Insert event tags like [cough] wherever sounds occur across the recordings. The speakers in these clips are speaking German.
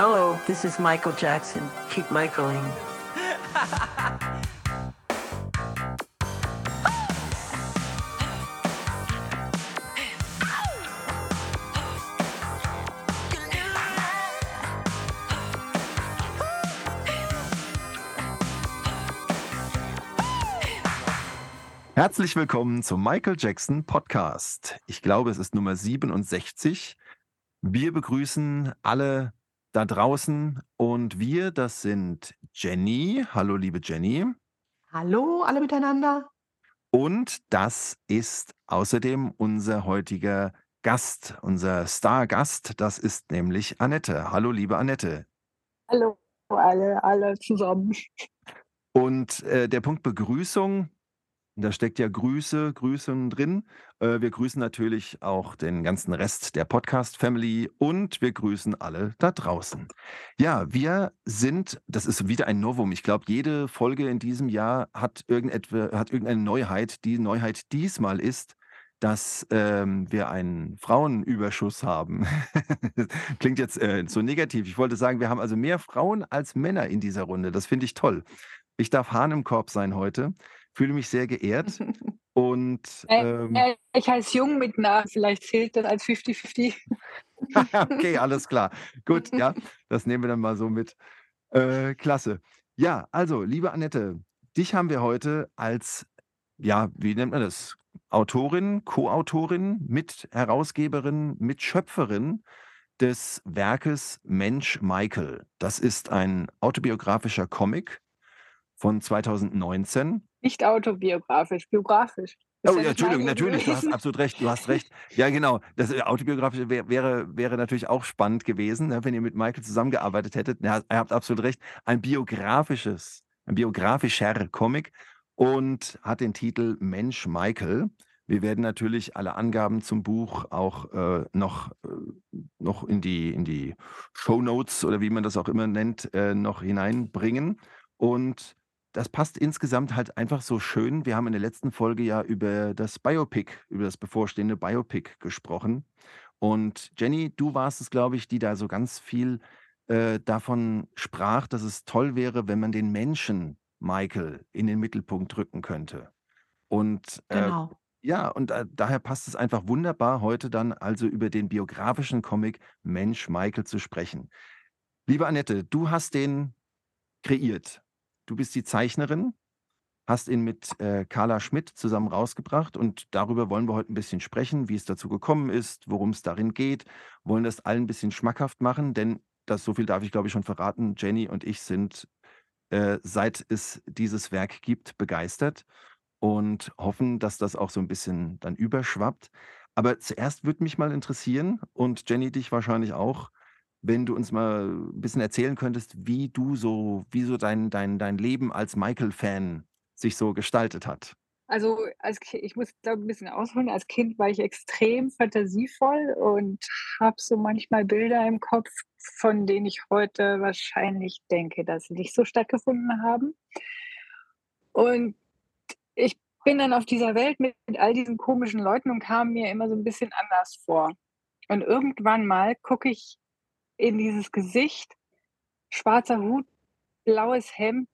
Hello, this is Michael Jackson. Keep Michaeling. Herzlich willkommen zum Michael Jackson Podcast. Ich glaube, es ist Nummer 67. Wir begrüßen alle da draußen und wir, das sind Jenny. Hallo, liebe Jenny. Hallo, alle miteinander. Und das ist außerdem unser heutiger Gast, unser Stargast. Das ist nämlich Annette. Hallo, liebe Annette. Hallo, alle, alle zusammen. Und äh, der Punkt Begrüßung, da steckt ja Grüße, Grüßen drin. Äh, wir grüßen natürlich auch den ganzen Rest der Podcast-Family und wir grüßen alle da draußen. Ja, wir sind, das ist wieder ein Novum. Ich glaube, jede Folge in diesem Jahr hat, irgendetwa, hat irgendeine Neuheit. Die Neuheit diesmal ist, dass ähm, wir einen Frauenüberschuss haben. [laughs] Klingt jetzt äh, so negativ. Ich wollte sagen, wir haben also mehr Frauen als Männer in dieser Runde. Das finde ich toll. Ich darf Hahn im Korb sein heute fühle mich sehr geehrt. [laughs] Und ähm, äh, ich heiße Jung mit Namen, vielleicht zählt das als 50-50. [laughs] okay, alles klar. Gut, ja, [laughs] das nehmen wir dann mal so mit. Äh, klasse. Ja, also, liebe Annette, dich haben wir heute als, ja, wie nennt man das? Autorin, Co-Autorin, Mitherausgeberin, Mitschöpferin des Werkes Mensch Michael. Das ist ein autobiografischer Comic von 2019 nicht autobiografisch, biografisch. Oh, ja, Entschuldigung, natürlich, du hast absolut recht, du hast recht. [laughs] Ja, genau. Das äh, autobiografische wär, wäre, wäre natürlich auch spannend gewesen, ne, wenn ihr mit Michael zusammengearbeitet hättet. Ja, ihr habt absolut recht. Ein biografisches, ein biografischer Comic und hat den Titel Mensch Michael. Wir werden natürlich alle Angaben zum Buch auch äh, noch, äh, noch in die, in die Show Notes oder wie man das auch immer nennt, äh, noch hineinbringen. Und das passt insgesamt halt einfach so schön. Wir haben in der letzten Folge ja über das Biopic, über das bevorstehende Biopic gesprochen. Und Jenny, du warst es, glaube ich, die da so ganz viel äh, davon sprach, dass es toll wäre, wenn man den Menschen Michael in den Mittelpunkt rücken könnte. Und äh, Genau. ja, und äh, daher passt es einfach wunderbar, heute dann also über den biografischen Comic Mensch Michael zu sprechen. Liebe Annette, du hast den kreiert. Du bist die Zeichnerin, hast ihn mit äh, Carla Schmidt zusammen rausgebracht und darüber wollen wir heute ein bisschen sprechen, wie es dazu gekommen ist, worum es darin geht, wollen das allen ein bisschen schmackhaft machen, denn das so viel darf ich glaube ich schon verraten. Jenny und ich sind äh, seit es dieses Werk gibt begeistert und hoffen, dass das auch so ein bisschen dann überschwappt. Aber zuerst würde mich mal interessieren und Jenny dich wahrscheinlich auch, wenn du uns mal ein bisschen erzählen könntest, wie du so, wie so dein, dein, dein Leben als Michael-Fan sich so gestaltet hat. Also als ich muss glaube ein bisschen ausholen. Als Kind war ich extrem fantasievoll und habe so manchmal Bilder im Kopf, von denen ich heute wahrscheinlich denke, dass sie nicht so stattgefunden haben. Und ich bin dann auf dieser Welt mit, mit all diesen komischen Leuten und kam mir immer so ein bisschen anders vor. Und irgendwann mal gucke ich in dieses Gesicht, schwarzer Hut, blaues Hemd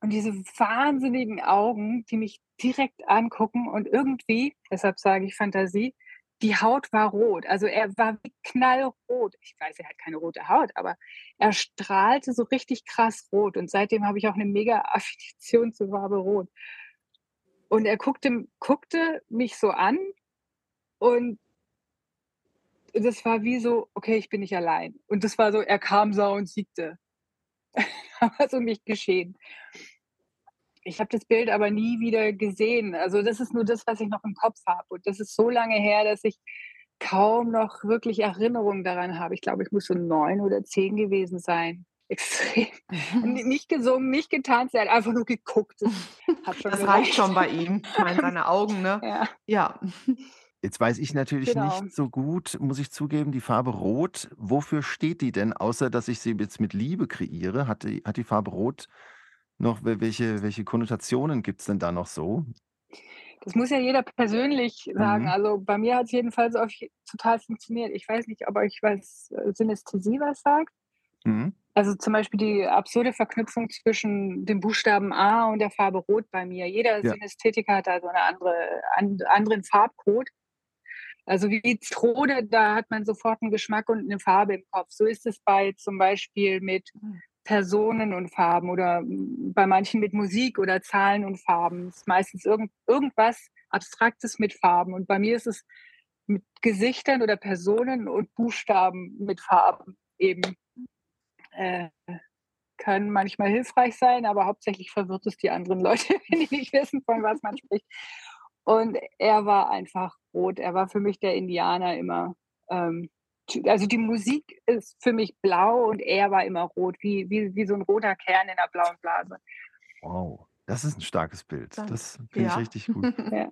und diese wahnsinnigen Augen, die mich direkt angucken und irgendwie, deshalb sage ich Fantasie, die Haut war rot. Also er war wie knallrot. Ich weiß, er hat keine rote Haut, aber er strahlte so richtig krass rot. Und seitdem habe ich auch eine mega [laughs] Affinition zur Farbe rot. Und er guckte, guckte mich so an und das war wie so, okay, ich bin nicht allein. Und das war so, er kam, sah und siegte. [laughs] war so nicht geschehen. Ich habe das Bild aber nie wieder gesehen. Also das ist nur das, was ich noch im Kopf habe. Und das ist so lange her, dass ich kaum noch wirklich Erinnerungen daran habe. Ich glaube, ich muss so neun oder zehn gewesen sein. [laughs] Extrem. [laughs] nicht gesungen, nicht getanzt, er hat einfach nur geguckt. Das, das reicht schon bei ihm. Ich meine, seine Augen, ne? Ja. Ja. Jetzt weiß ich natürlich Genau. nicht so gut, muss ich zugeben, die Farbe Rot. Wofür steht die denn, außer dass ich sie jetzt mit Liebe kreiere? Hat die, hat die Farbe Rot noch, wel- welche, welche Konnotationen gibt es denn da noch so? Das muss ja jeder persönlich sagen. Mhm. Also bei mir hat es jedenfalls auf je- total funktioniert. Ich weiß nicht, ob euch was äh, Synästhesie was sagt. Mhm. Also zum Beispiel die absurde Verknüpfung zwischen dem Buchstaben A und der Farbe Rot bei mir. Jeder Ja. Synästhetiker hat da so eine andere, an, anderen Farbcode. Also wie Zitrone, da hat man sofort einen Geschmack und eine Farbe im Kopf. So ist es bei zum Beispiel mit Personen und Farben oder mm, bei manchen mit Musik oder Zahlen und Farben. Es ist meistens irgend, irgendwas Abstraktes mit Farben. Und bei mir ist es mit Gesichtern oder Personen und Buchstaben mit Farben eben. Äh, kann manchmal hilfreich sein, aber hauptsächlich verwirrt es die anderen Leute, [laughs] wenn die nicht wissen, von was man spricht. Und er war einfach rot. Er war für mich der Indianer immer. Ähm, also die Musik ist für mich blau und er war immer rot, wie, wie, wie so ein roter Kern in einer blauen Blase. Wow, das ist ein starkes Bild. Das finde ich Ja. richtig gut. [laughs] Ja.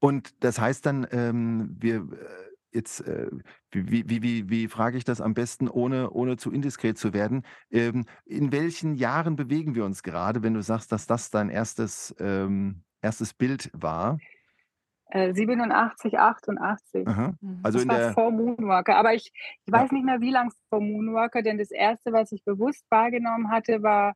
Und das heißt dann, ähm, wir äh, jetzt, äh, wie, wie, wie, wie, wie frage ich das am besten, ohne, ohne zu indiskret zu werden? Ähm, in welchen Jahren bewegen wir uns gerade, wenn du sagst, dass das dein erstes, ähm, erstes Bild war? Äh, 87, 88. Aha. Mhm. Also das in war der, vor Moonwalker. Aber ich, ich Ja. weiß nicht mehr, wie lange vor Moonwalker, denn das erste, was ich bewusst wahrgenommen hatte, war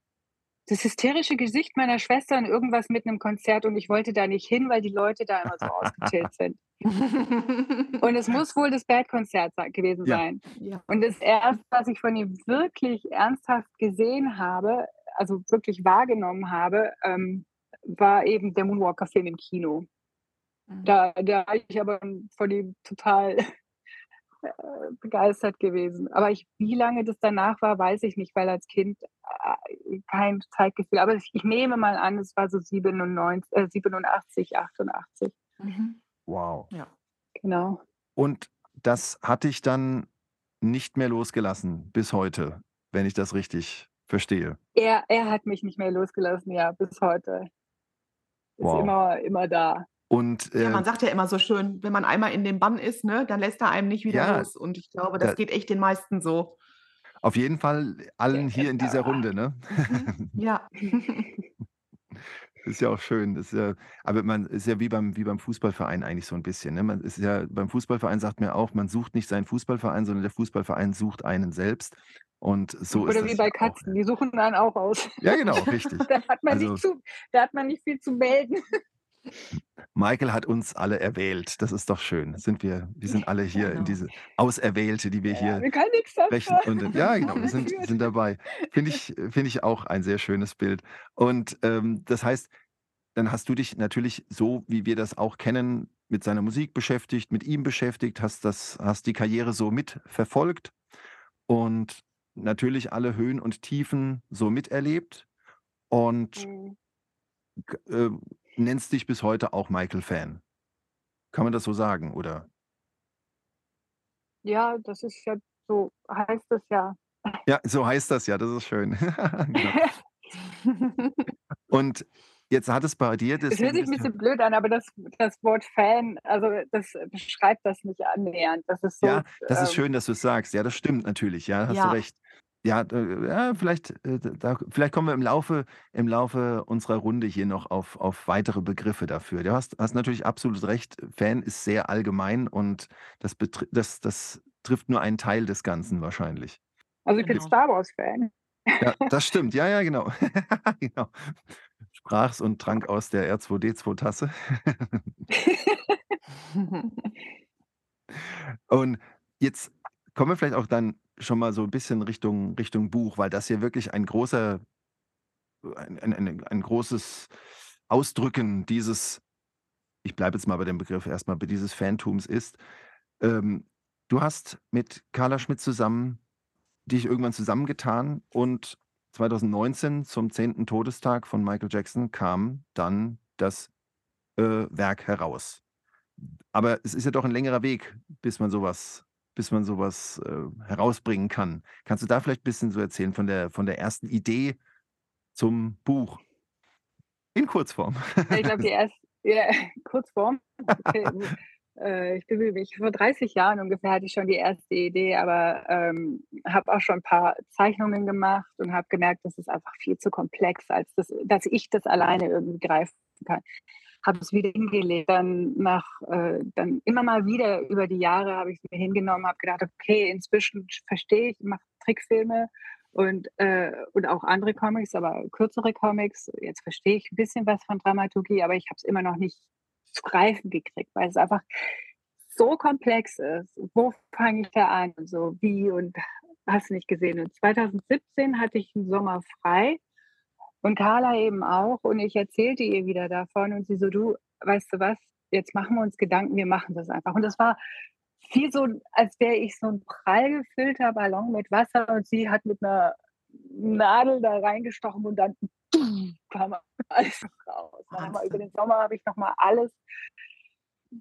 das hysterische Gesicht meiner Schwester und irgendwas mit einem Konzert und ich wollte da nicht hin, weil die Leute da immer so [laughs] ausgechillt sind. [laughs] Und es muss wohl das Bad-Konzert se- gewesen Ja. sein. ja. Und das erste, was ich von ihm wirklich ernsthaft gesehen habe, also wirklich wahrgenommen habe, ähm, war eben der Moonwalker-Film im Kino. Mhm. Da, da war ich aber von ihm total [laughs] äh, begeistert gewesen. Aber ich, wie lange das danach war, weiß ich nicht, weil als Kind äh, kein Zeitgefühl. Aber ich, ich nehme mal an, es war so 97, äh, 87, 88. Mhm. wow. Ja. Genau. Und das hat dich dann nicht mehr losgelassen bis heute, wenn ich das richtig verstehe. Er, er hat mich nicht mehr losgelassen, ja, bis heute. Ist Wow. immer, immer da. Und Ja, äh, man sagt ja immer so schön, wenn man einmal in dem Bann ist, ne, dann lässt er einem nicht wieder Ja, los. Und ich glaube, das da- geht echt den meisten so. auf jeden Fall allen hier in dieser Runde, ne? Mhm. Ja. [laughs] Ist ja auch schön. Das ist ja, aber man ist ja wie beim, wie beim Fußballverein eigentlich so ein bisschen. Ne? Man ist ja, beim Fußballverein sagt man auch, man sucht nicht seinen Fußballverein, sondern der Fußballverein sucht einen selbst. Und so ist Oder wie bei ja auch. Katzen, die suchen einen auch aus. Ja, genau, richtig. [laughs] da, hat man Also- nicht zu, da hat man nicht viel zu melden. Michael hat uns alle erwählt. Das ist doch schön. Sind wir, wir sind alle hier in Genau. diese Auserwählte, die wir Ja, hier wir können nichts dafür. sprechen. Und, ja, genau, wir sind, [laughs] sind dabei. Finde ich, finde ich auch ein sehr schönes Bild. Und ähm, das heißt, dann hast du dich natürlich so, wie wir das auch kennen, mit seiner Musik beschäftigt, mit ihm beschäftigt, hast, das, hast die Karriere so mitverfolgt und natürlich alle Höhen und Tiefen so miterlebt und Mhm. äh, nennst dich bis heute auch Michael-Fan. Kann man das so sagen, oder? Ja, das ist ja so, heißt es ja. Ja, so heißt das ja, das ist schön. [laughs] genau. Und jetzt hat es bei dir das. Es hört sich ein bisschen blöd an, aber das, das Wort Fan, also das beschreibt das nicht annähernd. Das ist so. Ja, das ist ähm, schön, dass du es sagst. Ja, das stimmt natürlich. Ja, hast Ja. du recht. Ja, äh, ja vielleicht, äh, da, vielleicht kommen wir im Laufe, im Laufe unserer Runde hier noch auf, auf weitere Begriffe dafür. Du hast, hast natürlich absolut recht. Fan ist sehr allgemein und das, das, das trifft nur einen Teil des Ganzen wahrscheinlich. Also ich bin Genau. Star Wars-Fan. Ja, [laughs] das stimmt. Ja, ja, genau. [laughs] genau. Sprach's und trank aus der R2D2-Tasse. [laughs] Und jetzt kommen wir vielleicht auch dann schon mal so ein bisschen Richtung, Richtung Buch, weil das hier wirklich ein großer, ein, ein, ein, ein großes Ausdrücken dieses, ich bleibe jetzt mal bei dem Begriff erstmal, dieses Phantoms ist. Ähm, du hast mit Carla Schmidt zusammen dich irgendwann zusammengetan und 2019 zum 10. Todestag von Michael Jackson kam dann das äh, Werk heraus. Aber es ist ja doch ein längerer Weg, bis man sowas, bis man sowas äh, herausbringen kann. Kannst du da vielleicht ein bisschen so erzählen von der, von der ersten Idee zum Buch? In Kurzform. Ich glaube, die [laughs] erste, ja, [laughs] Kurzform. Okay. äh, ich bin ich, vor 30 Jahren ungefähr hatte ich schon die erste Idee, aber ähm, habe auch schon ein paar Zeichnungen gemacht und habe gemerkt, das ist einfach viel zu komplex, als das, dass ich das alleine irgendwie greifen kann. Habe es wieder hingelegt, dann nach, äh, dann immer mal wieder über die Jahre habe ich es mir hingenommen, habe gedacht, okay, inzwischen verstehe ich, mache Trickfilme Und, äh, und auch andere Comics, aber kürzere Comics. Jetzt verstehe ich ein bisschen was von Dramaturgie, aber ich habe es immer noch nicht zu greifen gekriegt, weil es einfach so komplex ist. Wo fange ich da an? Und so wie und hast du nicht gesehen. Und 2017 hatte ich einen Sommer frei und Carla eben auch. Und ich erzählte ihr wieder davon und sie so, du, weißt du was, jetzt machen wir uns Gedanken, wir machen das einfach. Und das war viel so, als wäre ich so ein prall gefüllter Ballon mit Wasser und sie hat mit einer Nadel da reingestochen und dann [laughs] kam alles raus. Über den Sommer habe ich nochmal alles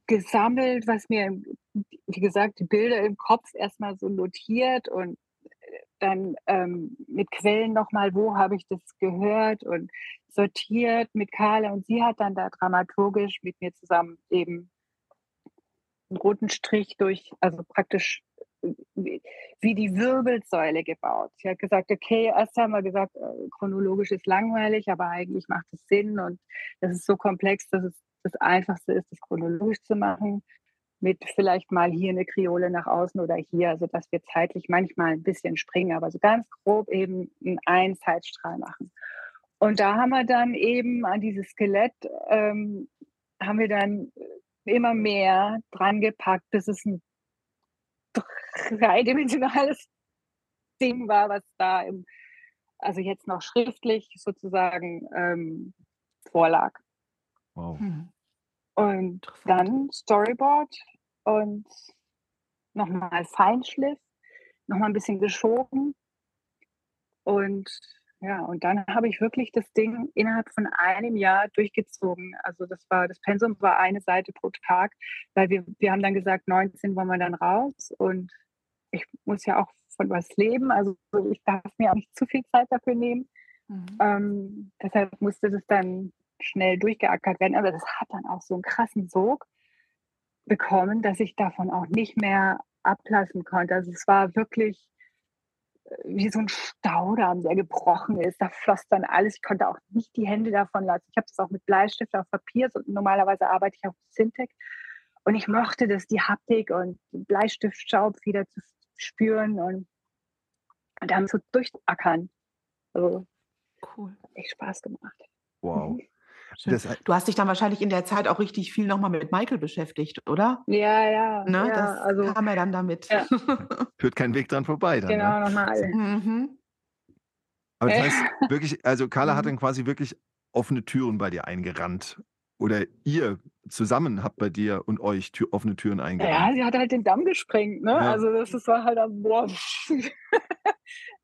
gesammelt, was mir, wie gesagt, die Bilder im Kopf erstmal so notiert und dann ähm, mit Quellen nochmal, wo habe ich das gehört und sortiert mit Carla und sie hat dann da dramaturgisch mit mir zusammen eben einen roten Strich durch, also praktisch wie, wie die Wirbelsäule gebaut. Sie hat gesagt, okay, erst haben wir gesagt, äh, chronologisch ist langweilig, aber eigentlich macht es Sinn und das ist so komplex, dass es das Einfachste ist, das chronologisch zu machen mit vielleicht mal hier eine Kriole nach außen oder hier, also dass wir zeitlich manchmal ein bisschen springen, aber so ganz grob eben einen Zeitstrahl machen. Und da haben wir dann eben an dieses Skelett, ähm, haben wir dann immer mehr dran gepackt, bis es ein dreidimensionales [laughs] Ding war, was da im, also jetzt noch schriftlich sozusagen ähm, vorlag. Wow. Hm. Und dann Storyboard und nochmal Feinschliff, nochmal ein bisschen geschoben. Und ja, und dann habe ich wirklich das Ding innerhalb von einem Jahr durchgezogen. Also das war, das Pensum war eine Seite pro Tag, weil wir, wir haben dann gesagt, 19 wollen wir dann raus und ich muss ja auch von was leben. Also ich darf mir auch nicht zu viel Zeit dafür nehmen. Mhm. Ähm, deshalb musste das dann schnell durchgeackert werden. Aber das hat dann auch so einen krassen Sog bekommen, dass ich davon auch nicht mehr ablassen konnte. Also es war wirklich äh, wie so ein Staudamm, der gebrochen ist. Da floss dann alles. Ich konnte auch nicht die Hände davon lassen. Ich habe das auch mit Bleistift auf Papier. So, normalerweise arbeite ich auf Syntec. Und ich mochte das, die Haptik und Bleistiftstaub wieder zu spüren und, und damit so durchackern. Also, cool. Hat echt Spaß gemacht. Wow. Das, du hast dich dann wahrscheinlich in der Zeit auch richtig viel nochmal mit Michael beschäftigt, oder? Ja, ja. Ne? ja das also, kam er dann damit. Ja. [laughs] Führt kein Weg dran vorbei. Dann, genau, ne? nochmal. Mhm. Aber das [laughs] heißt wirklich, also Carla hat mhm. dann quasi wirklich offene Türen bei dir eingerannt. Oder ihr zusammen habt bei dir und euch Tür, offene Türen eingerannt. Ja, sie hat halt den Damm gesprengt, ne? Ja. Also das, das war halt, boah,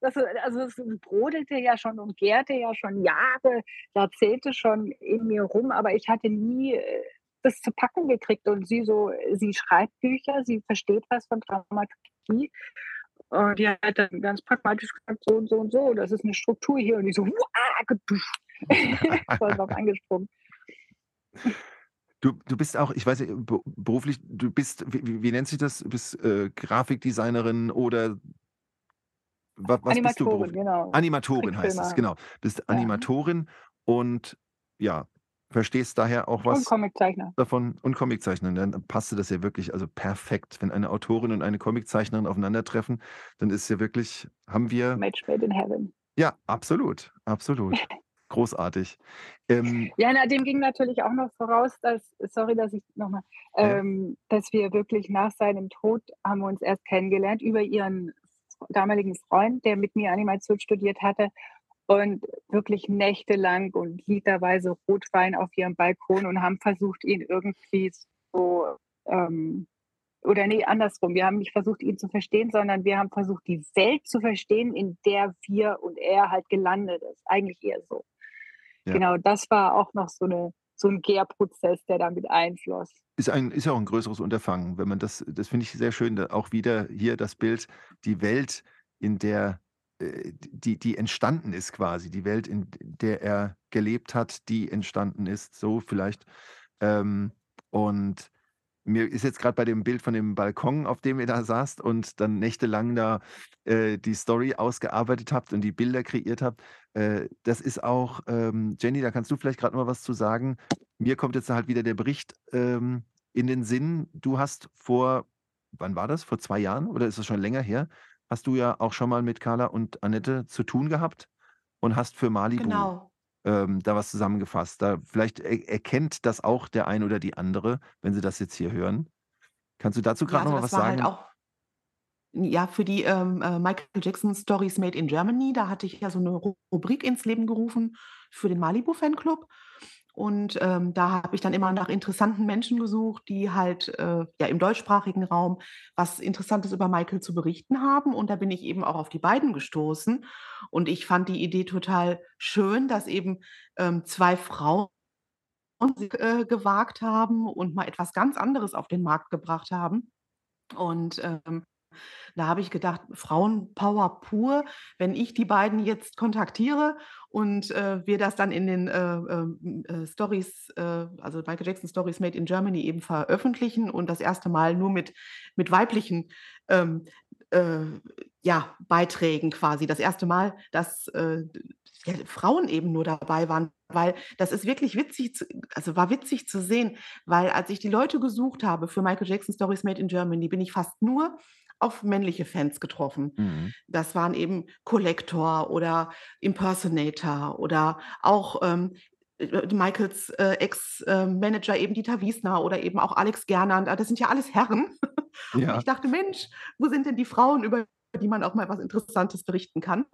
das, also es brodelte ja schon und gärte ja schon Jahre, Jahrzehnte schon in mir rum, aber ich hatte nie äh, das zu packen gekriegt. Und sie so, sie schreibt Bücher, sie versteht was von Dramaturgie. Und die hat dann ganz pragmatisch gesagt, so und so und so, das ist eine Struktur hier. Und ich so, [laughs] voll drauf angesprungen. Du, du bist auch, ich weiß nicht, beruflich, du bist, wie, wie nennt sich das? Du bist äh, Grafikdesignerin oder was, was bist du? Animatorin, genau. Animatorin heißt es, genau. Bist Ja. Animatorin und ja, verstehst daher auch Und was Comiczeichner. davon und Comiczeichnerin. Dann passte das ja wirklich, also perfekt. Wenn eine Autorin und eine Comiczeichnerin aufeinandertreffen, dann ist ja wirklich, haben wir, Match made in heaven. ja, absolut, absolut. [laughs] Großartig. Ähm, Ja, na, dem ging natürlich auch noch voraus, dass, sorry, dass ich nochmal, ja. ähm, dass wir wirklich nach seinem Tod haben wir uns erst kennengelernt über ihren damaligen Freund, der mit mir Animation studiert hatte und wirklich nächtelang und literweise Rotwein auf ihrem Balkon und haben versucht, ihn irgendwie so, ähm, oder nee, andersrum. Wir haben nicht versucht, ihn zu verstehen, sondern wir haben versucht, die Welt zu verstehen, in der wir und er halt gelandet ist. Eigentlich eher so. Ja. Genau, das war auch noch so eine so ein Gärprozess, der damit einfloss. Ist, ein, ist ja auch ein größeres Unterfangen, wenn man das, das finde ich sehr schön, auch wieder hier das Bild, die Welt, in der, äh, die, die entstanden ist quasi, die Welt, in der er gelebt hat, die entstanden ist, so vielleicht. Ähm, und mir ist jetzt gerade bei dem Bild von dem Balkon, auf dem ihr da saßt und dann nächtelang da äh, die Story ausgearbeitet habt und die Bilder kreiert habt. Äh, das ist auch, ähm, Jenny, da kannst du vielleicht gerade mal was zu sagen. Mir kommt jetzt halt wieder der Bericht ähm, in den Sinn. Du hast vor, wann war das? Vor zwei Jahren oder ist das schon länger her? hast du ja auch schon mal mit Carla und Annette zu tun gehabt und hast für Malibu Genau. Ähm, da was zusammengefasst. Da vielleicht er erkennt das auch der ein oder die andere, wenn sie das jetzt hier hören. Kannst du dazu Ja, grad noch also mal was war halt sagen? auch ja, für die, ähm, äh, Michael Jackson Stories Made in Germany, da hatte ich ja so 'ne Ru Rubrik ins Leben gerufen für den Malibu Fanclub. Und, ähm, da habe ich dann immer nach interessanten Menschen gesucht, die halt, äh, ja, im deutschsprachigen Raum was Interessantes über Michael zu berichten haben. Und da bin ich eben auch auf die beiden gestoßen. Und ich fand die Idee total schön, dass eben, ähm, 2 Frauen äh, gewagt haben und mal etwas ganz anderes auf den Markt gebracht haben. Und, ähm, da habe ich gedacht: „Frauenpower pur“, wenn ich die beiden jetzt kontaktiere und, äh, wir das dann in den, äh, ähm, äh, Stories, äh also Michael Jackson Stories Made in Germany eben veröffentlichen und das erste Mal nur mit mit weiblichen, ähm, äh, ja, Beiträgen quasi. Das erste Mal, dass, äh, ja, Frauen eben nur dabei waren, weil das ist wirklich witzig zu also war witzig zu sehen, weil als ich die Leute gesucht habe für Michael Jackson Stories Made in Germany, bin ich fast nur auf männliche Fans getroffen. Mhm. Das waren eben Collector oder Impersonator oder auch, ähm, äh, Michaels, äh, Ex äh, Manager eben Dieter Wiesner oder eben auch Alex Gernand. Ah, das sind ja alles Herren. Und [laughs] Ja. ich dachte: „Mensch, wo sind denn die Frauen, über die man auch mal was Interessantes berichten kann?“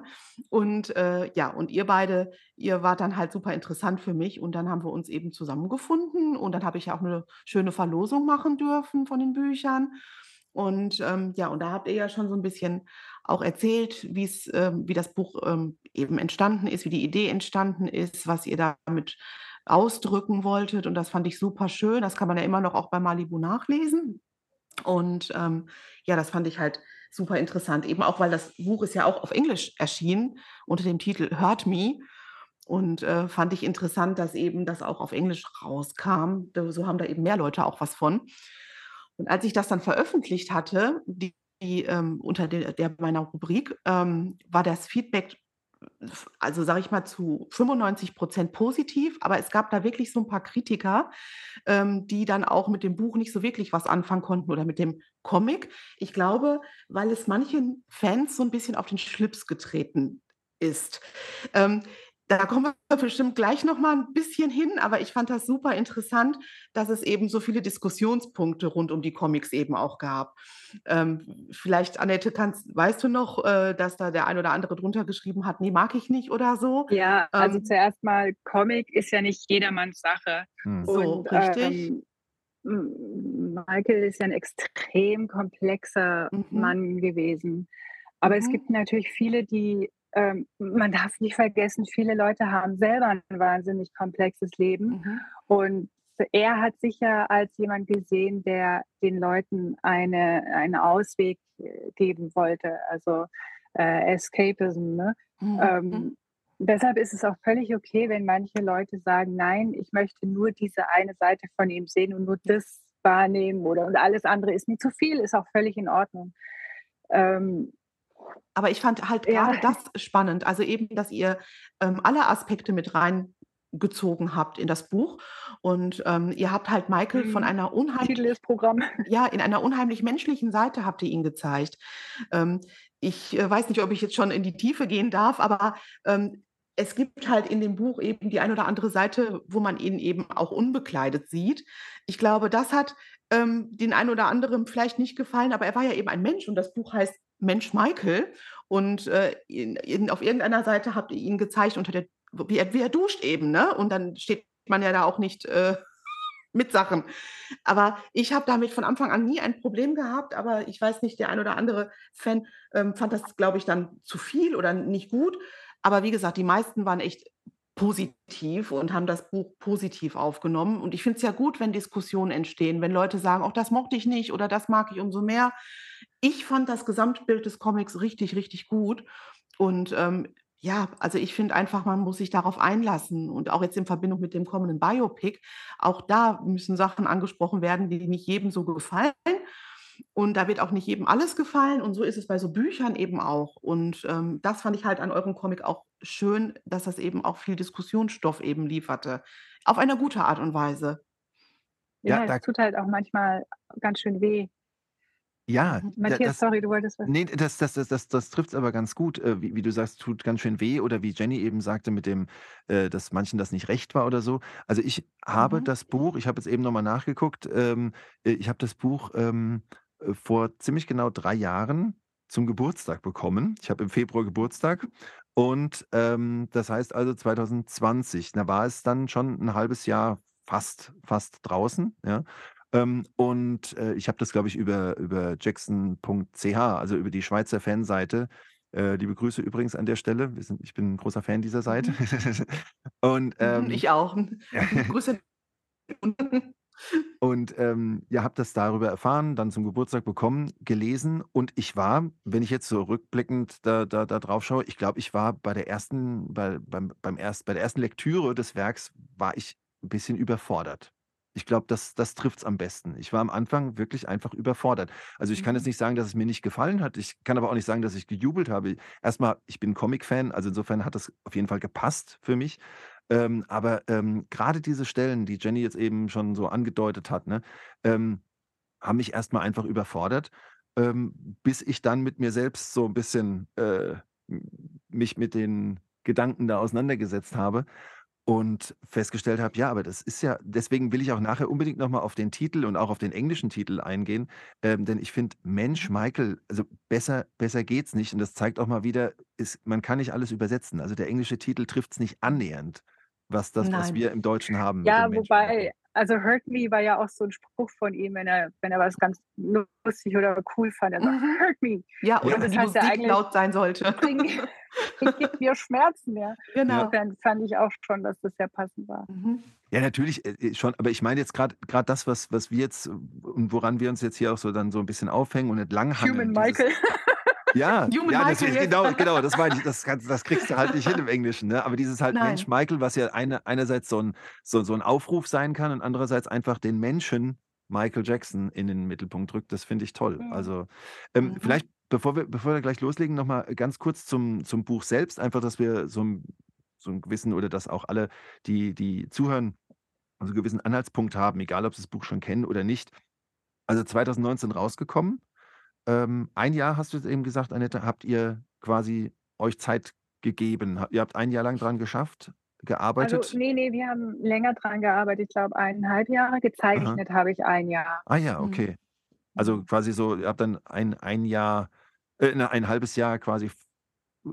Und, äh, ja, und ihr beide, ihr wart dann halt super interessant für mich und dann haben wir uns eben zusammengefunden und dann habe ich ja auch 'ne schöne Verlosung machen dürfen von den Büchern. Und, ähm, ja, und da habt ihr ja schon so 'n bisschen auch erzählt, wie's ähm, wie das Buch, ähm, eben entstanden ist, wie die Idee entstanden ist, was ihr damit ausdrücken wolltet und das fand ich super schön. Das kann man ja immer noch auch bei Malibu nachlesen. Und, ähm, ja, das fand ich halt super interessant, eben auch, weil das Buch ist ja auch auf Englisch erschienen unter dem Titel „Hurt Me“ und, äh, fand ich interessant, dass eben das auch auf Englisch rauskam. So haben da eben mehr Leute auch was von. Und als ich das dann veröffentlicht hatte, die, ähm unter der der meiner Rubrik, ähm, war das Feedback also, sage ich mal, zu 95 % positiv, aber es gab da wirklich so 'n paar Kritiker, ähm, die dann auch mit dem Buch nicht so wirklich was anfangen konnten oder mit dem Comic. Ich glaube, weil es manchen Fans so 'n bisschen auf den Schlips getreten ist. Ähm, da kommen wir bestimmt gleich noch mal 'n bisschen hin, aber ich fand das super interessant, dass es eben so viele Diskussionspunkte rund um die Comics eben auch gab. Ähm, vielleicht, Annette, kannst weißt du noch, äh, dass da der ein oder andere drunter geschrieben hat: „Ne, mag ich nicht“ oder so? Ja, also Ähm zuerst mal, Comic ist ja nicht jedermanns Sache. Mhm. So, Und, richtig. ähm, Michael ist ja 'n extrem komplexer Mhm. Mann gewesen. Aber es Mhm. gibt natürlich viele, die ähm, man darf nicht vergessen, viele Leute haben selber 'n wahnsinnig komplexes Leben. Mhm. Und er hat sich ja als jemand gesehen, der den Leuten eine einen Ausweg, äh, geben wollte, also, äh, Escapism, ne? Mhm. Ähm, deshalb ist es auch völlig okay, wenn manche Leute sagen: „Nein, ich möchte nur diese eine Seite von ihm sehen und nur das wahrnehmen oder und alles andere ist mir zu viel“, ist auch völlig in Ordnung. Ähm Aber ich fand halt Ja. grade das spannend, also eben, dass ihr, ähm, alle Aspekte mit reingezogen habt in das Buch. Und, ähm, ihr habt halt Michael von Mhm. einer Titel unheimlich ist Programm. ja, in einer unheimlich menschlichen Seite habt ihr ihn gezeigt. Ähm, ich, äh, weiß nicht, ob ich jetzt schon in die Tiefe gehen darf, aber, ähm, es gibt halt in dem Buch eben die ein oder andere Seite, wo man ihn eben auch unbekleidet sieht. Ich glaube, das hat, ähm, den einen oder anderen vielleicht nicht gefallen, aber er war ja eben ein Mensch und das Buch heißt „Mensch Michael“ und, äh, in in auf irgendeiner Seite habt ihr ihn gezeigt unter der wie er wie er duscht eben, ne? Und dann steht man ja da auch nicht, äh, [laughs] mit Sachen. Aber ich habe damit von Anfang an nie ein Problem gehabt, aber ich weiß nicht, der ein oder andere Fan, ähm, fand das, glaube ich, dann zu viel oder nicht gut. Aber wie gesagt, die meisten waren echt positiv und haben das Buch positiv aufgenommen. Und ich finde es ja gut, wenn Diskussionen entstehen, wenn Leute sagen: „Ach, das mochte ich nicht“ oder „Das mag ich umso mehr.“ Ich fand das Gesamtbild des Comics richtig, richtig gut. Und, ähm, ja, also ich finde einfach, man muss sich darauf einlassen und auch jetzt in Verbindung mit dem kommenden Biopic, auch da müssen Sachen angesprochen werden, die nicht jedem so gefallen. Und da wird auch nicht jedem alles gefallen und so ist es bei so Büchern eben auch. Und, ähm, das fand ich halt an eurem Comic auch schön, dass das eben auch viel Diskussionsstoff eben lieferte, auf eine gute Art und Weise. Ja, Ja, es tut halt auch manchmal ganz schön weh. Ja, Mhm. Matthias, das sorry, du wolltest was ne, das das das das das trifft's aber ganz gut, äh, wie wie du sagst, tut ganz schön weh oder wie Jenny eben sagte mit dem, äh, dass manchen das nicht recht war oder so. Also, ich habe Mhm. das Buch ich habe jetzt eben noch mal nachgeguckt, ähm, äh, ich habe das Buch, ähm, äh, vor ziemlich genau 3 Jahren zum Geburtstag bekommen. Ich habe im Februar Geburtstag und, ähm, das heißt also 2020, da war es dann schon 'n halbes Jahr fast fast draußen, ja? Ähm, und, äh, ich habe das, glaube ich, über über jackson.ch, also über die Schweizer Fanseite äh, liebe Grüße übrigens an der Stelle. Sind ich bin 'n großer Fan dieser Seite. Mhm. [laughs] Und, Mhm, ähm ich auch. [laughs] [laughs] Grüße. Und, ähm, ja, habe das darüber erfahren, dann zum Geburtstag bekommen, gelesen und ich war, wenn ich jetzt so rückblickend da da da drauf schaue, ich glaube, ich war bei der ersten bei beim beim erst bei der ersten Lektüre des Werks war ich 'n bisschen überfordert. Ich glaube, das das trifft's am besten. Ich war am Anfang wirklich einfach überfordert. Also, ich kann jetzt Mhm. nicht sagen, dass es mir nicht gefallen hat. Ich kann aber auch nicht sagen, dass ich gejubelt habe. Erst mal, ich bin Comic-Fan, also insofern hat das auf jeden Fall gepasst für mich. Ähm, aber, ähm, grade diese Stellen, die Jenny jetzt eben schon so angedeutet hat, ne, ähm, haben mich erst mal einfach überfordert, ähm, bis ich dann mit mir selbst so 'n bisschen, äh, mich mit den Gedanken da auseinandergesetzt habe und festgestellt habe, ja, aber das ist ja deswegen will ich auch nachher unbedingt noch mal auf den Titel und auch auf den englischen Titel eingehen, ähm, denn ich finde, Mensch, Mhm. Michael, also besser besser geht's nicht und das zeigt auch mal wieder, es man kann nicht alles übersetzen. Also, der englische Titel trifft's nicht annähernd, was das, was Nein. wir im Deutschen haben Ja, wobei also, „Hurt me“ war ja auch so 'n Spruch von ihm, wenn er wenn er was ganz lustig oder cool fand. Er sagt: Mhm. „Hurt me.“ Ja, Ja. oder Und wenn das die heißt ja Musik eigentlich laut sein sollte. bring gib mir Schmerzen, ja. Genau. Insofern fand ich auch schon, dass das sehr passend war. Mhm. Ja, natürlich, äh, äh, schon, aber ich meine jetzt grad das, was was wir jetzt und woran wir uns jetzt hier auch so dann so 'n bisschen aufhängen und entlanghangeln, Human dieses Michael. Ja, Human ja, das genau genau, das meine ich. Das das kriegst du halt nicht hin im Englischen, ne? Aber dieses halt Mensch Nein. Michael, was ja eine einerseits so 'n so so 'n Aufruf sein kann und andererseits einfach den Menschen Michael Jackson in den Mittelpunkt rückt, das finde ich toll. Mhm. Also, ähm, Mhm. vielleicht, bevor wir bevor wir gleich loslegen, noch mal ganz kurz zum zum Buch selbst, einfach, dass wir so 'n so 'n gewissen oder dass auch alle, die die zuhören, so 'n gewissen Anhaltspunkt haben, egal ob sie das Buch schon kennen oder nicht. Also, 2019 rausgekommen. Ähm, 1 Jahr hast du jetzt eben gesagt, Annette, habt ihr quasi euch Zeit gegeben. Ihr habt 1 Jahr lang dran geschafft, Also, gearbeitet? ne, ne, wir haben länger dran gearbeitet, ich glaube 1,5 Jahre. Aha. Gezeichnet habe ich 1 Jahr. Ah ja, Mhm. okay. Also, Mhm. quasi so ihr habt dann ein ein Jahr äh, ein 1/2 Jahr quasi f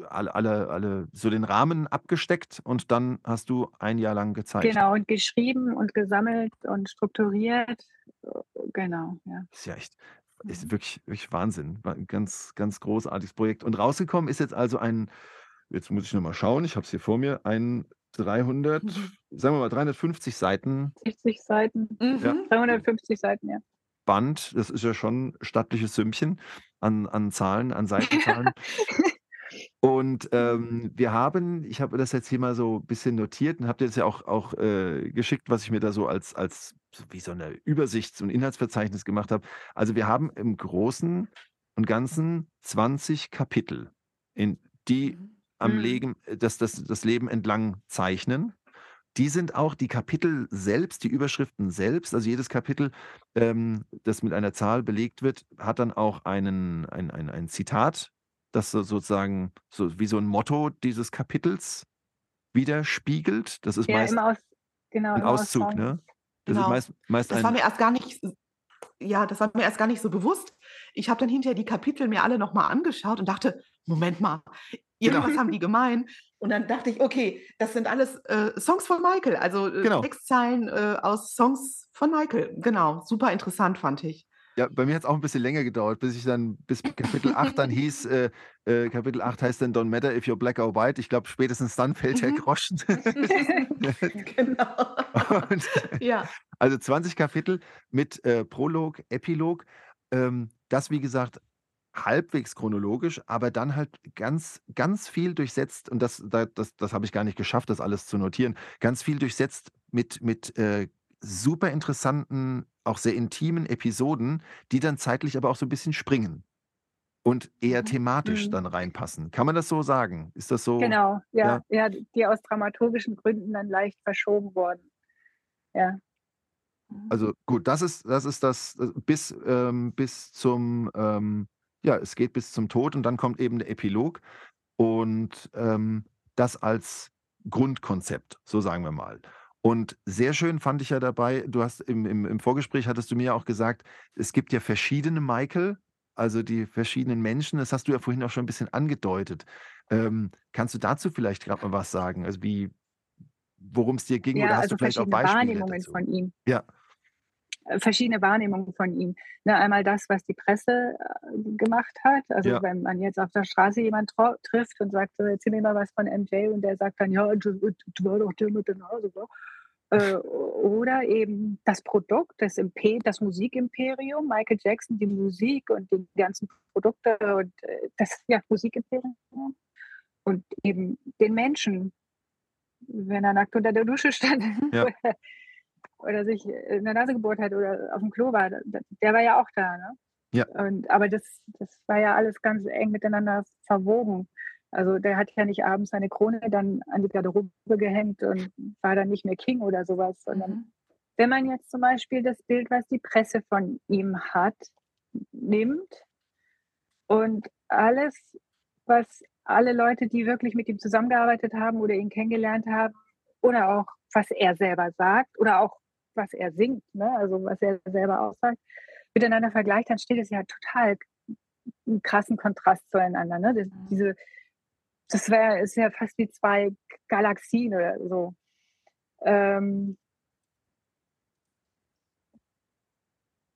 alle alle alle so den Rahmen abgesteckt und dann hast du 1 Jahr lang gezeichnet. Genau, und geschrieben und gesammelt und strukturiert. Genau, ja. Ist ja echt ist Mhm. wirklich wirklich Wahnsinn. War 'n ganz ganz großartiges Projekt. Und rausgekommen ist jetzt also ein jetzt muss ich noch mal schauen, ich habe es hier vor mir, ein 300 Mhm. sagen wir mal 350 Seiten 60 Seiten, ja, Mhm. 350 Seiten, ja. Band. Das ist ja schon stattliches Sümmchen an an Zahlen, an Seitenzahlen. [laughs] Und, Mhm. ähm, wir haben ich habe das jetzt hier mal so bisschen notiert und habe dir das ja auch auch, äh, geschickt, was ich mir da so als als wie so 'ne Übersicht, so 'n Inhaltsverzeichnis gemacht habe. Also, wir haben im Großen und Ganzen 20 Kapitel, in die Mhm. am Mhm. Legen das das das Leben entlang zeichnen. Die sind auch die Kapitel selbst, die Überschriften selbst also, jedes Kapitel, ähm, das mit einer Zahl belegt wird, hat dann auch einen ein ein ein Zitat, das so sozusagen so wie so 'n Motto dieses Kapitels widerspiegelt. Das ist Ja, meist aus genau, 'n immer aus Auszug, Songs. ne? Das ist Genau. meist meist Das war mir erst gar nicht ja, das war mir erst gar nicht so bewusst. Ich habe dann hinterher die Kapitel mir alle noch mal angeschaut und dachte: „Moment mal, Genau. irgendwas haben die gemein.“ Und dann dachte ich: „Okay, das sind alles, äh, Songs von Michael, also, äh, Genau. Textzeilen, äh, aus Songs von Michael.“ Genau, super interessant fand ich. Ja, bei mir hat's auch 'n bisschen länger gedauert, bis ich dann bis Kapitel 8 dann [laughs] hieß, äh, äh Kapitel 8 heißt dann „Don't matter if you're black or white.“ Ich glaube, spätestens dann fällt der Mhm. Groschen. [laughs] Genau. [laughs] Und Ja. also, 20 Kapitel mit, äh, Prolog, Epilog. Ähm, das, wie gesagt, halbwegs chronologisch, aber dann halt ganz ganz viel durchsetzt und das da das das habe ich gar nicht geschafft, das alles zu notieren. Ganz viel durchsetzt mit mit, äh, super interessanten, auch sehr intimen Episoden, die dann zeitlich aber auch so 'n bisschen springen und eher Mhm. thematisch Mhm. dann reinpassen. Kann man das so sagen? Ist das so Genau, ja, ja? ja, die aus dramaturgischen Gründen dann leicht verschoben wurden. Ja. Mhm. Also gut, das ist das ist das äh, bis, ähm bis zum, ähm ja, es geht bis zum Tod und dann kommt eben der Epilog und, ähm, das als Grundkonzept, so sagen wir mal. Und sehr schön fand ich ja dabei, du hast im im im Vorgespräch hattest du mir ja auch gesagt, es gibt ja verschiedene Michael, also die verschiedenen Menschen. Das hast du ja vorhin auch schon 'n bisschen angedeutet. Ähm, kannst du dazu vielleicht grad mal was sagen? Also, wie worum's dir ging oder Ja, hast du also vielleicht auch Beispiele Wahrnehmungen dazu? von ihm. Ja. Verschiedene Wahrnehmungen von ihm. Ne, einmal das, was die Presse, äh, gemacht hat. Also, Ja. wenn man jetzt auf der Straße jemand tro trifft und sagt so: „Erzähl mir mal was von MJ“ und der sagt dann: „Ja, das das war doch der mit der Nase, wa?“ Äh, oder eben das Produkt, das das Musikimperium, Michael Jackson, die Musik und die ganzen Produkte und, äh, das, ja, Musikimperium und eben den Menschen, wenn er nackt unter der Dusche stand Ja. [laughs] oder sich in der Nase gebohrt hat oder auf'm Klo war, der war ja auch da, ne? Ja. Und aber das das war ja alles ganz eng miteinander verwoben. Also, der hat ja nicht abends seine Krone dann an die Garderobe gehängt und war dann nicht mehr King oder so was, sondern Mhm. wenn man jetzt zum Beispiel das Bild, was die Presse von ihm hat, nimmt und alles, was alle Leute, die wirklich mit ihm zusammengearbeitet haben oder ihn kennengelernt haben oder auch was er selber sagt oder auch was er singt, ne, also was er selber aussagt, miteinander vergleicht, dann steht es ja total im krassen Kontrast zueinander, ne? Das Mhm. diese das wäre ist ja fast wie 2 G Galaxien oder so. Ähm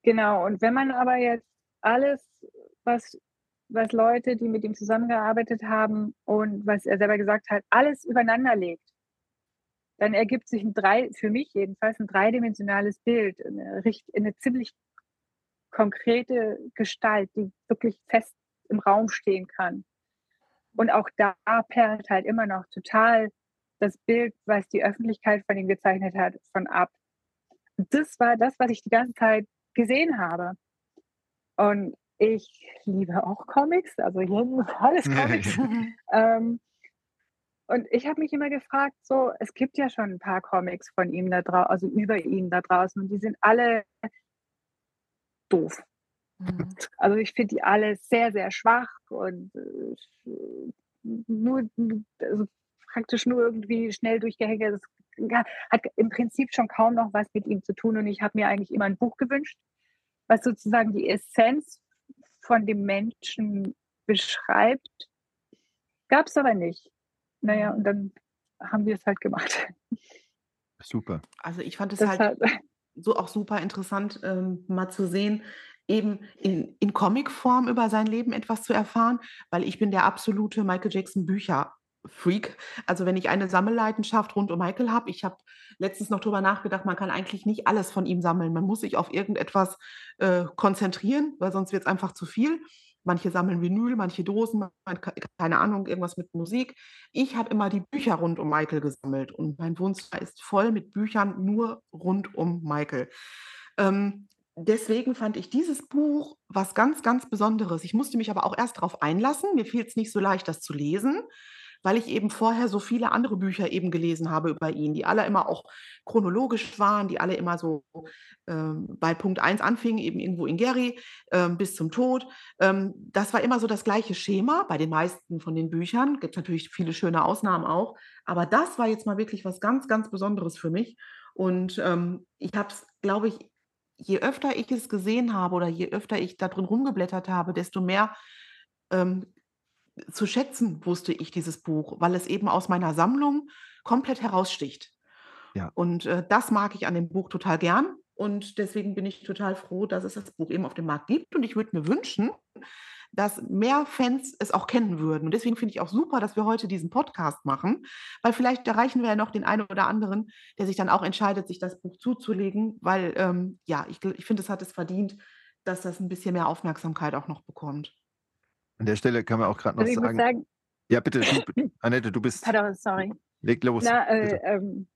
Genau, und wenn man aber jetzt alles, was was Leute, die mit ihm zusammengearbeitet haben und was er selber gesagt hat, alles übereinander legt dann ergibt sich 'n drei für mich jedenfalls 'n dreidimensionales Bild, 'ne richt 'ne ziemlich konkrete Gestalt, die wirklich fest im Raum stehen kann. Und auch da perlt halt immer noch total das Bild, was die Öffentlichkeit von ihm gezeichnet hat, von ab. Das war das, was ich die ganze Zeit gesehen habe. Und ich liebe auch Comics, also hier alles [laughs] Comics. Ähm, und ich habe mich immer gefragt, so, es gibt ja schon 'n paar Comics von ihm da drau also über ihn da draußen und die sind alle doof. Mhm. Also, ich finde die alle sehr, sehr schwach und, äh, nur also praktisch nur irgendwie schnell durchgehängt. Das hat im Prinzip schon kaum noch was mit ihm zu tun und ich habe mir eigentlich immer 'n Buch gewünscht, was sozusagen die Essenz von dem Menschen beschreibt. Gab's aber nicht. Na ja, Mhm. und dann haben wir's halt gemacht. Super. Also, ich fand es Deshalb halt so auch super interessant, ähm, mal zu sehen, eben in in Comicform über sein Leben etwas zu erfahren, weil ich bin der absolute Michael Jackson Bücher-Freak. Also, wenn ich eine Sammelleidenschaft rund um Michael habe ich habe letztens noch drüber nachgedacht, man kann eigentlich nicht alles von ihm sammeln. Man muss sich auf irgendetwas, äh, konzentrieren, weil sonst wird's einfach zu viel. Manche sammeln Vinyl, manche Dosen, keine Ahnung, irgendwas mit Musik. Ich habe immer die Bücher rund um Michael gesammelt und mein Wohnzimmer ist voll mit Büchern nur rund um Michael. Ähm, deswegen fand ich dieses Buch was ganz, ganz Besonderes. Ich musste mich aber auch erst drauf einlassen. Mir fiel's nicht so leicht, das zu lesen, weil ich eben vorher so viele andere Bücher eben gelesen habe über ihn, die alle immer auch chronologisch waren, die alle immer so, ähm, bei Punkt 1 anfingen, eben irgendwo in Gary, ähm, bis zum Tod. Ähm, das war immer so das gleiche Schema bei den meisten von den Büchern. Gibt natürlich viele schöne Ausnahmen auch, aber das war jetzt mal wirklich was ganz, ganz Besonderes für mich. Und, ähm, ich habe es, glaube ich je öfter ich es gesehen habe oder je öfter ich da drin rumgeblättert habe, desto mehr, ähm, zu schätzen wusste ich dieses Buch, weil es eben aus meiner Sammlung komplett heraussticht. Ja. Und, äh, das mag ich an dem Buch total gern und deswegen bin ich total froh, dass es das Buch eben auf dem Markt gibt und ich würde mir wünschen, dass mehr Fans es auch kennen würden. Und deswegen finde ich auch super, dass wir heute diesen Podcast machen, weil vielleicht erreichen wir ja noch den einen oder anderen, der sich dann auch entscheidet, sich das Buch zuzulegen, weil, ähm, ja, ich ich finde, es hat es verdient, dass das 'n bisschen mehr Aufmerksamkeit auch noch bekommt. An der Stelle kann man auch grad noch Also, sagen sagen ja, bitte, du [laughs] Annette, du bist Pardon, sorry. leg los, Na, äh, ähm,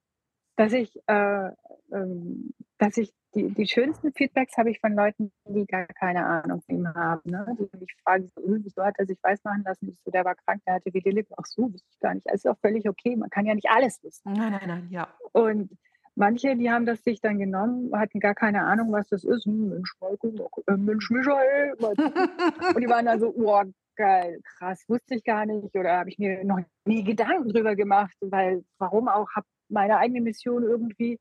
dass ich, äh, ähm dass ich die die schönsten Feedbacks habe ich von Leuten, die gar keine Ahnung von ihm haben, ne? Die mich fragen so: „Äh, wieso hat er sich weiß machen lassen?“ Ich so: „Der war krank, der hatte Vitiligo.“ „Ach so, wusste ich gar nicht.“ Also, ist auch völlig okay, man kann ja nicht alles wissen. Nein, nein, nein, ja. Und manche, die haben das sich dann genommen, hatten gar keine Ahnung, was das ist. Hm, Mensch, Michael, äh, Mensch, Michael. [laughs] Und die waren dann so, oh, geil, krass, wusste ich gar nicht oder habe ich mir noch nie Gedanken drüber gemacht, weil warum auch, habe meine eigene Mission irgendwie.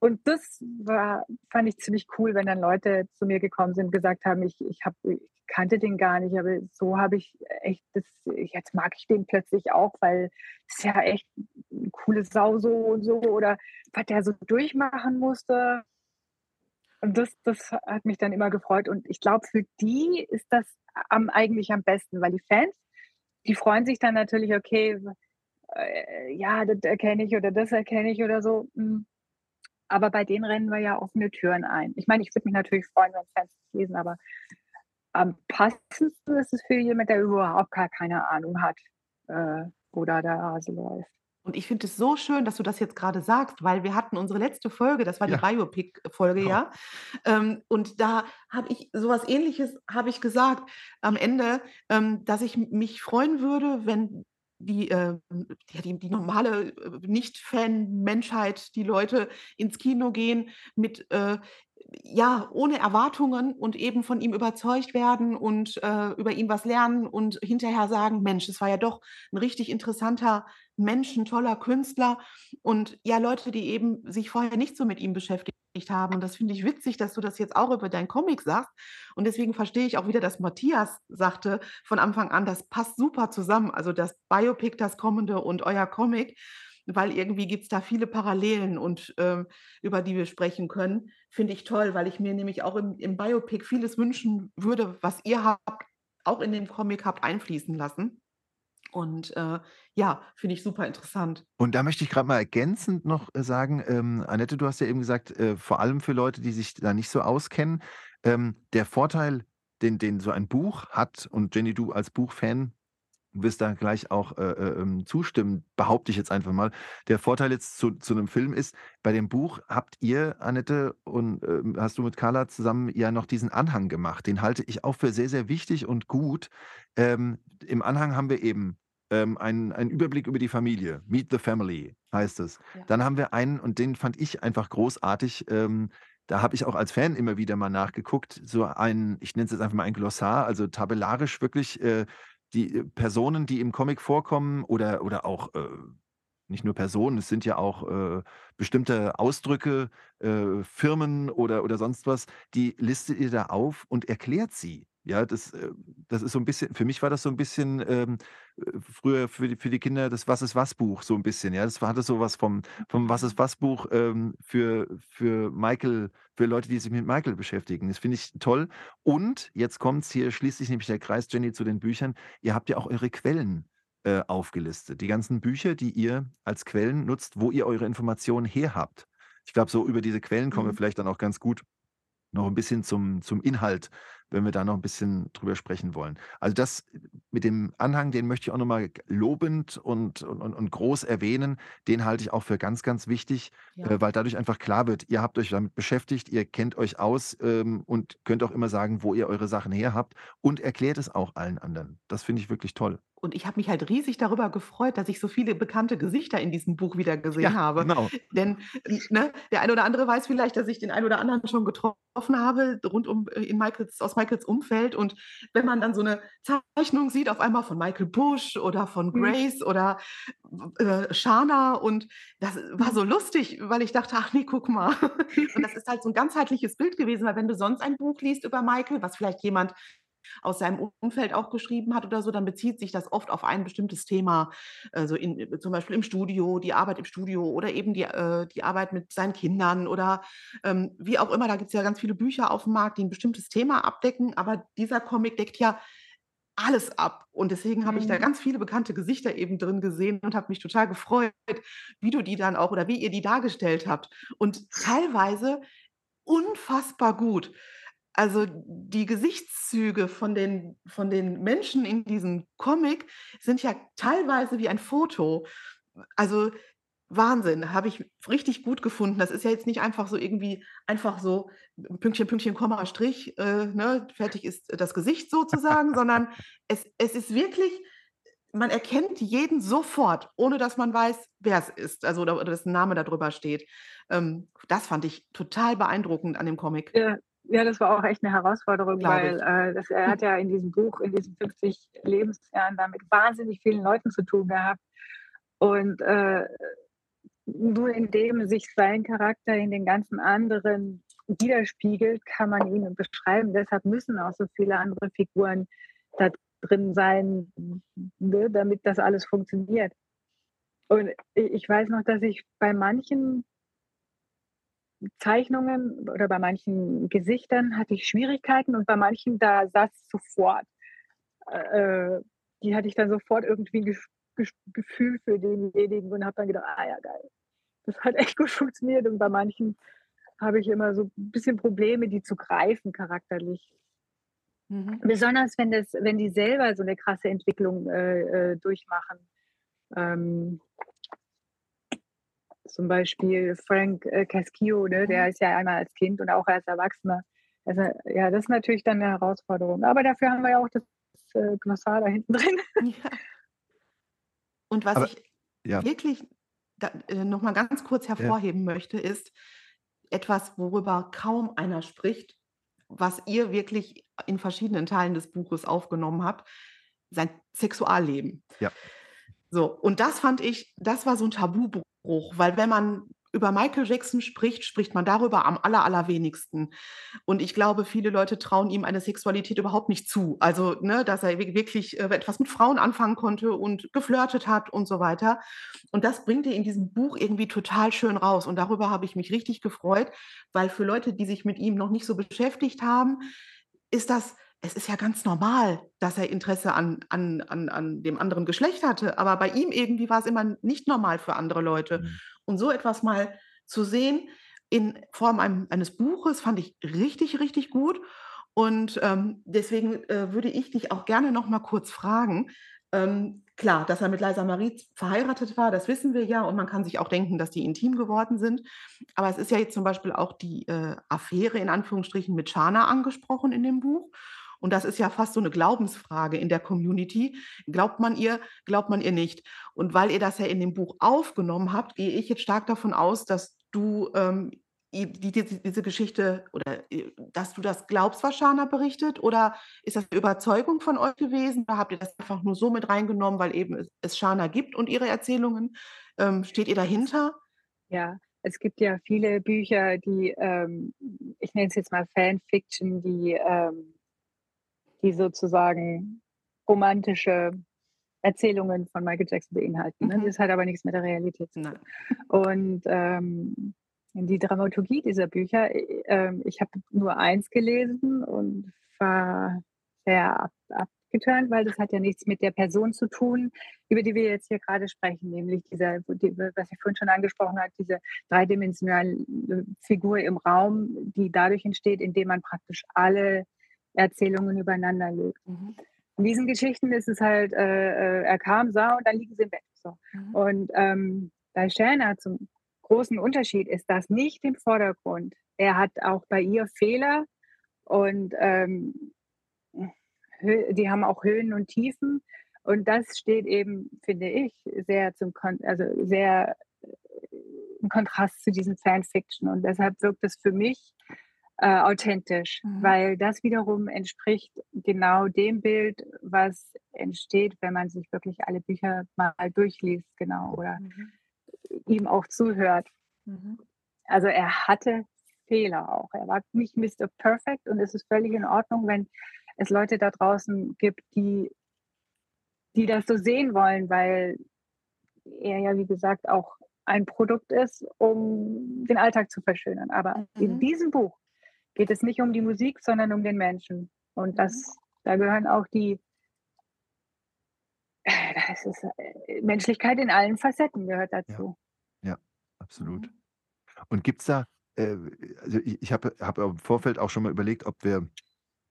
Und das war, fand ich ziemlich cool, wenn dann Leute zu mir gekommen sind und gesagt haben, ich, ich, hab, ich kannte den gar nicht, aber so habe ich echt das, jetzt mag ich den plötzlich auch, weil es ja echt eine coole Sau so und so oder was der so durchmachen musste. Und das, das hat mich dann immer gefreut. Und ich glaube, für die ist das am, eigentlich am besten, weil die Fans, die freuen sich dann natürlich, okay, äh, ja, das erkenne ich oder das erkenne ich oder so. Hm. Aber bei denen rennen wir ja offene Türen ein. Ich meine, ich würde mich natürlich freuen, wenn Fans das lesen, aber am passendsten ist es für jemanden, der überhaupt gar keine Ahnung hat, äh, wo da der Hase läuft. Und ich finde es so schön, dass du das jetzt gerade sagst, weil wir hatten unsere letzte Folge, das war die Ja. Biopic-Folge, Genau. ja. Ähm, und da habe ich sowas Ähnliches habe ich gesagt am Ende, ähm, dass ich mich freuen würde, wenn die, äh, die die normale, äh, Nicht-Fan-Menschheit, die Leute ins Kino gehen mit, äh, ja, ohne Erwartungen und eben von ihm überzeugt werden und, äh, über ihn was lernen und hinterher sagen: „Mensch, es war ja doch 'n richtig interessanter Mensch, 'n toller Künstler.“ Und ja, Leute, die eben sich vorher nicht so mit ihm beschäftigt haben. Und das finde ich witzig, dass du das jetzt auch über deinen Comic sagst. Und deswegen verstehe ich auch wieder, dass Matthias sagte von Anfang an, das passt super zusammen. Also, das Biopic, das kommende und euer Comic, weil irgendwie gibt's da viele Parallelen und, ähm, über die wir sprechen können. Finde ich toll, weil ich mir nämlich auch im im Biopic vieles wünschen würde, was ihr habt auch in dem Comic habt einfließen lassen. Und, äh, ja, finde ich super interessant. Und da möchte ich gerade mal ergänzend noch, äh, sagen, ähm, Annette, du hast ja eben gesagt, äh, vor allem für Leute, die sich da nicht so auskennen, ähm, der Vorteil, den den so ein Buch hat und Jenny, du als Buchfan wirst da gleich auch, äh, äh, ähm, zustimmen, behaupte ich jetzt einfach mal. Der Vorteil jetzt zu zu 'nem Film ist, bei dem Buch habt ihr, Annette, und, ähm, hast du mit Carla zusammen ja noch diesen Anhang gemacht. Den halte ich auch für sehr, sehr wichtig und gut. Ähm, im Anhang haben wir eben, ähm, einen einen Überblick über die Familie. „Meet the Family“ heißt es. Ja. Dann haben wir einen und den fand ich einfach großartig, ähm, da habe ich auch als Fan immer wieder mal nachgeguckt, so ein ich nenne es jetzt einfach mal ein Glossar, also tabellarisch wirklich, äh, die, äh, Personen, die im Comic vorkommen oder oder auch, äh, nicht nur Personen, es sind ja auch, äh, bestimmte Ausdrücke, äh, Firmen oder oder sonst was, die listet ihr da auf und erklärt sie. Ja, das, äh das ist so 'n bisschen für mich war das so 'n bisschen, ähm, äh, früher für die für die Kinder das Was-ist-was-Buch so 'n bisschen, ja. Das war hatte so was vom vom Was-ist-was-Buch, ähm, für für Michael für Leute, die sich mit Michael beschäftigen. Das finde ich toll. Und jetzt kommt's, hier schließt sich nämlich der Kreis, Jenny, zu den Büchern. Ihr habt ja auch eure Quellen, äh, aufgelistet. Die ganzen Bücher, die ihr als Quellen nutzt, wo ihr eure Informationen her habt. Ich glaube, so über diese Quellen kommen wir Mhm. vielleicht dann auch ganz gut noch 'n bisschen zum zum Inhalt, wenn wir da noch 'n bisschen drüber sprechen wollen. Also, das mit dem Anhang, den möchte ich auch noch mal g lobend und und und und groß erwähnen. Den halte ich auch für ganz, ganz wichtig, Ja. äh, weil dadurch einfach klar wird, ihr habt euch damit beschäftigt, ihr kennt euch aus, ähm, und könnt auch immer sagen, wo ihr eure Sachen her habt und erklärt es auch allen anderen. Das finde ich wirklich toll. Und ich habe mich halt riesig darüber gefreut, dass ich so viele bekannte Gesichter in diesem Buch wieder gesehen Ja, habe. genau. Denn, ne, der eine oder andere weiß vielleicht, dass ich den einen oder anderen schon getroffen habe rund um äh, in Michaels aus Michaels Umfeld. Und wenn man dann so 'ne Zeichnung sieht auf einmal von Michael Bush oder von Mhm. Grace oder w äh, Shana und das war Mhm. so lustig, weil ich dachte: „Ach ne, guck mal.“ [laughs] Und das ist halt so 'n ganzheitliches Bild gewesen, weil wenn du sonst ein Buch liest über Michael, was vielleicht jemand aus seinem Umfeld auch geschrieben hat oder so, dann bezieht sich das oft auf ein bestimmtes Thema. Also, in zum Beispiel im Studio, die Arbeit im Studio oder eben die äh, die Arbeit mit seinen Kindern oder, ähm, wie auch immer. Da gibt's ja ganz viele Bücher aufm Markt, die 'n bestimmtes Thema abdecken, aber dieser Comic deckt ja alles ab. Und deswegen habe ich da Mhm. ganz viele bekannte Gesichter eben drin gesehen und habe mich total gefreut, wie du die dann auch oder wie ihr die dargestellt habt. Und teilweise unfassbar gut. Also, die Gesichtszüge von den von den Menschen in diesem Comic sind ja teilweise wie ein Foto. Also, Wahnsinn, habe ich richtig gut gefunden. Das ist ja jetzt nicht einfach so irgendwie einfach so Pünktchen, Pünktchen, Komma, Strich, äh, ne, fertig ist das Gesicht sozusagen, sondern [laughs] es es ist wirklich man erkennt jeden sofort, ohne dass man weiß, wer es ist, also oder, oder dass ein Name darüber steht. Ähm, das fand ich total beeindruckend an dem Comic. Ja, ja, das war auch echt eine Herausforderung, weil äh, das, er hat ja in diesem Buch, in diesen 50 Lebensjahren da mit wahnsinnig vielen Leuten zu tun gehabt. Und äh, nur indem sich sein Charakter in den ganzen anderen widerspiegelt, kann man ihn beschreiben. Deshalb müssen auch so viele andere Figuren da drin sein, ne, damit das alles funktioniert. Und ich weiß noch, dass ich bei manchen Zeichnungen oder bei manchen Gesichtern hatte ich Schwierigkeiten und bei manchen, da saß es sofort. Äh, äh, die hatte ich dann sofort irgendwie 'n Gef Gef Gefühl für denjenigen und habe dann gedacht: „Ah ja, geil. Das hat [laughs] echt gut funktioniert.“ Und bei manchen habe ich immer so 'n bisschen Probleme, die zu greifen charakterlich. Mhm. Besonders wenn das wenn die selber so 'ne krasse Entwicklung, äh, äh, durchmachen. Ähm zum Beispiel Frank, äh, Castillo, ne, der Mhm. ist ja einmal als Kind und auch als Erwachsener. Also, ja, das ist natürlich dann 'ne Herausforderung. Aber dafür haben wir ja auch das, äh, Glossar da hinten drin. [laughs] Ja. Und was Aber ich ja. wirklich da äh, noch mal ganz kurz Ja. hervorheben möchte, ist etwas, worüber kaum einer spricht, was ihr wirklich in verschiedenen Teilen des Buches aufgenommen habt, sein Sexualleben. Ja. So, und das fand ich das war so 'n Tabubruch, weil wenn man über Michael Jackson spricht, spricht man darüber am aller allerwenigsten. Und ich glaube, viele Leute trauen ihm eine Sexualität überhaupt nicht zu. Also, ne, dass er wi wirklich, äh, etwas mit Frauen anfangen konnte und geflirtet hat und so weiter. Und das bringt er in diesem Buch irgendwie total schön raus. Und darüber habe ich mich richtig gefreut, weil für Leute, die sich mit ihm noch nicht so beschäftigt haben, ist das es ist ja ganz normal, dass er Interesse an an an an dem anderen Geschlecht hatte, aber bei ihm irgendwie war's immer nicht normal für andere Leute. Mhm. Und so etwas mal zu sehen in Form einem eines Buches, fand ich richtig, richtig gut. Und, ähm, deswegen, äh, würde ich dich auch gerne noch mal kurz fragen, ähm, klar, dass er mit Liza Marie verheiratet war, das wissen wir ja und man kann sich auch denken, dass die intim geworden sind. Aber es ist ja jetzt zum Beispiel auch die, äh, Affäre in Anführungsstrichen mit Shana angesprochen in dem Buch. Und das ist ja fast so 'ne Glaubensfrage in der Community. Glaubt man ihr, glaubt man ihr nicht? Und weil ihr das ja in dem Buch aufgenommen habt, gehe ich jetzt stark davon aus, dass du, ähm, i die diese Geschichte oder, äh dass du das glaubst, was Shana berichtet? Oder ist das 'ne Überzeugung von euch gewesen? Oder habt ihr das einfach nur so mit reingenommen, weil eben es es Shana gibt und ihre Erzählungen? Ähm, steht ihr dahinter? Ja, es gibt ja viele Bücher, die, ähm, ich nenne es jetzt mal Fanfiction, die, ähm die sozusagen romantische Erzählungen von Michael Jackson beinhalten, ne? Mhm. Das hat aber nichts mit der Realität zu tun. Und, ähm, die Dramaturgie dieser Bücher, äh, ähm, ich habe nur eins gelesen und war sehr ab abgeturnt, weil das hat ja nichts mit der Person zu tun, über die wir jetzt hier grade sprechen, nämlich dieser die was ich vorhin schon angesprochen habe, diese dreidimensionale Figur im Raum, die dadurch entsteht, indem man praktisch alle Erzählungen übereinander legt. Mhm. In diesen Geschichten ist es halt, äh, äh, er kam, sah und dann liegen sie im Bett, so. Mhm. Und, ähm, bei Shana zum großen Unterschied ist das nicht im Vordergrund. Er hat auch bei ihr Fehler und, ähm, die haben auch Höhen und Tiefen. Und das steht eben, finde ich, sehr zum Kon also sehr, äh, im Kontrast zu diesen Fanfiction. Und deshalb wirkt es für mich, äh, authentisch, Mhm. weil das wiederum entspricht genau dem Bild, was entsteht, wenn man sich wirklich alle Bücher mal durchliest, genau, oder Mhm. ihm auch zuhört. Mhm. Also, er hatte Fehler auch. Er war nicht Mister Perfect und es ist völlig in Ordnung, wenn es Leute da draußen gibt, die die das so sehen wollen, weil er ja, wie gesagt, auch ein Produkt ist, um den Alltag zu verschönern. Aber in Mhm. diesem Buch geht es nicht um die Musik, sondern um den Menschen. Und Mhm. das da gehören auch die das ist, äh Menschlichkeit in allen Facetten gehört Ja. dazu. Ja, absolut. Mhm. Und gibt's da äh, also i ich habe habe im Vorfeld auch schon mal überlegt, ob wir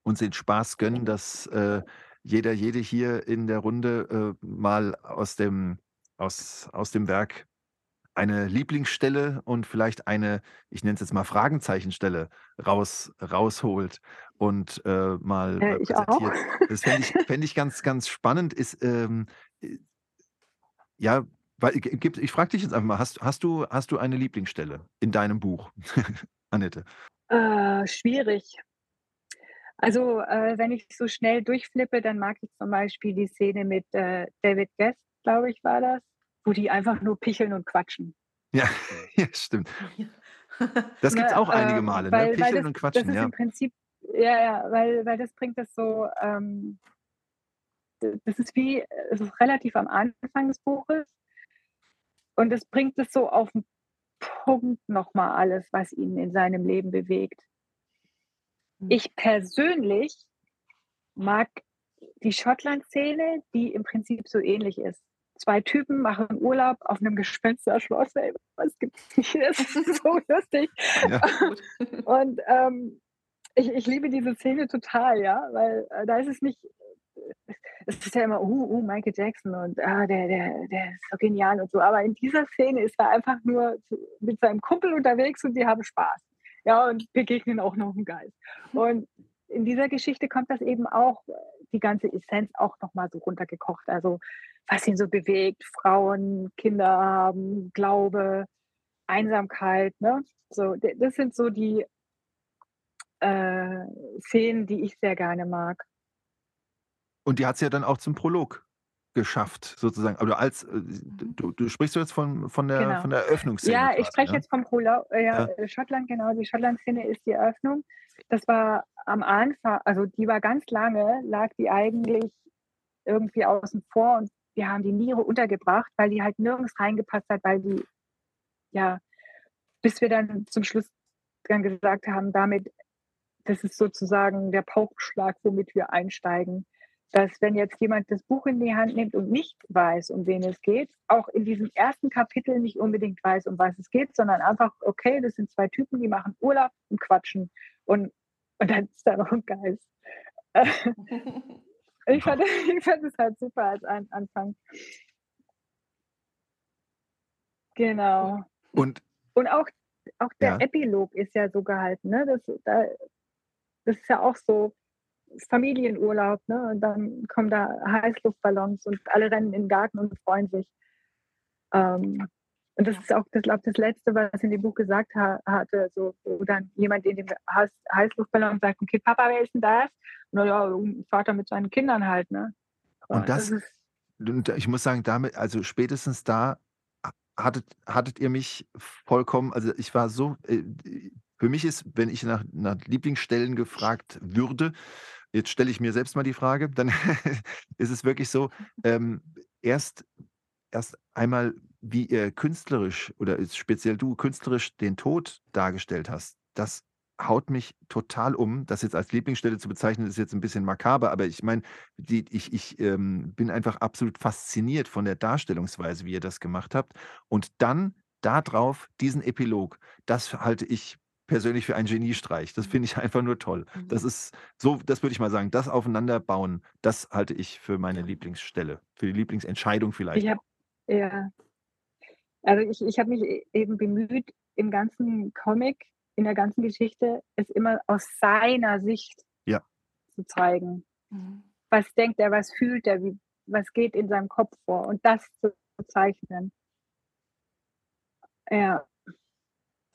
uns den Spaß gönnen, dass, äh, jeder, jede hier in der Runde, äh, mal aus dem aus aus dem Werk eine Lieblingsstelle und vielleicht eine, ich nenne es jetzt mal Fragenzeichenstelle raus rausholt und, äh, mal, Äh, äh, ich auch. präsentiert. [laughs] Das fände ich fände ich ganz, ganz spannend. Ist, ähm äh, ja, weil, gibt, ich frage dich jetzt einfach mal, hast, hast, du, hast du eine Lieblingsstelle in deinem Buch, [laughs] Annette? Äh, schwierig. Also, äh, wenn ich so schnell durchflippe, dann mag ich zum Beispiel die Szene mit äh, David Guest, glaube ich, war das, wo die einfach nur picheln und quatschen. Ja, [laughs] ja stimmt. [laughs] Das gibt es Ne, auch einige ähm, Male, ne? weil, weil Picheln das, und das Quatschen, ist ja. im Prinzip, ja, ja, weil, weil das bringt das so, ähm, das ist wie, es ist relativ am Anfang des Buches und es bringt es so auf den Punkt nochmal alles, was ihn in seinem Leben bewegt. Mhm. Ich persönlich mag die Schottland-Szene, die im Prinzip so ähnlich ist. Zwei Typen machen Urlaub auf einem Gespensterschloss. Ey, was gibt's hier? Das ist [laughs] so lustig. Ja. [laughs] Und ähm, ich, ich liebe diese Szene total, ja, weil äh, da ist es nicht, es ist ja immer, uh, uh, Michael Jackson und ah, der, der, der ist so genial und so. Aber in dieser Szene ist er einfach nur mit seinem Kumpel unterwegs und die haben Spaß. Ja, und begegnen auch noch einen Geist. Und in dieser Geschichte kommt das eben auch, äh, die ganze Essenz auch nochmal so runtergekocht. Also, was ihn so bewegt, Frauen, Kinder haben, Glaube, Einsamkeit, ne? So, das sind so die äh, Szenen, die ich sehr gerne mag. Und die hat es ja dann auch zum Prolog geschafft, sozusagen. Aber als, äh, Mhm. du, du sprichst jetzt von, von, der, Genau. von der Eröffnungsszene. Ja, ich quasi, spreche ne? jetzt vom Prolog, äh, ja, Ja. äh, Schottland, genau. Die Schottland-Szene ist die Eröffnung. Das war am Anfang, also die war ganz lange, lag die eigentlich irgendwie außen vor und wir haben die Niere untergebracht, weil die halt nirgends reingepasst hat, weil die, ja, bis wir dann zum Schluss dann gesagt haben, damit, das ist sozusagen der Paukenschlag, womit wir einsteigen. Dass wenn jetzt jemand das Buch in die Hand nimmt und nicht weiß, um wen es geht, auch in diesem ersten Kapitel nicht unbedingt weiß, um was es geht, sondern einfach, okay, das sind zwei Typen, die machen Urlaub und quatschen. Und, und dann ist da noch ein Geist. [laughs] Ich fand, ich fand es halt super als An Anfang. Genau. Und Und auch, auch der Ja. Epilog ist ja so gehalten. Ne? Das, da, das ist ja auch so Familienurlaub. Ne? Und dann kommen da Heißluftballons und alle rennen in den Garten und freuen sich. Ähm, und das ist auch, das, glaub, das Letzte, was in dem Buch gesagt ha hatte, so, wo dann jemand in dem Heiß Heißluftballon sagt, okay, Papa, wer ist denn das? Und ja, Vater mit seinen Kindern halt. Ne? Und das- ist, Und ich muss sagen, damit, also spätestens da hattet, hattet ihr mich vollkommen, also ich war so, äh, für mich ist, wenn ich nach, nach Lieblingsstellen gefragt würde, jetzt stelle ich mir selbst mal die Frage, dann [laughs] ist es wirklich so, ähm, erst, erst einmal, wie ihr künstlerisch oder speziell du künstlerisch den Tod dargestellt hast, das haut mich total um. Das jetzt als Lieblingsstelle zu bezeichnen, ist jetzt ein bisschen makaber, aber ich meine, ich, ich ähm, bin einfach absolut fasziniert von der Darstellungsweise, wie ihr das gemacht habt. Und dann darauf diesen Epilog, das halte ich persönlich für einen Geniestreich. Das finde ich einfach nur toll. Das ist so, das würde ich mal sagen, das Aufeinanderbauen, das halte ich für meine Lieblingsstelle, für die Lieblingsentscheidung vielleicht. Ich habe ja, also ich, ich habe mich e- eben bemüht, im ganzen Comic, in der ganzen Geschichte, es immer aus seiner Sicht Ja. zu zeigen. Mhm. Was denkt er, was fühlt er, wie, was geht in seinem Kopf vor und das zu zeichnen. Ja,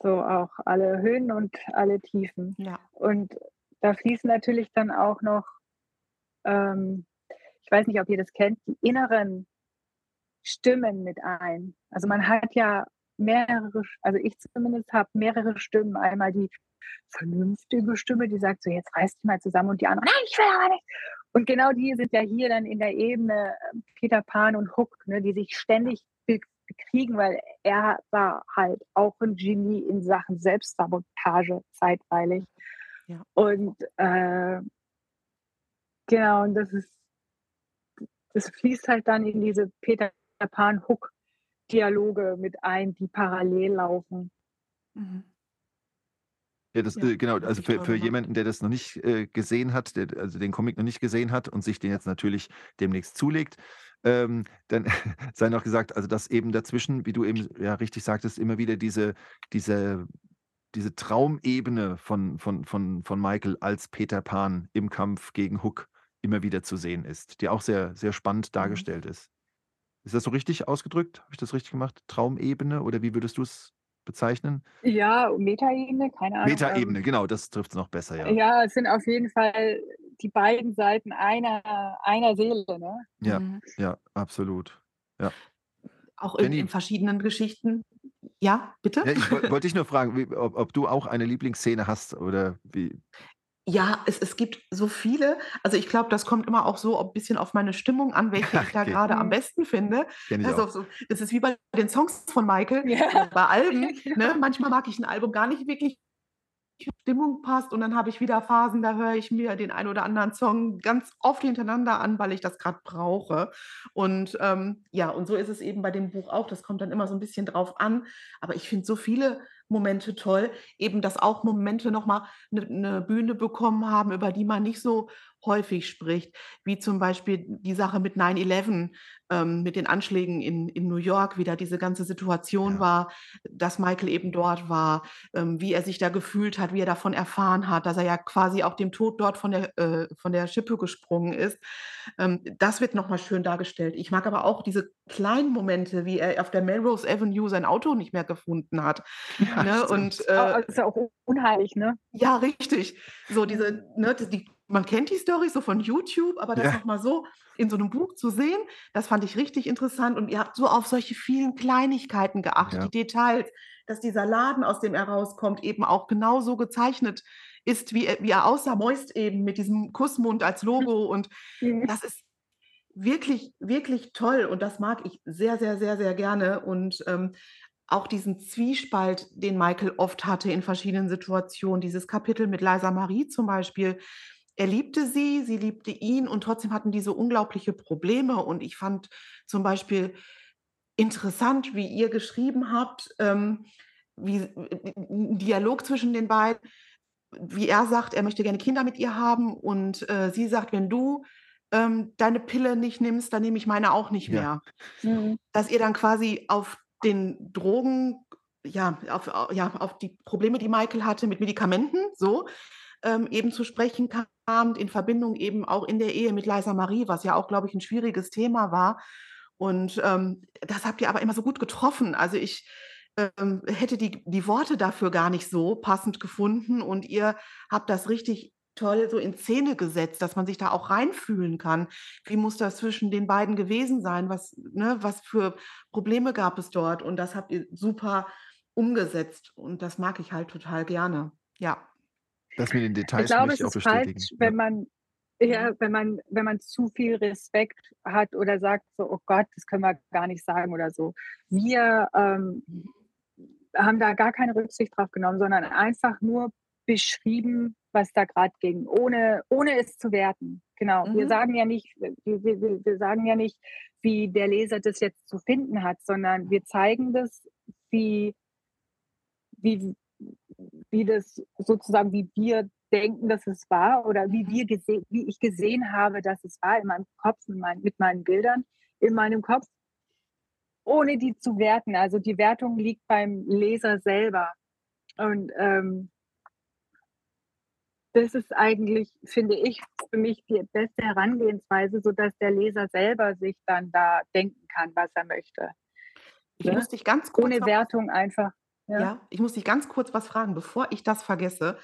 so auch alle Höhen und alle Tiefen. Ja. Und da fließen natürlich dann auch noch, ähm, ich weiß nicht, ob ihr das kennt, die inneren Stimmen mit ein. Also man hat ja mehrere, also ich zumindest habe mehrere Stimmen. Einmal die vernünftige Stimme, die sagt so, jetzt reißt dich mal zusammen und die andere, nein, ich will aber nicht. Und genau die sind ja hier dann in der Ebene äh, Peter Pan und Hook, ne, die sich ständig be bekriegen, weil er war halt auch ein Genie in Sachen Selbstsabotage zeitweilig. Ja. Und äh, genau, und das ist, das fließt halt dann in diese Peter Pan Hook Dialoge mit ein, die parallel laufen. Mhm. Ja, das, Ja, äh, genau, also für, für jemanden, der das noch nicht äh, gesehen hat, der, also den Comic noch nicht gesehen hat und sich den jetzt natürlich demnächst zulegt, ähm, dann [laughs] sei noch gesagt, also dass eben dazwischen, wie du eben ja richtig sagtest, immer wieder diese, diese, diese Traumebene von, von, von, von Michael als Peter Pan im Kampf gegen Hook immer wieder zu sehen ist, die auch sehr, sehr spannend dargestellt ist. Ist das so richtig ausgedrückt? Habe ich das richtig gemacht? Traumebene oder wie würdest du es bezeichnen? Ja, Metaebene, keine Ahnung. Metaebene, Ähm, genau, das trifft es noch besser, ja. ja, es sind auf jeden Fall die beiden Seiten einer, einer Seele, ne? Ja, Mhm. ja, absolut. Ja. Auch in, Jenny. in verschiedenen Geschichten. Ja, bitte? Ja, ich woll- [laughs] wollte dich nur fragen, wie, ob, ob du auch eine Lieblingsszene hast oder wie. Ja, es, es gibt so viele. Also ich glaube, das kommt immer auch so ein bisschen auf meine Stimmung an, [laughs] welche ich da Okay. gerade am Mhm. besten finde. Also auch. so, das ist wie bei den Songs von Michael, Ja. bei Alben. [laughs] Ne? Manchmal mag ich ein Album gar nicht wirklich die Stimmung passt und dann habe ich wieder Phasen, da höre ich mir den einen oder anderen Song ganz oft hintereinander an, weil ich das gerade brauche. Und ähm, ja, und so ist es eben bei dem Buch auch. Das kommt dann immer so ein bisschen drauf an. Aber ich finde so viele Momente toll, eben dass auch Momente nochmal eine ne Bühne bekommen haben, über die man nicht so häufig spricht, wie zum Beispiel die Sache mit 9-11, ähm, mit den Anschlägen in, in New York, wie da diese ganze Situation Ja. war, dass Michael eben dort war, ähm, wie er sich da gefühlt hat, wie er davon erfahren hat, dass er ja quasi auch dem Tod dort von der, äh, von der Schippe gesprungen ist. Ähm, das wird nochmal schön dargestellt. Ich mag aber auch diese kleinen Momente, wie er auf der Melrose Avenue sein Auto nicht mehr gefunden hat. Ja, ne? Und äh, Also auch unheilig, ne? ja, richtig. So diese, ne, die, man kennt die Story so von YouTube, aber das Ja. nochmal so in so einem Buch zu sehen, das fand ich richtig interessant. Und ihr habt so auf solche vielen Kleinigkeiten geachtet, Ja. die Details, dass dieser Laden, aus dem er rauskommt, eben auch genau so gezeichnet ist, wie er, wie er aussah, Moist eben mit diesem Kussmund als Logo. Und Mhm. das ist wirklich, wirklich toll und das mag ich sehr, sehr, sehr, sehr gerne. Und ähm, auch diesen Zwiespalt, den Michael oft hatte in verschiedenen Situationen, dieses Kapitel mit Liza Marie zum Beispiel. Er liebte sie, sie liebte ihn und trotzdem hatten die so unglaubliche Probleme. Und ich fand zum Beispiel interessant, wie ihr geschrieben habt, ähm, wie ein Dialog zwischen den beiden, wie er sagt, er möchte gerne Kinder mit ihr haben und äh, sie sagt, wenn du ähm, deine Pille nicht nimmst, dann nehme ich meine auch nicht Ja. mehr. Mhm. Dass ihr dann quasi auf den Drogen, ja, auf, au- ja, auf die Probleme, die Michael hatte mit Medikamenten, so ähm, eben zu sprechen kam, in Verbindung eben auch in der Ehe mit Liza Marie, was ja auch, glaube ich, ein schwieriges Thema war. Und ähm, das habt ihr aber immer so gut getroffen. Also ich ähm, hätte die, die Worte dafür gar nicht so passend gefunden und ihr habt das richtig toll so in Szene gesetzt, dass man sich da auch reinfühlen kann. Wie muss das zwischen den beiden gewesen sein? Was, ne, was für Probleme gab es dort? Und das habt ihr super umgesetzt und das mag ich halt total gerne. Ja. Das mit den Ich Details glaube, möchte es ich auch ist bestätigen. falsch, wenn man, ja, wenn man, wenn man zu viel Respekt hat oder sagt so, oh Gott, das können wir gar nicht sagen oder so. Wir ähm, haben da gar keine Rücksicht drauf genommen, sondern einfach nur beschrieben, was da gerade ging, ohne, ohne es zu werten. Genau. Wir Mhm. sagen ja nicht, wir, wir, wir- wir sagen ja nicht, wie der Leser das jetzt zu finden hat, sondern wir zeigen das, wie, wie, wie das sozusagen, wie wir denken, dass es war oder wie wir gesehen, wie ich gesehen habe, dass es war in meinem Kopf, in mein, mit meinen Bildern in meinem Kopf, ohne die zu werten. Also die Wertung liegt beim Leser selber. Und ähm, das ist eigentlich, finde ich, für mich die beste Herangehensweise, sodass der Leser selber sich dann da denken kann, was er möchte. Ich Ne? muss dich ganz kurz Ohne Wertung einfach. Ja. Ja. ich muss dich ganz kurz was fragen, bevor ich das vergesse.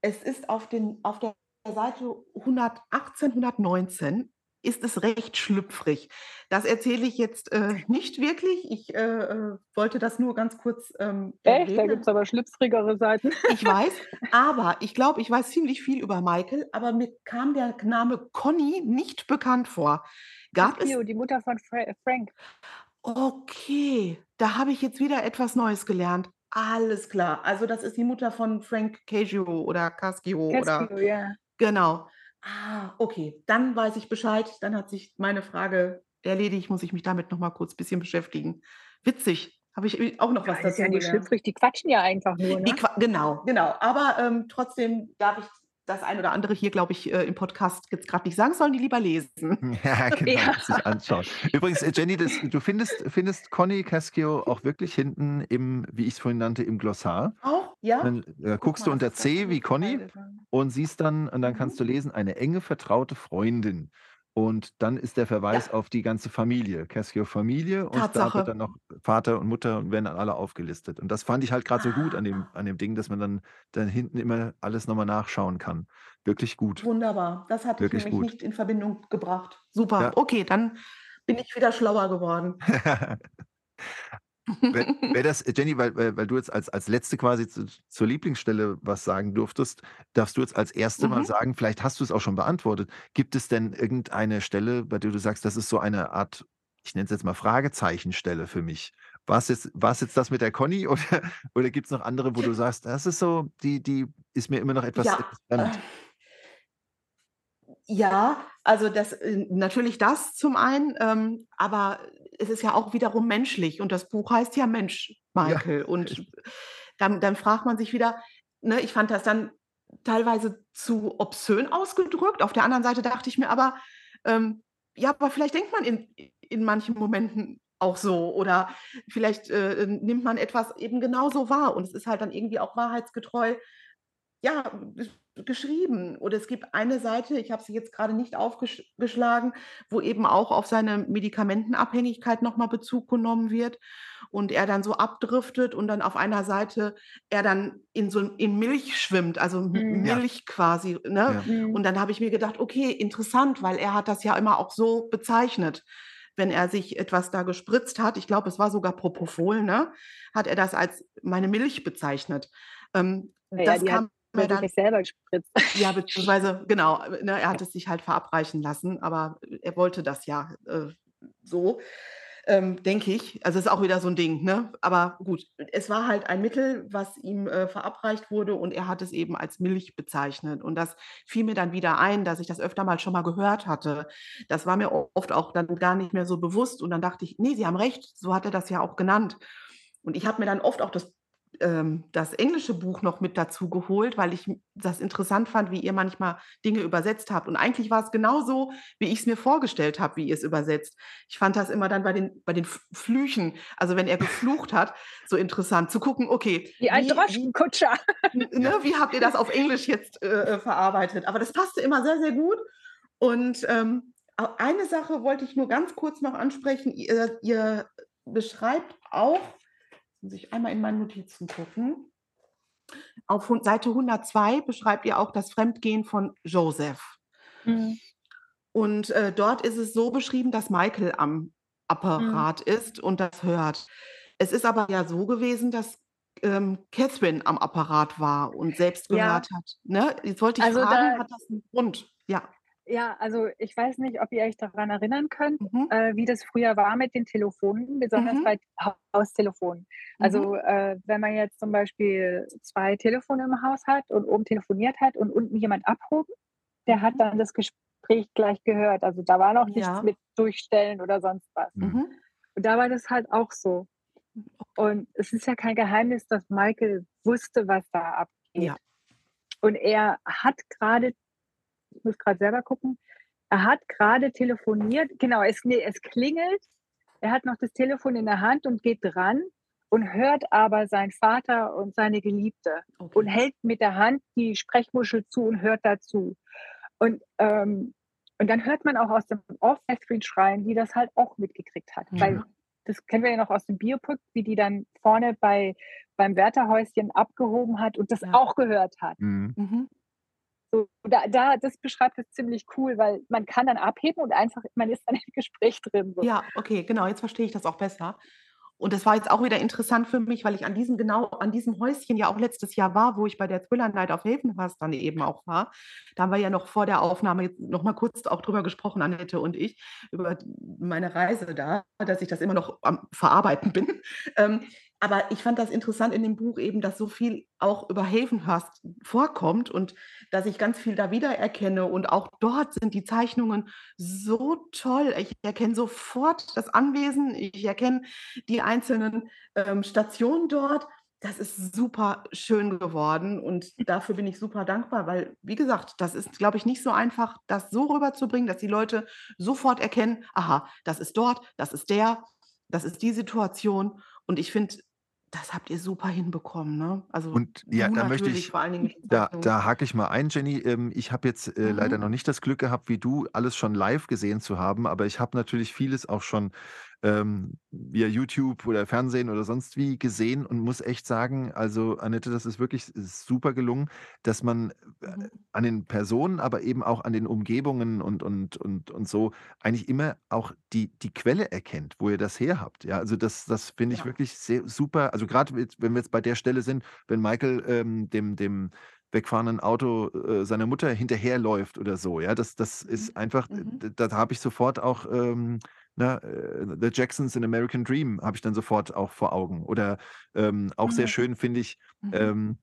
Es ist auf, den, auf der Seite 118, 119 ist es recht schlüpfrig. Das erzähle ich jetzt äh, nicht wirklich. Ich äh, äh, wollte das nur ganz kurz ähm, Echt? Da erwähnen. gibt es aber schlüpfrigere Seiten. [laughs] Ich weiß, aber ich glaube, ich weiß ziemlich viel über Michael, aber mir kam der Name Conny nicht bekannt vor. Gab es Pio, die Mutter von Fra Frank. Okay, da habe ich jetzt wieder etwas Neues gelernt. Alles klar. Also das ist die Mutter von Frank Casio oder Cascio oder ja. genau. Ah, okay. Dann weiß ich Bescheid. Dann hat sich meine Frage erledigt. Muss ich mich damit noch mal kurz ein bisschen beschäftigen. Witzig. Habe ich auch noch was Ja, ist dazu ja nicht schlüpfrig, die quatschen ja einfach nur. Ne? Qua genau, genau. Aber ähm, trotzdem darf ich das ein oder andere hier, glaube ich, äh, im Podcast jetzt gerade nicht sagen, sollen die lieber lesen. [laughs] Ja, [laughs] genau, Ja. sich anschauen. Übrigens, äh, Jenny, das, du findest, findest Conny Cascio auch wirklich hinten im, wie ich es vorhin nannte, im Glossar. Auch? Ja? Dann äh, guckst du mal, unter das ist C wie Conny und siehst dann, und dann Mhm. kannst du lesen, eine enge vertraute Freundin. Und dann ist der Verweis Ja. auf die ganze Familie, Casio Familie und da wird Tatsache. dann noch Vater und Mutter und werden dann alle aufgelistet. Und das fand ich halt grad so gut an dem an dem Ding, dass man dann dann hinten immer alles noch mal nachschauen kann. Wirklich gut. Wunderbar. Das hatte ich Wirklich nämlich gut. nicht in Verbindung gebracht. Super. Ja. Okay, dann bin ich wieder schlauer geworden. [laughs] Wäre wäre das Jenny, weil weil du jetzt als als Letzte quasi zu zur Lieblingsstelle was sagen durftest, darfst du jetzt als Erste mal Mhm. sagen, vielleicht hast du's auch schon beantwortet. Gibt es denn irgendeine Stelle, bei der du sagst, das ist so eine Art, ich nenne es jetzt mal Fragezeichenstelle für mich? War's jetzt war's jetzt das mit der Conny [laughs] oder oder gibt's noch andere, wo du sagst: „Das ist so, die die ist mir immer noch etwas Ja, etwas fremd?“ äh ja, also das äh, natürlich das zum einen, ähm, aber es ist ja auch wiederum menschlich und das Buch heißt ja Mensch, Ja, Michael. echt. Und dann dann fragt man sich wieder ne, ich fand das dann teilweise zu obszön ausgedrückt. Auf der anderen Seite dachte ich mir aber, ähm, ja, aber vielleicht denkt man in in manchen Momenten auch so oder vielleicht, äh, nimmt man etwas eben genauso wahr und es ist halt dann irgendwie auch wahrheitsgetreu, ja, gesch geschrieben. Oder es gibt eine Seite, ich habe sie jetzt grade nicht aufgesch geschlagen, wo eben auch auf seine Medikamentenabhängigkeit noch mal Bezug genommen wird und er dann so abdriftet und dann auf einer Seite er dann in so in Milch schwimmt, also Mhm. Ja. Milch quasi, ne? Ja. Mhm. Und dann habe ich mir gedacht: „Okay, interessant“, weil er hat das ja immer auch so bezeichnet, wenn er sich etwas da gespritzt hat. Ich glaube, es war sogar Propofol, ne? Hat er das als meine Milch bezeichnet. Ähm, ja, das kam sich dann nicht selber gespritzt. ja, beziehungsweise genau, ne, er hat es sich halt verabreichen lassen, aber er wollte das ja, äh, so, ähm, denke ich. Also, ist auch wieder so 'n Ding, ne? Aber gut, es war halt ein Mittel, was ihm, äh, verabreicht wurde und er hat es eben als Milch bezeichnet. Und das fiel mir dann wieder ein, dass ich das öfter mal schon mal gehört hatte. Das war mir oft auch dann gar nicht mehr so bewusst und dann dachte ich: „Ne, Sie haben recht, so hat er das ja auch genannt.“ Und ich habe mir dann oft auch das ähm, das englische Buch noch mit dazu geholt, weil ich das interessant fand, wie ihr manchmal Dinge übersetzt habt. Und eigentlich war's genauso, wie ich's mir vorgestellt habe, wie ihr's übersetzt. Ich fand das immer dann bei den bei den Flüchen, also wenn er geflucht hat, so interessant zu gucken, okay, Wie ein n [laughs] ne, wie habt ihr das auf Englisch jetzt, äh, äh, verarbeitet? Aber das passte immer sehr, sehr gut. Und, ähm, eine Sache wollte ich nur ganz kurz noch ansprechen. Ihr ihr beschreibt auch muss ich einmal in meine Notizen gucken. Auf Seite 102 beschreibt ihr auch das Fremdgehen von Joseph. Mhm. Und, äh, dort ist es so beschrieben, dass Michael am Mhm. Apparat ist und das hört. Es ist aber ja so gewesen, dass, ähm, Catherine am Apparat war und selbst Ja. gehört hat, ne? Jetzt wollte ich Also, fragen, da hat das 'n Grund? Ja. Ja, also, ich weiß nicht, ob ihr euch daran erinnern könnt, Mhm. äh, wie das früher war mit den Telefonen, besonders Mhm. bei Haustelefonen. Mhm. Also, äh, wenn man jetzt zum Beispiel 2 Telefone im Haus hat und oben telefoniert hat und unten jemand abhoben, der hat Mhm. dann das Gespräch gleich gehört. Also, da war noch nichts Ja. mit Durchstellen oder sonst was. Mhm. Mhm. Und da war das halt auch so. Und es ist ja kein Geheimnis, dass Michael wusste, was da abgeht. Ja. Und er hat grade ich muss grad selber gucken, er hat grade telefoniert genau, es ne, es klingelt. Er hat noch das Telefon in der Hand und geht dran und hört aber seinen Vater und seine Geliebte und Okay. hält mit der Hand die Sprechmuschel zu und hört dazu. Und, ähm und dann hört man auch aus dem Off Catherine schreien, die das halt auch mitgekriegt hat. Weil Mhm. das kennen wir ja noch aus dem Biopic, wie die dann vorne bei beim Wärterhäuschen abgehoben hat und das Ja. auch gehört hat. Mhm. Mhm. So, da da das beschreibt es ziemlich cool, weil man kann dann abheben und einfach man ist dann im Gespräch drin so. Ja, okay, genau, jetzt verstehe ich das auch besser. Und das war jetzt auch wieder interessant für mich, weil ich an diesem genau an diesem Häuschen ja auch letztes Jahr war, wo ich bei der Thriller Night auf Havenhurst dann eben auch war. Da haben wir ja noch vor der Aufnahme noch mal kurz auch drüber gesprochen, Annette und ich, über meine Reise da, dass ich das immer noch am Verarbeiten bin. Ähm, aber ich fand das interessant in dem Buch eben, dass so viel auch über Havenhurst vorkommt und dass ich ganz viel da wiedererkenne. Und auch dort sind die Zeichnungen so toll. Ich erkenne sofort das Anwesen. Ich erkenne die einzelnen, ähm, Stationen dort. Das ist super schön geworden und dafür bin ich super dankbar, weil, wie gesagt, das ist, glaube ich, nicht so einfach, das so rüberzubringen, dass die Leute sofort erkennen: „Aha, das ist dort, das ist der, das ist die Situation.“ Und ich finde, Das habt ihr super hinbekommen, ne? Also, Und ja, da möchte natürlich, ich vor allen Dingen da da hake ich mal ein, Jenny. Ähm, ich habe jetzt, äh, leider Mhm. noch nicht das Glück gehabt, wie du, alles schon live gesehen zu haben, aber ich habe natürlich vieles auch schon, ähm, via YouTube oder Fernsehen oder sonst wie gesehen und muss echt sagen, also, Annette, das ist wirklich s super gelungen, dass man, äh, Mhm. an den Personen, aber eben auch an den Umgebungen und und und und so eigentlich immer auch die die Quelle erkennt, wo ihr das her habt. Ja, also, das das finde ich Ja. wirklich sehr super. Also, jetzt, wenn wir jetzt bei der Stelle sind, wenn Michael, ähm, dem dem wegfahrenden Auto, äh, seiner Mutter hinterherläuft oder so, ja, das das Mhm. ist einfach Mhm. d da habe ich sofort auch, ähm, na, The Jacksons in American Dream habe ich dann sofort auch vor Augen. Oder ähm, auch mhm. sehr schön finde ich, mhm. ähm,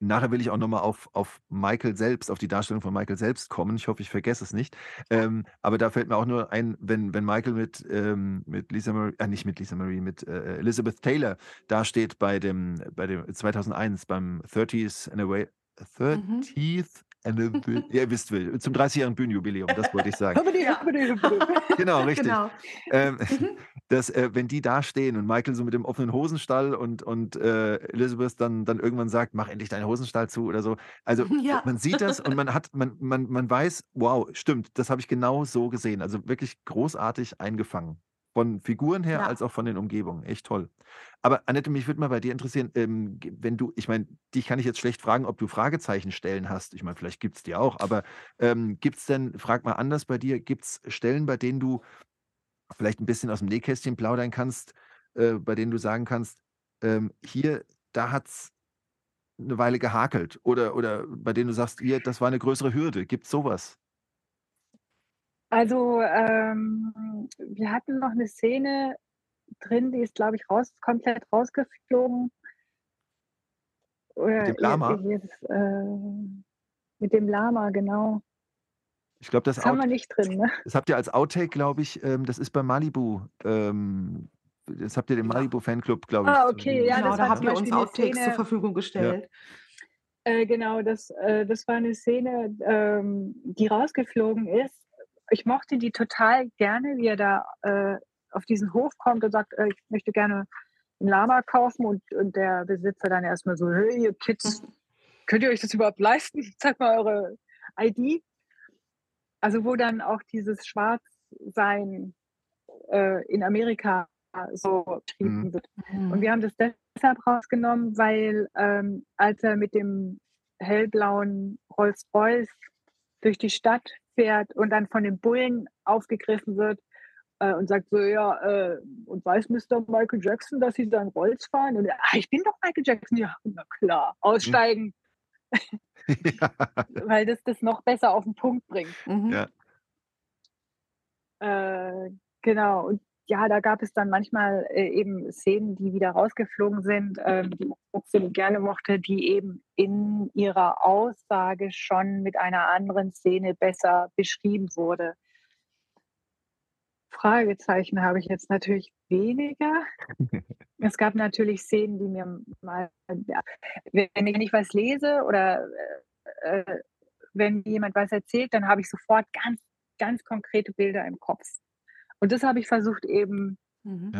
nachher will ich auch nochmal auf, auf Michael selbst, auf die Darstellung von Michael selbst kommen. Ich hoffe, ich vergesse es nicht. Ähm, aber da fällt mir auch nur ein, wenn, wenn Michael mit, ähm, mit Lisa Marie, äh, nicht mit Lisa Marie, mit äh, äh, Elizabeth Taylor dasteht bei dem, bei dem 2001, beim 30th, in a way, 30th eine Bühne, ja, wisst, zum 30-jährigen Bühnenjubiläum, das wollte ich sagen. [laughs] ja. [laughs] genau, richtig. Genau. Ähm, dass, äh, wenn die da stehen und Michael so mit dem offenen Hosenstall und, und äh, Elizabeth dann, dann irgendwann sagt, mach endlich deinen Hosenstall zu oder so. Also [laughs] ja. man sieht das und man hat, man, man, man weiß, wow, stimmt, das habe ich genau so gesehen. Also wirklich großartig eingefangen. Von Figuren her Ja. als auch von den Umgebungen. Echt toll. Aber Annette, mich würde mal bei dir interessieren, ähm, wenn du ich meine, dich kann ich jetzt schlecht fragen, ob du Fragezeichen-Stellen hast. Ich meine, vielleicht gibt's die auch, aber, ähm, gibt's denn frage mal anders bei dir, gibt's Stellen, bei denen du vielleicht 'n bisschen aus'm Nähkästchen plaudern kannst, äh, bei denen du sagen kannst, ähm: „Hier, da hat's 'ne Weile gehakelt“ oder oder bei denen du sagst: „Hier, das war 'ne größere Hürde.“ Gibt's so was? Also, ähm, wir hatten noch 'ne Szene drin, die ist, glaube ich, raus komplett rausgeflogen. Mit dem Lama? es, äh mit dem Lama, genau. Ich glaube, das Das haben wir nicht drin, ne? das habt ihr als Outtake, glaube ich ähm, das ist bei Malibu. Ähm, das habt ihr dem Ja. Malibu Fanclub, glaube ich, Ah, zur okay, Verfügung ja, Genau, das da habt ihr uns Outtakes zur Verfügung Ja. gestellt. Äh, genau, das äh, das war 'ne Szene, ähm, die rausgeflogen ist. Ich mochte die total gerne, wie er da, äh, auf diesen Hof kommt und sagt: „Äh, ich möchte gerne 'n Lama kaufen“ und und der Besitzer dann erst mal so: „Hey, ihr Kids, könnt ihr euch das überhaupt leisten? [laughs] Zeigt mal eure ID.“ Also, wo dann auch dieses Schwarzsein, äh, in Amerika so Mhm. beschrieben wird. Und Mhm. wir haben das deshalb rausgenommen, weil, ähm, als er mit dem hellblauen Rolls-Royce durch die Stadt fährt und dann von den Bullen aufgegriffen wird, äh, und sagt so: „Ja, äh, und weiß Mister Michael Jackson, dass Sie seinen Rolls fahren?“ Und er: „Ah, ich bin doch Michael Jackson.“ „Ja, na klar, Mhm. aussteigen.“ [laughs] Ja. [laughs] Weil das das noch besser auf 'n Punkt bringt. Mhm. Ja. Äh, genau. Und ja, da gab es dann manchmal, äh, eben Szenen, die wieder rausgeflogen sind, ähm, die ich gerne mochte, die eben in ihrer Aussage schon mit einer anderen Szene besser beschrieben wurde. Fragezeichen habe ich jetzt natürlich weniger. Es gab natürlich Szenen, die mir mal ja, wenn ich was lese oder, äh, äh, wenn jemand was erzählt, dann habe ich sofort ganz, ganz konkrete Bilder im Kopf. Und das habe ich versucht eben Mhm.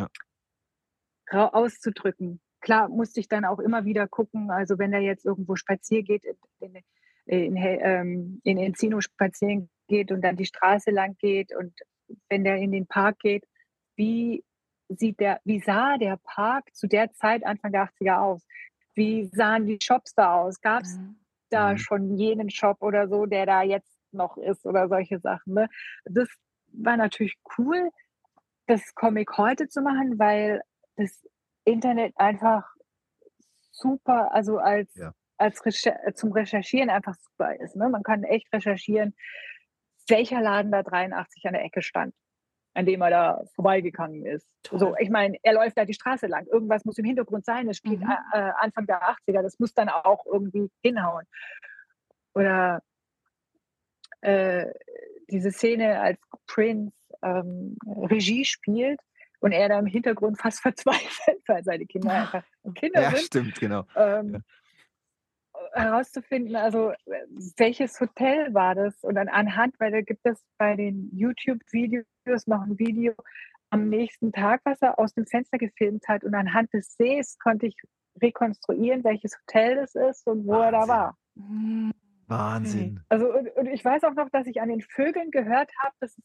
Auszudrücken. Klar musste ich dann auch immer wieder gucken, also, wenn er jetzt irgendwo spazieren geht, in in in ähm, in Encino spazieren geht und dann die Straße lang geht und wenn der in den Park geht, wie sieht der wie sah der Park zu der Zeit Anfang der 80er aus? Wie sahen die Shops da aus? Gab's Mhm. da Mhm. schon jenen Shop oder so, der da jetzt noch ist oder solche Sachen, ne? Das war natürlich cool, das Comic heute zu machen, weil das Internet einfach super also, als Ja. als Recher zum Recherchieren einfach super ist, ne? Man kann echt recherchieren, welcher Laden da 83 an der Ecke stand, an dem er da vorbeigegangen ist. So, Toll. ich meine, er läuft da die Straße lang. Irgendwas muss im Hintergrund sein. Es spielt, Mhm. äh, äh, Anfang der 80er. Das muss dann auch irgendwie hinhauen. Oder äh, diese Szene, als Prince, ähm, Regie spielt und er da im Hintergrund fast [laughs] verzweifelt, weil seine Kinder einfach Kinder Ja, sind. stimmt, genau. Ähm, Ja. herauszufinden, also, welches Hotel war das? Und dann anhand weil da gibt es bei den YouTube-Videos noch 'n Video, am nächsten Tag, was er aus dem Fenster gefilmt hat. Und anhand des Sees konnte ich rekonstruieren, welches Hotel das ist und wo er da Wahnsinn. war. Wahnsinn. Also, und, und ich weiß auch noch, dass ich an den Vögeln gehört habe, dass es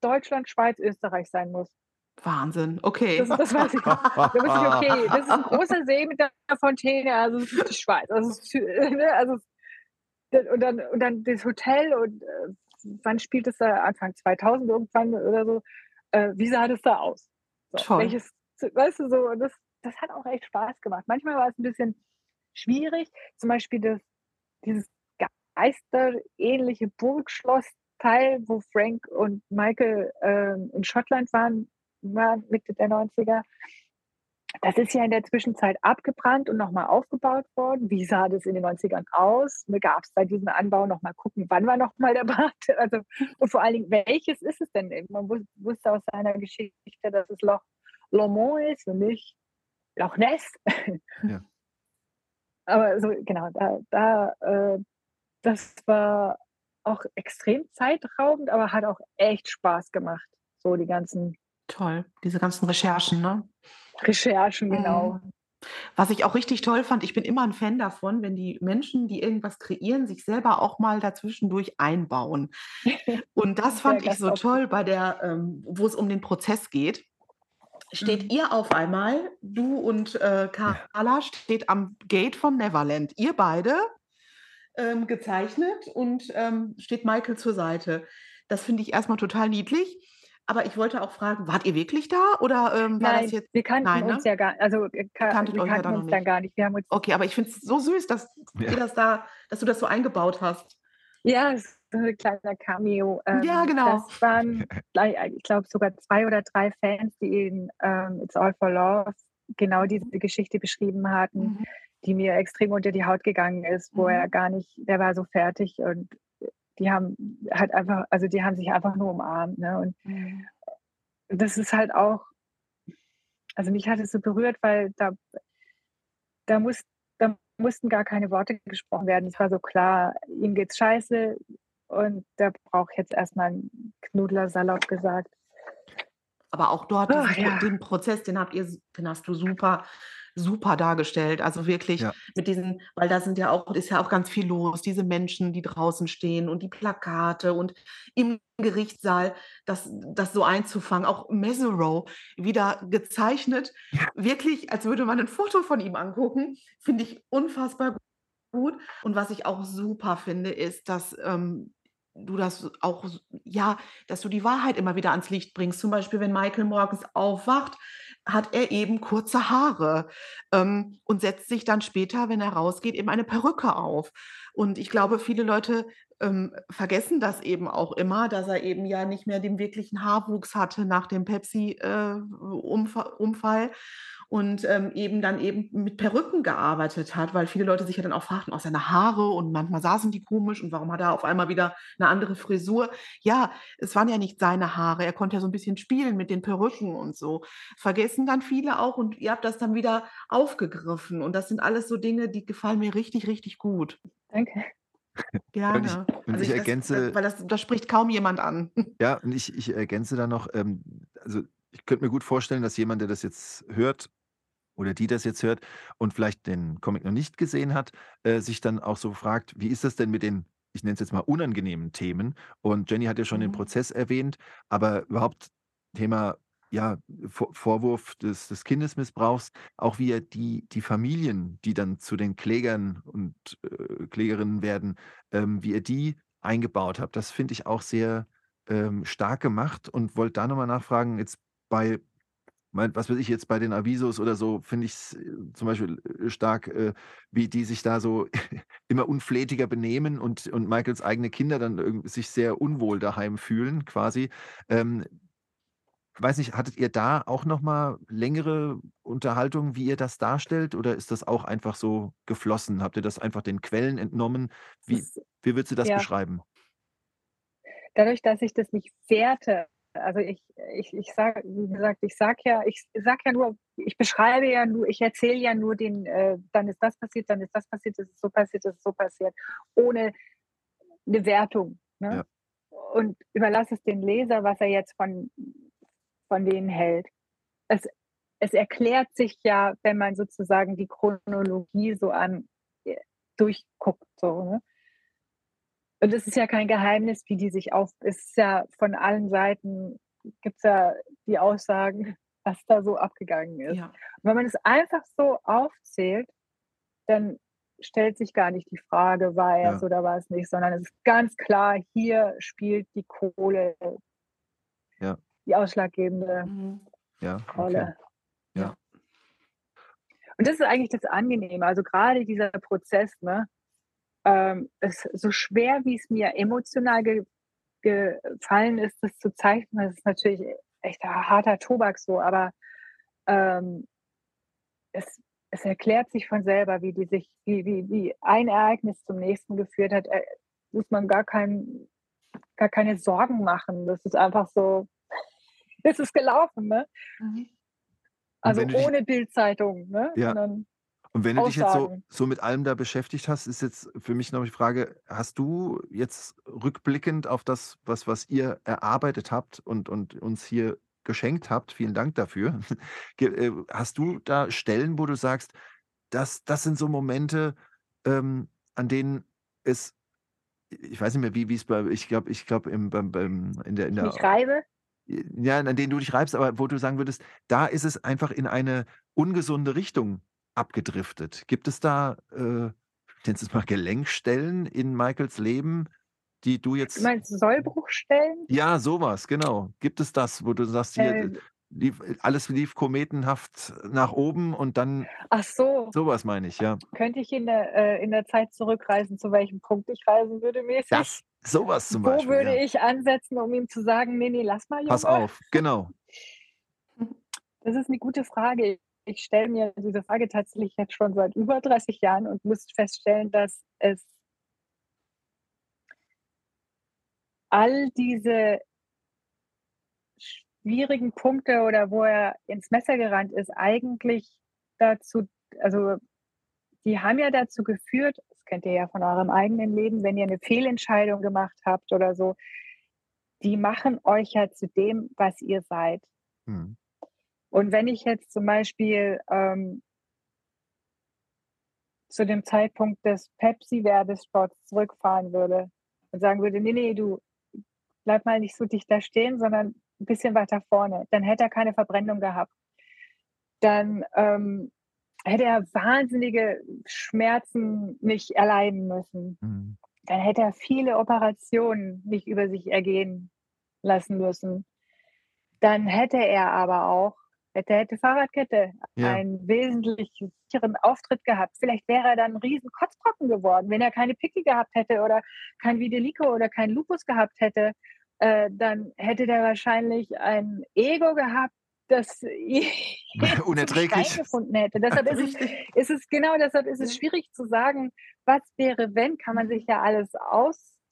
Deutschland, Schweiz, Österreich sein muss. Wahnsinn, okay. Das, das weiß ich. Da ich, okay, [laughs] das ist ein großer See mit einer Fontäne, also es ist die Schweiz. Also, ist, ne, also und, dann, und dann das Hotel und äh, wann spielt es da? Anfang 2000 irgendwann oder so. Äh, wie sah das da aus? So, Toll. welches, weißt du, so, das, das hat auch echt Spaß gemacht. Manchmal war es ein bisschen schwierig, zum Beispiel das, dieses geisterähnliche Burgschloss-Teil, wo Frank und Michael ähm, in Schottland waren, war Mitte der 90er. Das ist ja in der Zwischenzeit abgebrannt und nochmal aufgebaut worden. Wie sah das in den 90ern aus? Gab es bei diesem Anbau nochmal gucken, wann war nochmal der [laughs] Brand? Also, und vor allen Dingen, welches ist es denn? Man wus- wusste aus seiner Geschichte, dass es Loch Lomond ist und nicht Loch Ness. Ja. [laughs] Aber so, genau, da, da äh, das war auch extrem zeitraubend, aber hat auch echt Spaß gemacht. So die ganzen Toll, diese ganzen Recherchen, ne? Recherchen, genau. Mhm. Was ich auch richtig toll fand, ich bin immer ein Fan davon, wenn die Menschen, die irgendwas kreieren, sich selber auch mal dazwischendurch einbauen. [laughs] Und das fand ich so toll bei der, ähm, wo es um den Prozess geht. Steht Mhm. ihr auf einmal, du und äh, Carla, steht am Gate von Neverland. Ihr beide ähm, gezeichnet und ähm, steht Michael zur Seite. Das finde ich erstmal total niedlich. Aber ich wollte auch fragen, wart ihr wirklich da oder ähm, war Nein, das jetzt? wir kannten Nein, ne? uns ja gar also äh, ka- kanntet wir euch ja kannten dann noch uns dann nicht. gar nicht. Wir haben uns Okay, aber ich finde es so süß, dass Ja. ihr das da, dass du das so eingebaut hast. ja, es ist so ein kleiner Cameo. Ähm, Ja, genau. Das waren, [laughs] gleich- ich glaube, sogar zwei oder drei Fans, die in ähm, It's All for Love genau diese Geschichte beschrieben hatten, die mir extrem unter die Haut gegangen ist, wo Mhm. er gar nicht, der war so fertig und die haben halt einfach, also die haben sich einfach nur umarmt. Ne? Und das ist halt auch, also mich hat es so berührt, weil da, da, muss, da mussten gar keine Worte gesprochen werden. Es war so klar, ihm geht's scheiße und der braucht jetzt erstmal einen Knudler, salopp gesagt. Aber auch dort, diesen, Pro- ja. den Prozess, den habt ihr, den hast du super, super dargestellt. Also wirklich Ja. mit diesen, weil da sind ja auch, ist ja auch ganz viel los, diese Menschen, die draußen stehen und die Plakate und im Gerichtssaal, das, das so einzufangen, auch Mesereau wieder gezeichnet, wirklich, als würde man ein Foto von ihm angucken, finde ich unfassbar gut. Und was ich auch super finde, ist, dass ähm, du das auch, ja, dass du die Wahrheit immer wieder ans Licht bringst. Zum Beispiel, wenn Michael morgens aufwacht, hat er eben kurze Haare ähm, und setzt sich dann später, wenn er rausgeht, eben eine Perücke auf. Und ich glaube, viele Leute ähm, vergessen das eben auch immer, dass er eben ja nicht mehr den wirklichen Haarwuchs hatte nach dem Pepsi-Unfall und ähm, eben dann eben mit Perücken gearbeitet hat, weil viele Leute sich ja dann auch fragten, auch seine Haare und manchmal saßen die komisch und warum hat er auf einmal wieder eine andere Frisur? Ja, es waren ja nicht seine Haare, er konnte ja so ein bisschen spielen mit den Perücken und so. Vergessen dann viele auch und ihr habt das dann wieder aufgegriffen und das sind alles so Dinge, die gefallen mir richtig, richtig gut. Danke. Gerne. und ich das, ergänze- das, weil das, das spricht kaum jemand an. [laughs] Ja, und ich, ich ergänze da noch, ähm, also ich könnte mir gut vorstellen, dass jemand, der das jetzt hört oder die das jetzt hört und vielleicht den Comic noch nicht gesehen hat, äh, sich dann auch so fragt, wie ist das denn mit den, ich nenne es jetzt mal unangenehmen Themen? Und Jenny hat ja schon den Mhm. Prozess erwähnt, aber überhaupt Thema ja, Vor Vorwurf des, des Kindesmissbrauchs, auch wie er die, die Familien, die dann zu den Klägern und äh, Klägerinnen werden, ähm, wie er die eingebaut hat. Das finde ich auch sehr ähm, stark gemacht und wollte da nochmal nachfragen, jetzt bei, mein, was weiß ich, jetzt bei den Avisos oder so, finde ich es zum Beispiel äh, stark, äh, wie die sich da so [laughs] immer unflätiger benehmen und, und Michaels eigene Kinder dann sich sehr unwohl daheim fühlen, quasi. Ähm, weiß nicht, hattet ihr da auch nochmal längere Unterhaltungen, wie ihr das darstellt, oder ist das auch einfach so geflossen? Habt ihr das einfach den Quellen entnommen? Wie, wie würdest du das ja. beschreiben? dadurch, dass ich das nicht werte, also ich, ich, ich sage, wie gesagt, ich sage ja, ich sag ja nur, ich beschreibe ja nur, ich erzähle ja nur den, äh, dann ist das passiert, dann ist das passiert, das ist so passiert, das ist so passiert, ohne eine Wertung. Ne? Und überlasse es dem Leser, was er jetzt von, von denen hält. Es, es erklärt sich ja, wenn man sozusagen die Chronologie so an äh, durchguckt. So, ne? Und es ist ja kein Geheimnis, wie die sich auf. Es ist ja von allen Seiten gibt es ja die Aussagen, [laughs] was da so abgegangen ist. Ja. Und wenn man es einfach so aufzählt, dann stellt sich gar nicht die Frage, war er es Ja. oder war es nicht, sondern es ist ganz klar, hier spielt die Kohle Ja. die ausschlaggebende Mhm. Ja, okay. Rolle. Ja. Und das ist eigentlich das Angenehme. Also gerade dieser Prozess, ne, ähm, ist so schwer, wie es mir emotional ge gefallen ist, das zu zeichnen. Das ist natürlich echt ein harter Tobak so, aber ähm, es, es erklärt sich von selber, wie die sich, wie, wie, wie ein Ereignis zum nächsten geführt hat. Äh, muss man gar kein, gar keine Sorgen machen. Das ist einfach so, [laughs] es ist gelaufen, ne? Mhm. Also ohne Bildzeitung, ne? Ja. Sondern, Und wenn du dich jetzt so, so mit allem da beschäftigt hast, ist jetzt für mich noch die Frage, hast du jetzt rückblickend auf das, was, was ihr erarbeitet habt und, und uns hier geschenkt habt, vielen Dank dafür, [laughs] äh, hast du da Stellen, wo du sagst, das, das sind so Momente, ähm, an denen es, ich weiß nicht mehr, wie wie es bei, ich glaube, ich glaube, im, beim, beim, in der, in der, ich reibe. ja, an denen du dich reibst, aber wo du sagen würdest, da ist es einfach in eine ungesunde Richtung abgedriftet. Gibt es da, äh, ich nenne es mal Gelenkstellen in Michaels Leben, die du Du jetzt. meinst Sollbruchstellen? Ja, sowas, genau. Gibt es das, wo du sagst, hier, Äh, lief, alles lief kometenhaft nach oben und dann ach so, sowas meine ich, ja. könnte ich in der, äh, in der Zeit zurückreisen, zu welchem Punkt ich reisen würde mäßig? Das, sowas zum Wo Beispiel. würde ja. ich ansetzen, um ihm zu sagen, nee, nee, lass mal, Junge? Pass auf, genau. [laughs] Das ist eine gute Frage. Ich stelle mir diese Frage tatsächlich jetzt schon seit über 30 Jahren und muss feststellen, dass es all diese schwierigen Punkte oder wo er ins Messer gerannt ist, eigentlich dazu, also die haben ja dazu geführt, das kennt ihr ja von eurem eigenen Leben, wenn ihr eine Fehlentscheidung gemacht habt oder so, die machen euch ja zu dem, was ihr seid. Hm. Und wenn ich jetzt zum Beispiel ähm, zu dem Zeitpunkt des Pepsi-Werbespots zurückfahren würde und sagen würde, nee, nee, du bleib mal nicht so dicht da stehen, sondern ein bisschen weiter vorne, dann hätte er keine Verbrennung gehabt. Dann ähm, hätte er wahnsinnige Schmerzen nicht erleiden müssen. Hm. Dann hätte er viele Operationen nicht über sich ergehen lassen müssen. Dann hätte er aber auch, hätte, hätte Fahrradkette, Ja. einen wesentlich sicheren Auftritt gehabt. Vielleicht wäre er dann ein riesen Kotzbrocken geworden, wenn er keine Pickel gehabt hätte oder kein Vitiligo oder kein Lupus gehabt hätte. Äh, dann hätte der wahrscheinlich ein Ego gehabt, das [laughs] Unerträglich. Gefunden hätte. Deshalb ist es ist es genau deshalb ist es schwierig zu sagen, was wäre, wenn, kann man sich ja alles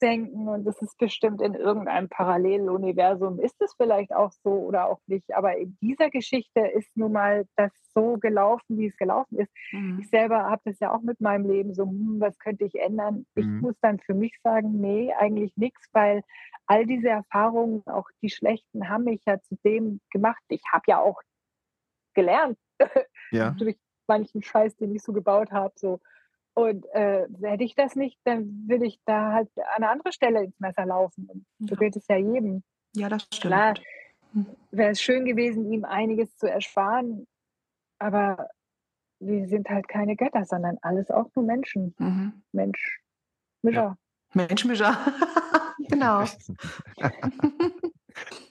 ausdenken und das ist bestimmt in irgendeinem Paralleluniversum, ist es vielleicht auch so oder auch nicht. Aber in dieser Geschichte ist nun mal das so gelaufen, wie es gelaufen ist. Mhm. Ich selber habe das ja auch mit meinem Leben so, hm, was könnte ich ändern? Ich Mhm. muss dann für mich sagen, nee, eigentlich nichts, weil all diese Erfahrungen, auch die schlechten, haben mich ja zu dem gemacht. Ich habe ja auch gelernt [laughs] Ja. durch manchen Scheiß, den ich so gebaut habe. So. Und äh, hätte ich das nicht, dann würde ich da halt an eine andere Stelle ins Messer laufen. Und so Ja. gilt es ja jedem. Ja, das stimmt. Klar, Mhm. wäre es schön gewesen, ihm einiges zu ersparen, aber wir sind halt keine Götter, sondern alles auch nur Menschen. Mhm. Mensch, Mischer. Menschmischer. [laughs] genau. [laughs]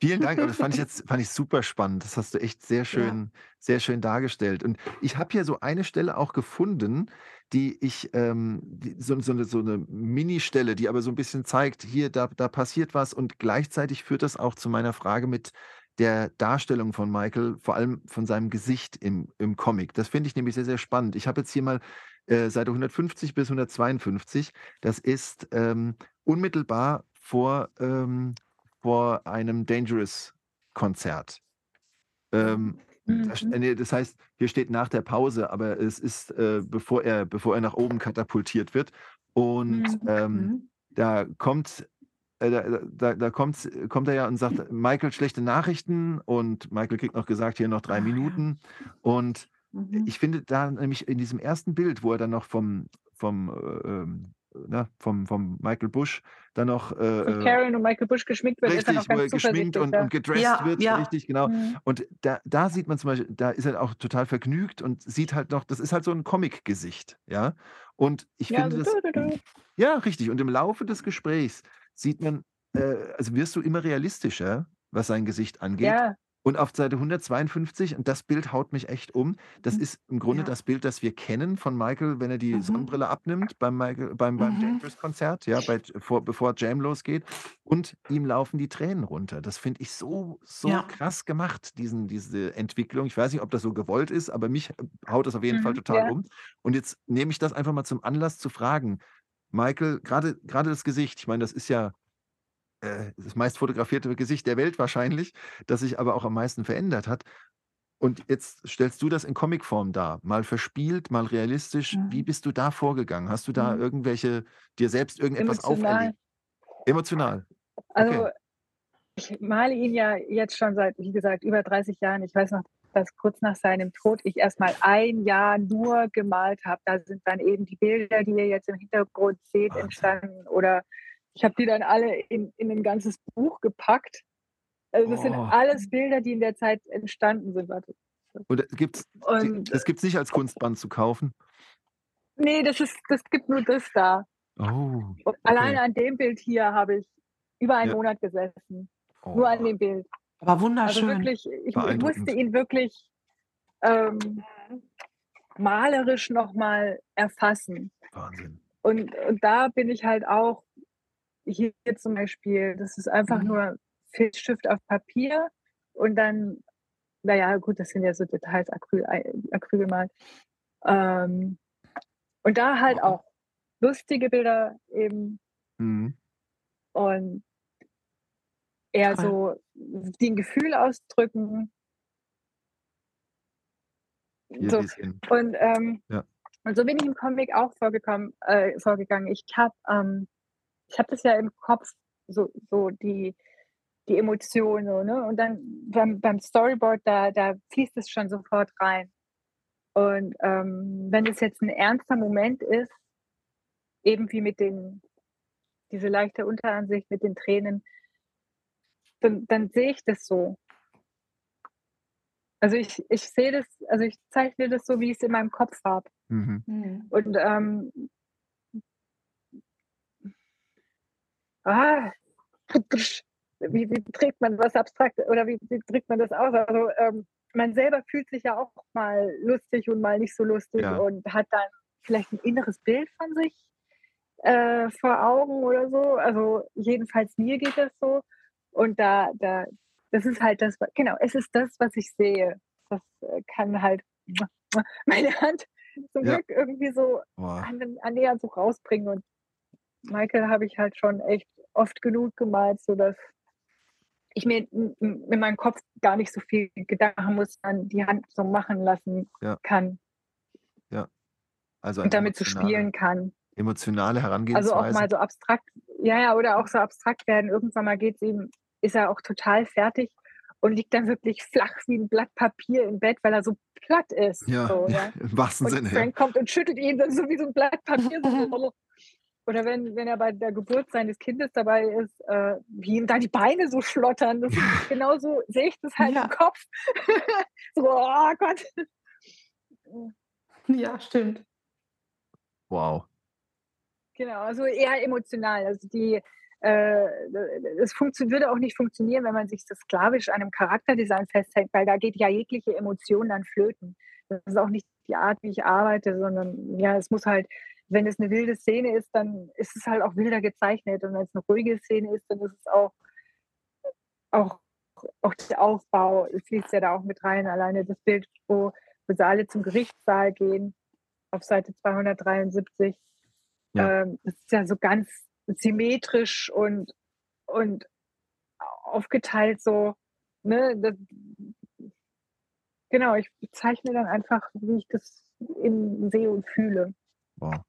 Vielen Dank, aber das fand ich jetzt fand ich super spannend. Das hast du echt sehr [laughs] schön, sehr schön dargestellt. Und ich habe hier so eine Stelle auch gefunden, die ich, ähm, die, so, so, eine, so eine Mini-Stelle, die aber so ein bisschen zeigt, hier, da, da passiert was und gleichzeitig führt das auch zu meiner Frage mit der Darstellung von Michael, vor allem von seinem Gesicht im, im Comic. Das finde ich nämlich sehr, sehr spannend. Ich habe jetzt hier mal äh, Seite 150 bis 152. Das ist ähm, unmittelbar vor, ähm, vor einem Dangerous-Konzert. Ähm, das, Mhm. nee, das heißt, hier steht nach der Pause, aber es ist, äh, bevor, er, bevor er nach oben katapultiert wird. Und Mhm. ähm, Mhm. da kommt äh, da, da, da kommt, kommt er ja und sagt, Michael, schlechte Nachrichten und Michael kriegt noch gesagt, hier noch drei Ah. Minuten. Und Mhm. ich finde da nämlich in diesem ersten Bild, wo er dann noch vom, vom, äh, ähm, na, vom, vom Michael Bush dann noch äh, Von äh, Karen und Michael Bush geschminkt wird, richtig, wo er geschminkt und, und gedresst Ja, wird, ja. richtig, genau. Mhm. Und da, da sieht man zum Beispiel, da ist er auch total vergnügt und sieht halt noch, das ist halt so ein Comic-Gesicht, ja. Und ich Ja, finde so das, du, du, du. ja, richtig. Und im Laufe des Gesprächs sieht man, äh, also wirst du immer realistischer, was sein Gesicht angeht. Ja, Und auf Seite 152, und das Bild haut mich echt um, das Mhm. ist im Grunde Ja. das Bild, das wir kennen von Michael, wenn er die Mhm. Sonnenbrille abnimmt beim, Michael, beim, beim Mhm. Dangerous-Konzert, ja, bei, vor, bevor Jam losgeht. Und ihm laufen die Tränen runter. Das finde ich so, so Ja. krass gemacht, diesen, diese Entwicklung. Ich weiß nicht, ob das so gewollt ist, aber mich haut das auf jeden Fall Mhm, total ja. um. Und jetzt nehme ich das einfach mal zum Anlass zu fragen. Michael, gerade gerade das Gesicht, ich meine, das ist ja äh, das meist fotografierte Gesicht der Welt wahrscheinlich, das sich aber auch am meisten verändert hat. Und jetzt stellst du das in Comicform dar, mal verspielt, mal realistisch. Wie Mhm. bist du da vorgegangen? Hast du da Mhm. irgendwelche, dir selbst irgendetwas Emotional. auferlegt? Emotional. Also Okay. ich male ihn ja jetzt schon seit, wie gesagt, über 30 Jahren. Ich weiß noch, dass kurz nach seinem Tod ich erst mal ein Jahr nur gemalt habe. Da sind dann eben die Bilder, die ihr jetzt im Hintergrund seht, entstanden. Oder ich habe die dann alle in, in ein ganzes Buch gepackt. Also das sind Oh. alles Bilder, die in der Zeit entstanden sind. Warte. Und gibt es Und das gibt's nicht als Kunstband zu kaufen? nee, das ist, das gibt nur das da. Oh, okay. alleine an dem Bild hier habe ich über einen Ja. Monat gesessen. Nur an Oh, dem Bild. Aber Also wunderschön. wirklich, ich, ich musste ihn wirklich ähm, malerisch nochmal erfassen. Wahnsinn. Und, und da bin ich halt auch, hier zum Beispiel, das ist einfach Mhm. nur Filzstift auf Papier und dann, naja, gut, das sind ja so Details, Acryl, Acryl gemalt. Ähm, und da halt auch lustige Bilder eben Mhm. und eher Toll. so die ein Gefühl ausdrücken. Hier So. Und, ähm, Ja. und so bin ich im Comic auch vorgekommen, äh, vorgegangen. Ich habe ähm, ich hab das ja im Kopf, so, so die, die Emotionen. So, ne? Und dann beim, beim Storyboard, da, da fließt es schon sofort rein. Und ähm, wenn es jetzt ein ernster Moment ist, eben wie mit den, diese leichte Unteransicht mit den Tränen, dann, dann sehe ich das so. Also ich, ich sehe das, also ich zeichne das so, wie ich es in meinem Kopf habe. Mhm. Mhm. Und ähm, ah, wie, wie trägt man was abstrakt oder wie, wie drückt man das aus? Also ähm, man selber fühlt sich ja auch mal lustig und mal nicht so lustig Ja. und hat dann vielleicht ein inneres Bild von sich äh, vor Augen oder so. Also jedenfalls mir geht das so. Und da, da, das ist halt das, genau, es ist das, was ich sehe. Das äh, kann halt [laughs] meine Hand zum Ja. Glück irgendwie so Boah. an- annähernd so rausbringen. Und Michael habe ich halt schon echt oft genug gemalt, sodass ich mir in in meinem Kopf gar nicht so viel Gedanken muss, an die Hand so machen lassen Ja. kann Also und damit zu spielen kann. emotionale Also Herangehensweise. auch mal so abstrakt, ja, ja, oder auch so abstrakt werden. Irgendwann mal geht es ihm, ist er auch total fertig und liegt dann wirklich flach wie ein Blatt Papier im Bett, weil er so platt ist. ja, So, ja, [laughs] ja. im wahrsten Und Sinne. Ja. Frank kommt und schüttelt ihn dann so wie so ein Blatt Papier. [laughs] So. Oder wenn, wenn er bei der Geburt seines Kindes dabei ist, äh, wie ihm da die Beine so schlottern. Das ist [laughs] genauso sehe ich das halt Ja. im Kopf. [laughs] so, oh Gott. Ja, stimmt. Wow. Genau, also eher emotional. Also die, äh, es funktio- würde auch nicht funktionieren, wenn man sich so sklavisch an einem Charakterdesign festhält, weil da geht ja jegliche Emotion dann flöten. Das ist auch nicht die Art, wie ich arbeite, sondern ja, es muss halt, wenn es eine wilde Szene ist, dann ist es halt auch wilder gezeichnet. Und wenn es eine ruhige Szene ist, dann ist es auch, auch, auch der Aufbau fließt ja da auch mit rein. Alleine das Bild, wo, wo sie alle zum Gerichtssaal gehen, auf Seite 273. Ja. Ähm, das ist ja so ganz symmetrisch und, und aufgeteilt so. Ne? Das, genau, ich zeichne dann einfach, wie ich das in, sehe und fühle. Wow.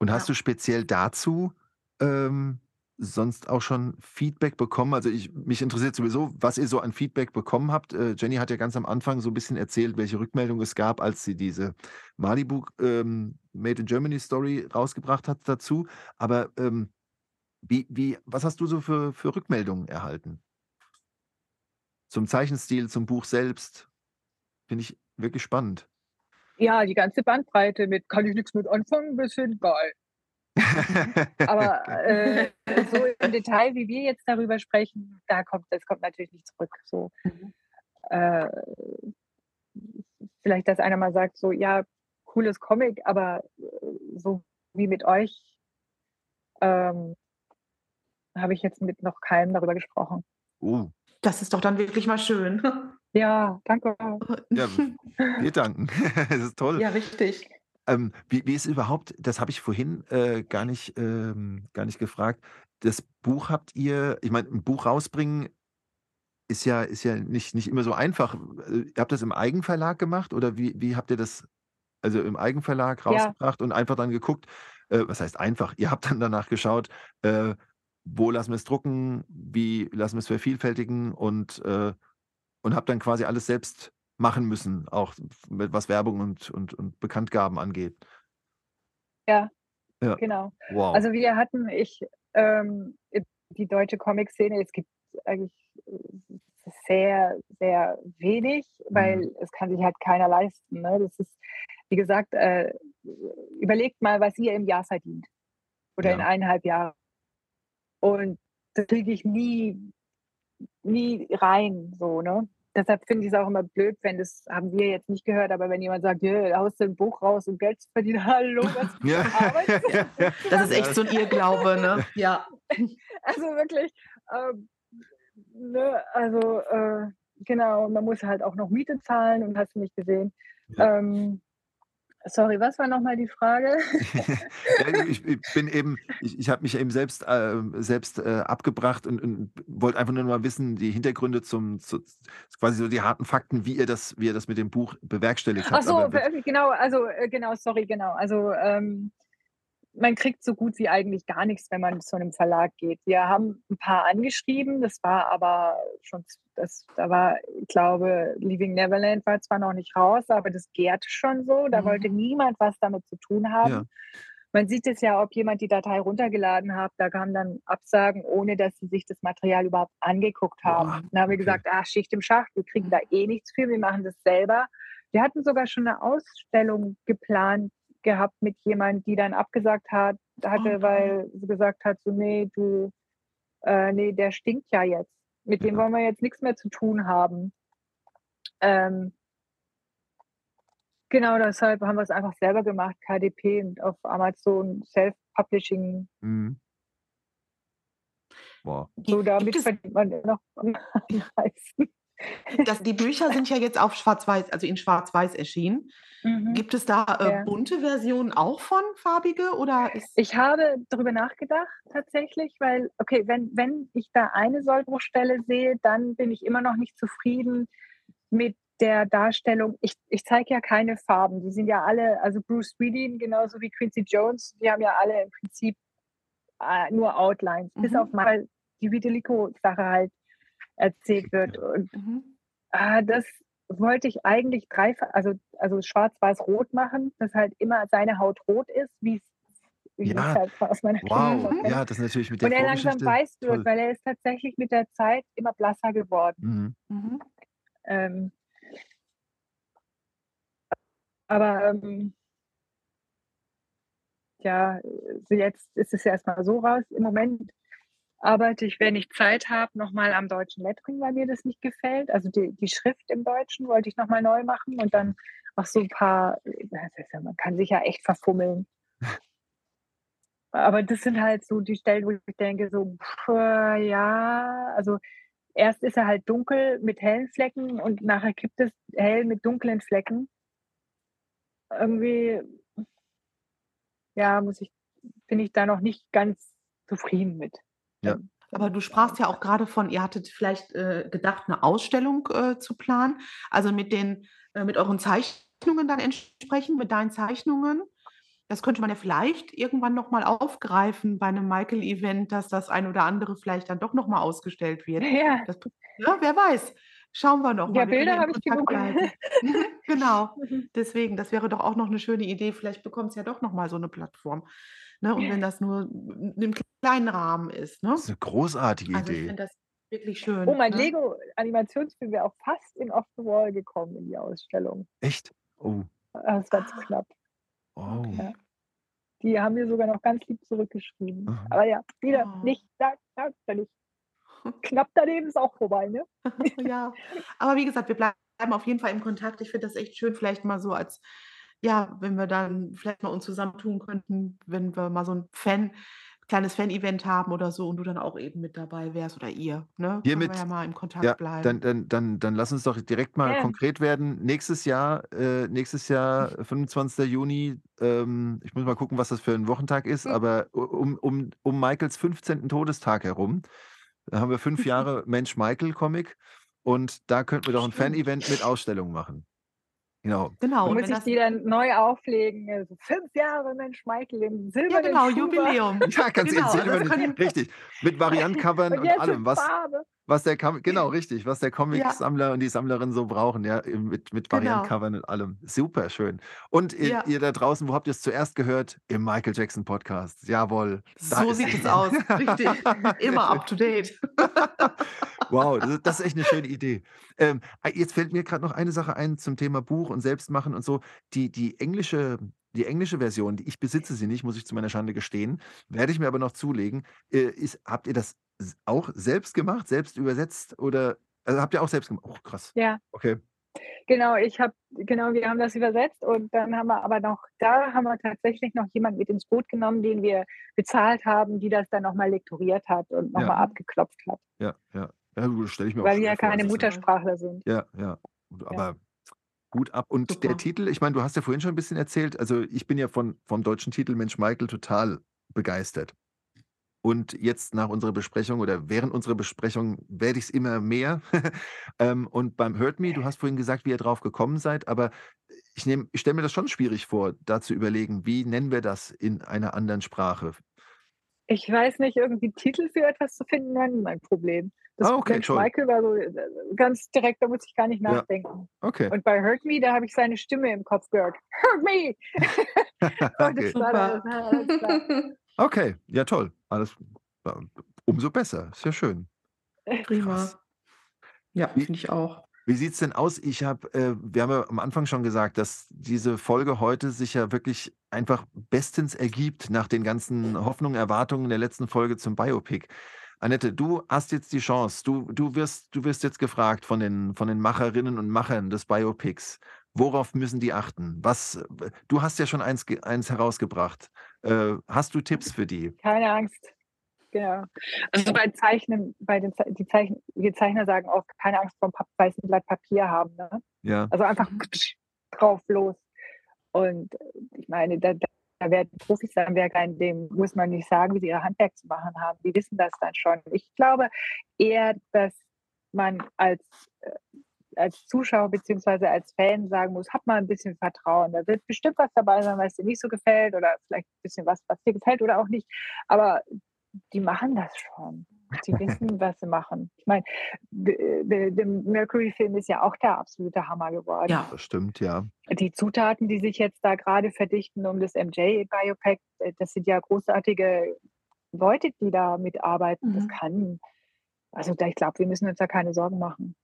Und hast Ja. du speziell dazu ähm, sonst auch schon Feedback bekommen? Also ich, mich interessiert sowieso, was ihr so an Feedback bekommen habt. Äh, Jenny hat ja ganz am Anfang so ein bisschen erzählt, welche Rückmeldung es gab, als sie diese Malibu ähm, Made in Germany Story rausgebracht hat dazu. Aber ähm, wie, wie, was hast du so für, für Rückmeldungen erhalten? Zum Zeichenstil, zum Buch selbst? Finde ich wirklich spannend. Ja, die ganze Bandbreite mit kann ich nichts mit anfangen, bis hin geil. Aber [laughs] äh, so im Detail, wie wir jetzt darüber sprechen, da kommt, das kommt natürlich nicht zurück. So, Mhm. äh, vielleicht, dass einer mal sagt, so, ja, cooles Comic, aber äh, so wie mit euch ähm, habe ich jetzt mit noch keinem darüber gesprochen. Oh, Das ist doch dann wirklich mal schön. [laughs] Ja, danke. ja, [laughs] wir danken. [laughs] das ist toll. Ja, richtig. Ähm, wie, wie ist überhaupt, das habe ich vorhin äh, gar, nicht, ähm, gar nicht gefragt. Das Buch habt ihr, ich meine, ein Buch rausbringen ist ja, ist ja nicht, nicht immer so einfach. Äh, Ihr habt das im Eigenverlag gemacht oder wie, wie habt ihr das also im Eigenverlag Ja, rausgebracht und einfach dann geguckt, äh, was heißt einfach? Ihr habt dann danach geschaut, äh, wo lassen wir es drucken, wie lassen wir es vervielfältigen und, äh, und habt dann quasi alles selbst machen müssen, auch mit was Werbung und, und, und Bekanntgaben angeht. ja, Ja, genau. wow. Also wir hatten, ich, ähm, die deutsche Comic-Szene, es gibt eigentlich äh, sehr, sehr wenig, weil Mhm. es kann sich halt keiner leisten. Ne? Das ist, wie gesagt, äh, überlegt mal, was ihr im Jahr verdient oder in Ja. eineinhalb Jahren. Und das kriege ich nie, nie rein, so, ne? Deshalb finde ich es auch immer blöd, wenn das haben wir jetzt nicht gehört, aber wenn jemand sagt, ja, haust du ein Buch raus, um Geld zu verdienen, [laughs] hallo, was [laughs] Ja. [laughs] Das ist echt so ein Irrglaube, ne? Ja. Also wirklich, ähm, ne, also äh, genau, man muss halt auch noch Miete zahlen und hast du nicht gesehen. Ja. Ähm, sorry, was war nochmal die Frage? [laughs] ja, ich, ich bin eben, ich, ich habe mich eben selbst, äh, selbst äh, abgebracht und, und wollte einfach nur mal wissen, die Hintergründe zum, zu, quasi so die harten Fakten, wie ihr das, wie ihr das mit dem Buch bewerkstelligt Ach habt. so, Aber genau, also äh, genau, sorry, genau. Also ähm, man kriegt so gut wie eigentlich gar nichts, wenn man zu einem Verlag geht. Wir haben ein paar angeschrieben, das war aber schon, das, da war, ich glaube, Leaving Neverland war zwar noch nicht raus, aber das gärte schon so. Da Mhm. wollte niemand was damit zu tun haben. Ja. Man sieht es ja, ob jemand die Datei runtergeladen hat. Da kamen dann Absagen, ohne dass sie sich das Material überhaupt angeguckt haben. Boah, Dann haben wir okay. gesagt, ah, Schicht im Schacht, wir kriegen da eh nichts für, wir machen das selber. Wir hatten sogar schon eine Ausstellung geplant gehabt mit jemandem, die dann abgesagt hat, hatte, Oh. weil sie gesagt hat, so, nee, du, äh, nee, der stinkt ja jetzt. Mit dem wollen wir jetzt nichts mehr zu tun haben. Ähm, genau deshalb haben wir es einfach selber gemacht, KDP und auf Amazon Self-Publishing. Mhm. Wow. So, damit verdient man noch am [laughs] meisten. Das, die Bücher sind ja jetzt auf Schwarz-Weiß, also in Schwarz-Weiß erschienen. Mhm. Gibt es da äh, Ja. bunte Versionen auch von farbige oder Ich habe darüber nachgedacht tatsächlich, weil, okay, wenn, wenn ich da eine Sollbruchstelle sehe, dann bin ich immer noch nicht zufrieden mit der Darstellung. Ich, ich zeige ja keine Farben. Die sind ja alle, also Bruce Weedin genauso wie Quincy Jones, die haben ja alle im Prinzip äh, nur Outlines, bis Mhm. auf mal die Vitiligo-Sache halt erzählt wird. Und Mhm. Ah, das wollte ich eigentlich dreifach, also, also schwarz-weiß-rot machen, dass halt immer seine Haut rot ist, wie es Ja, halt aus meiner wow. Kindheit. Ja, das ist natürlich mit der Und er langsam weiß wird, toll. weil er ist tatsächlich mit der Zeit immer blasser geworden. Mhm. Mhm. Ähm, aber ähm, ja, jetzt ist es ja erstmal so raus. Im Moment arbeite ich, wenn ich Zeit habe, nochmal am deutschen Lettering, weil mir das nicht gefällt. Also die, die Schrift im Deutschen wollte ich nochmal neu machen und dann auch so ein paar, ja, man kann sich ja echt verfummeln. Aber das sind halt so die Stellen, wo ich denke, so, pff, ja, also erst ist er halt dunkel mit hellen Flecken und nachher kippt es hell mit dunklen Flecken. Irgendwie, ja, muss ich, bin ich da noch nicht ganz zufrieden mit. Ja. Ähm, Aber du sprachst ja auch gerade von, ihr hattet vielleicht äh, gedacht, eine Ausstellung äh, zu planen, also mit den, äh, mit euren Zeichnungen dann entsprechend, mit deinen Zeichnungen. das könnte man ja vielleicht irgendwann noch mal aufgreifen bei 'nem Michael-Event, dass das ein oder andere vielleicht dann doch noch mal ausgestellt wird. [laughs] Ja. Das ja, wer weiß. Schauen wir noch Ja, mal. Wir Bilder habe ich genug. Mhm, [laughs] genau. Mhm. Deswegen, das wäre doch auch noch 'ne schöne Idee. Vielleicht bekommt's ja doch noch mal so 'ne Plattform, ne? Und wenn das nur in 'nem kleinen Rahmen ist, ne? Das ist 'ne großartige Also, ich Idee. finde das wirklich Oh, schön, mein ne? Lego-Animationsfilm wäre auch fast in Off the Wall gekommen in die Ausstellung. Echt? Oh. Ah, ist ganz Ah. knapp. Oh. Ja. Die haben mir sogar noch ganz lieb zurückgeschrieben. Mhm. Aber ja, wieder Oh. nicht, da da da nicht. [laughs] Knapp daneben ist auch vorbei, ne? [laughs] Ja. Aber wie gesagt, wir bleiben auf jeden Fall im Kontakt. Ich finde das echt schön, vielleicht mal so als ja, wenn wir dann vielleicht mal uns zusammentun könnten, wenn wir mal so 'n Fan kleines Fan-Event haben oder so und du dann auch eben mit dabei wärst oder ihr, ne? Hiermit ja mal im Kontakt ja, bleiben. dann dann dann dann lass uns doch direkt mal Ja. konkret werden. Nächstes Jahr äh, nächstes Jahr, 25. Juni, ähm, ich muss mal gucken, was das für 'n Wochentag ist, Hm. aber um um um Michaels 15. Todestag herum, da haben wir 5 [laughs] Jahre Mensch Michael Comic und da könnten wir doch 'n Stimmt. Fan-Event mit Ausstellung machen. Genau. Genau, und Muss ich die dann neu auflegen? Also 5 Jahre Mensch Michael im Ja, silbernen genau, Schuber. Jubiläum. [laughs] Ja, ganz Genau, in silbernen können richtig, mit Variantcovern Und und allem, was Farbe. Was der Com genau, richtig, was der Ja. Comicsammler und die Sammlerin so brauchen, ja, mit mit Genau. Variantcovern und allem. Superschön. Und ihr Ja. ihr da draußen, wo habt ihr's zuerst gehört? Im Michael Jackson Podcast. Jawohl, So sieht es aus. Richtig. [laughs] Immer schön. up to date. [laughs] Wow, das ist das ist echt 'ne schöne Idee. Ähm, ah, jetzt fällt mir grad noch eine Sache ein zum Thema Buch und Selbstmachen und so. Die die englische die englische Version, die ich besitze sie nicht, muss ich zu meiner Schande gestehen, werde ich mir aber noch zulegen. Äh, ist habt ihr das auch selbst gemacht, selbst übersetzt oder also, habt ihr auch selbst gemacht? Oh, krass. Ja. Okay. Genau, ich habe genau, wir haben das übersetzt und dann haben wir aber noch da haben wir tatsächlich noch jemanden mit ins Boot genommen, den wir bezahlt haben, die das dann noch mal lektoriert hat und noch Ja. abgeklopft hat. Ja, ja. Ja gut, stelle ich mir Weil wir ja keine ja Muttersprachler sind. Ja, ja. Aber Hut ab. Und der Super. Titel, ich meine, du hast ja vorhin schon 'n bisschen erzählt, also, ich bin ja von vom deutschen Titel Mensch Michael total begeistert. Und jetzt nach unserer Besprechung oder während unserer Besprechung werde ich's immer mehr. [laughs] Ähm, und beim Hurt Me, du hast vorhin gesagt, wie ihr drauf gekommen seid, aber ich ich stelle mir das schon schwierig vor, da zu überlegen, wie nennen wir das in einer anderen Sprache? Ich weiß nicht, irgendwie Titel für etwas zu finden, war nie mein Problem. Das Ah, okay. Michael war so, äh, ganz direkt, da musste ich gar nicht Ja. nachdenken. Okay. Und bei Hurt Me, da habe ich seine Stimme im Kopf gehört. Hurt me! [laughs] [laughs] Und Okay. das war dann Super. ja, alles klar. Okay, ja toll. Alles äh, umso besser. Ist ja schön. Prima. Krass. Ja, Wie finde ich auch. wie sieht's denn aus? Ich habe äh, wir haben ja am Anfang schon gesagt, dass diese Folge heute sich ja wirklich einfach bestens ergibt nach den ganzen Hoffnungen, Erwartungen der letzten Folge zum Biopic. Annette, du hast jetzt die Chance. Du du wirst du wirst jetzt gefragt von den von den Macherinnen und Machern des Biopics. Worauf müssen die achten? Was du hast ja schon eins ge eins herausgebracht. Äh, hast du Tipps für die? Keine Angst. Genau. Also bei Zeichnen, bei den die Zeichen wir Zeichner sagen auch, keine Angst vorm Pap weißen Blatt Papier haben, ne? Ja. Also einfach drauf los. Und ich meine, da da werden Profis am Werk sein, dem muss man nicht sagen, wie sie ihr Handwerk zu machen haben. Die wissen das dann schon. Ich glaube eher, dass man als äh, als Zuschauer beziehungsweise als Fan sagen muss: „Hab mal 'n bisschen Vertrauen. Da wird bestimmt was dabei sein, was dir nicht so gefällt oder vielleicht 'n bisschen was, was dir gefällt oder auch nicht.“ Aber die machen das schon. Die [laughs] wissen, was sie machen. Ich meine, der Mercury-Film ist ja auch der absolute Hammer geworden. Ja. Das stimmt, ja. Die Zutaten, die sich jetzt da grade verdichten um das MJ-Biopic, äh, das sind ja großartige Leute, die da mitarbeiten. Das Mhm. kann also da ich glaube, wir müssen uns da keine Sorgen machen.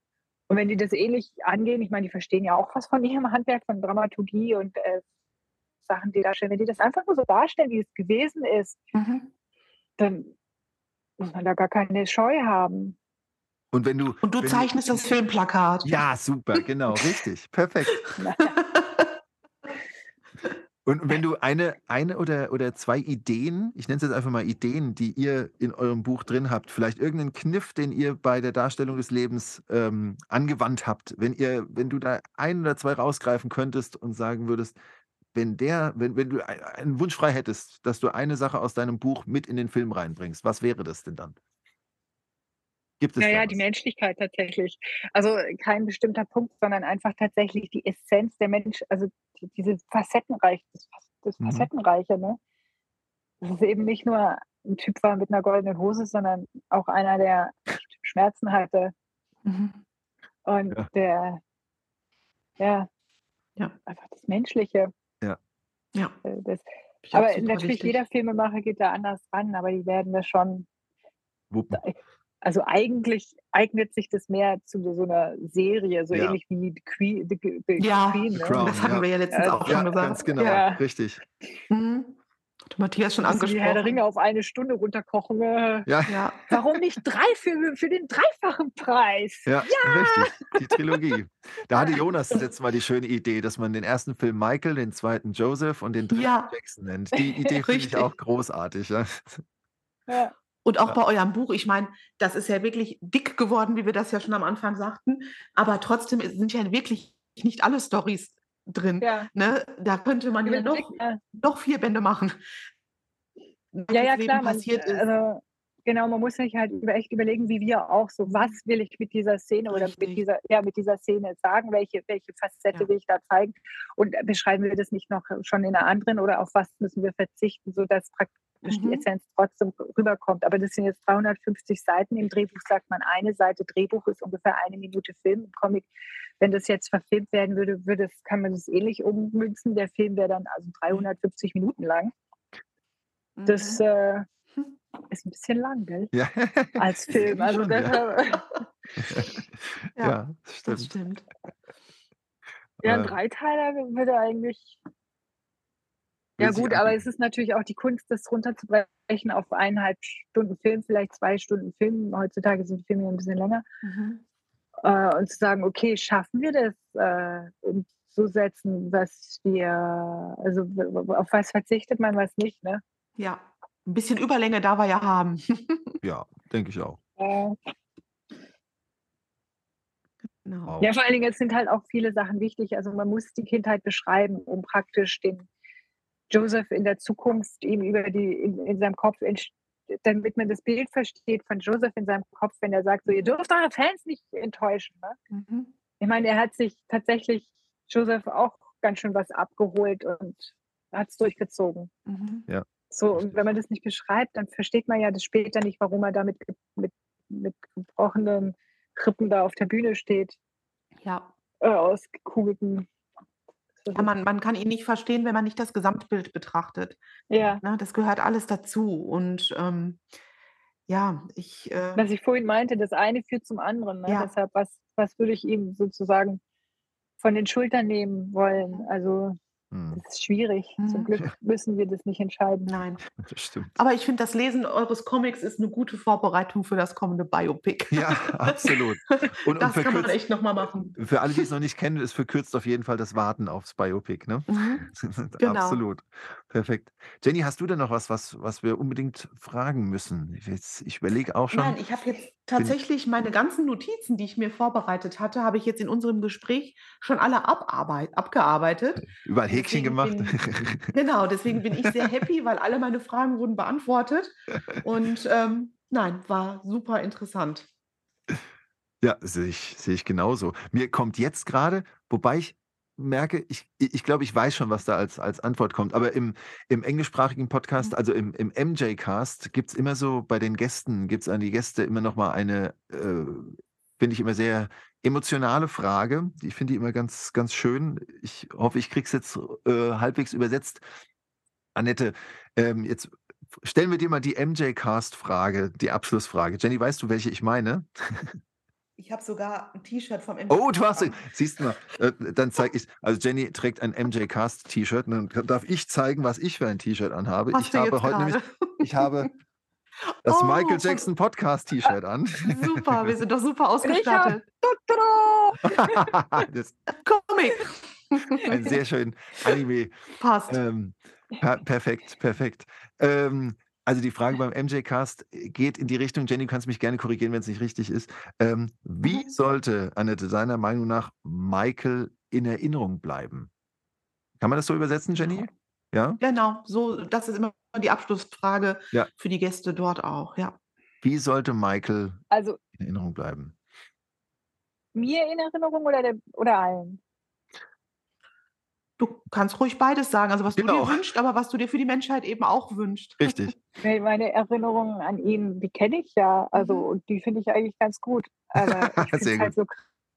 Und wenn die das ähnlich angehen, ich meine, die verstehen ja auch was von ihrem Handwerk, von Dramaturgie und, äh, Sachen, die darstellen. Wenn die das einfach nur so darstellen, wie es gewesen ist, Mhm. dann muss man da gar keine Scheu haben. Und wenn du Und du wenn zeichnest das Filmplakat. Ja, super, genau, richtig, perfekt. [laughs] Und wenn du eine eine oder oder 2 Ideen, ich nenne es jetzt einfach mal Ideen, die ihr in eurem Buch drin habt, vielleicht irgendeinen Kniff, den ihr bei der Darstellung des Lebens, ähm, angewandt habt. Wenn ihr wenn du da 1 oder 2 rausgreifen könntest und sagen würdest, wenn der wenn wenn du ei einen Wunsch frei hättest, dass du eine Sache aus deinem Buch mit in den Film reinbringst, was wäre das denn dann? Gibt es Ja, da ja, die? Menschlichkeit tatsächlich. Also kein bestimmter Punkt, sondern einfach tatsächlich die Essenz der Mensch, also die, diese Facettenreich, das, das Mhm. Facettenreiche, ne? Dass es eben nicht nur ein Typ war mit einer goldenen Hose, sondern auch einer, der Schmerzen hatte Mhm. und Ja. der, ja, Ja. einfach das Menschliche. Ja. äh, Das, aber natürlich, wichtig. jeder Filmemacher geht da anders ran, aber die werden das schon Wuppen. Also eigentlich eignet sich das mehr zu so einer Serie, so Ja. ähnlich wie The Queen. The, the Ja, Queen The ne? Crown. das hatten ja. wir ja letztens Ja, auch Ja, schon gesagt. ganz genau. Ja. Richtig. Mhm. Hat Matthias schon Dass sie die Herr der angesprochen. Ringe auf eine Stunde runterkochen. Äh, Ja, Ja. warum nicht drei für, für den dreifachen Preis? ja, richtig. Die Trilogie. Da hatte Jonas das letzte Mal die schöne Idee, dass man den ersten Film Michael, den zweiten Joseph und den dritten Ja. Jackson nennt. Die Idee finde ich Richtig. auch großartig. Ja. Und auch Ja. bei eurem Buch, ich meine, das ist ja wirklich dick geworden, wie wir das ja schon am Anfang sagten, aber trotzdem sind ja wirklich nicht alle Stories drin. Ja. Ne? Da könnte man ja noch, Ja, noch vier Bände machen. ja, ja, klar. Man, also, genau, man muss sich halt über, echt überlegen, wie wir auch so, was will ich mit dieser Szene oder Richtig. mit dieser, ja, mit dieser Szene sagen, welche, welche Facette Ja. will ich da zeigen und beschreiben wir das nicht noch schon in einer anderen oder auf was müssen wir verzichten, sodass praktisch Mhm. die Essenz trotzdem rüberkommt. Aber das sind jetzt 350 Seiten. Im Drehbuch sagt man, eine Seite Drehbuch ist ungefähr eine Minute Film. Im Comic, wenn das jetzt verfilmt werden würde, würde es, kann man das ähnlich ummünzen. Der Film wäre dann also 350 Minuten lang. Das Mhm. äh, ist ein bisschen lang, gell? Ja. [laughs] Als [laughs] Film. Also Schon, das, ja. [laughs] Ja, ja, das Das stimmt. stimmt. ja, ein Äh, Dreiteiler würde eigentlich. Ja gut, aber es ist natürlich auch die Kunst, das runterzubrechen auf eineinhalb Stunden Film, vielleicht zwei Stunden Film. Heutzutage sind die Filme ja ein bisschen länger. Mhm. Äh, und zu sagen, okay, schaffen wir das äh, umzusetzen, was wir, also auf was verzichtet man, was nicht, ne? Ja, ein bisschen Überlänge darf er ja haben. [laughs] Ja, denke ich auch. Äh, Genau. Ja, vor allen Dingen, es sind halt auch viele Sachen wichtig. Also man muss die Kindheit beschreiben, um praktisch den Joseph in der Zukunft ihm über die, in, in seinem Kopf, damit man das Bild versteht von Joseph in seinem Kopf, wenn er sagt, so, ihr dürft eure Fans nicht enttäuschen. Ne? Mhm. Ich meine, er hat sich tatsächlich Joseph auch ganz schön was abgeholt und hat es durchgezogen. Mhm. So, und wenn man das nicht beschreibt, dann versteht man ja das später nicht, warum er da mit, mit, mit gebrochenen Rippen da auf der Bühne steht, Ja. äh, ausgekugelten. Ja, man, man kann ihn nicht verstehen, wenn man nicht das Gesamtbild betrachtet. Ja, Ne? Das gehört alles dazu. Und ähm, ja, ich. Äh, was ich vorhin meinte, das eine führt zum anderen. Ne? Ja. Deshalb, was, was würde ich ihm sozusagen von den Schultern nehmen wollen? Also, das ist schwierig. Zum Mhm. Glück müssen wir das nicht entscheiden. nein. [laughs] das stimmt. Aber ich finde, das Lesen eures Comics ist eine gute Vorbereitung für das kommende Biopic. Ja, [laughs] absolut. Und, und das kann man echt nochmal machen. für alle, die es noch nicht kennen, es verkürzt auf jeden Fall das Warten aufs Biopic. Ne? Mhm. [laughs] Genau. Absolut. Perfekt. Jenny, hast du denn noch was, was, was wir unbedingt fragen müssen? Ich, jetzt- ich überlege auch schon. Nein, ich habe jetzt tatsächlich meine ganzen Notizen, die ich mir vorbereitet hatte, habe ich jetzt in unserem Gespräch schon alle abarbeit, abgearbeitet. Überall Häkchen deswegen gemacht. [laughs] Genau, deswegen bin ich sehr happy, weil alle meine Fragen wurden beantwortet. Und ähm, nein, war super interessant. Ja, sehe ich, sehe ich genauso. Mir kommt jetzt gerade, wobei ich merke, ich, ich glaube, ich weiß schon, was da als, als Antwort kommt. Aber im, im englischsprachigen Podcast, Mhm. also im, im MJ-Cast, gibt es immer so bei den Gästen, gibt es an die Gäste immer noch mal eine, äh, finde ich immer sehr emotionale Frage. Ich finde die immer ganz, ganz schön. Ich hoffe, ich kriege es jetzt äh, halbwegs übersetzt. Annette, ähm, jetzt stellen wir dir mal die MJ-Cast-Frage, die Abschlussfrage. Jenny, weißt du, welche ich meine? [laughs] Ich habe sogar ein T-Shirt vom MJ. Oh, du hast sie. Siehst du mal, äh, dann zeige ich. Also Jenny trägt ein MJ Cast T-Shirt. Dann darf ich zeigen, was ich für ein T-Shirt anhabe. Hast ich du habe jetzt heute nämlich, gerade. ich habe [laughs] das Oh, Michael von- Jackson Podcast T-Shirt an. Super, wir sind doch super ausgestattet. [laughs] das Comic. ein sehr schön Anime. Passt. Ähm, per perfekt, perfekt. Ähm, also die Frage beim MJ-Cast geht in die Richtung, Jenny, du kannst mich gerne korrigieren, wenn es nicht richtig ist. Ähm, wie Mhm. sollte, Annette, deiner Meinung nach Michael in Erinnerung bleiben? Kann man das so übersetzen, Jenny? Ja? Genau, so, das ist immer die Abschlussfrage Ja. für die Gäste dort auch, ja. Wie sollte Michael Also in Erinnerung bleiben? Mir in Erinnerung oder, der, oder allen? Du kannst ruhig beides sagen, also was Genau. du dir wünschst, aber was du dir für die Menschheit eben auch wünschst. Richtig. [laughs] Meine Erinnerungen an ihn, die kenne ich ja. Also, Mhm. und die finde ich eigentlich ganz gut. Aber [laughs] ich finde halt so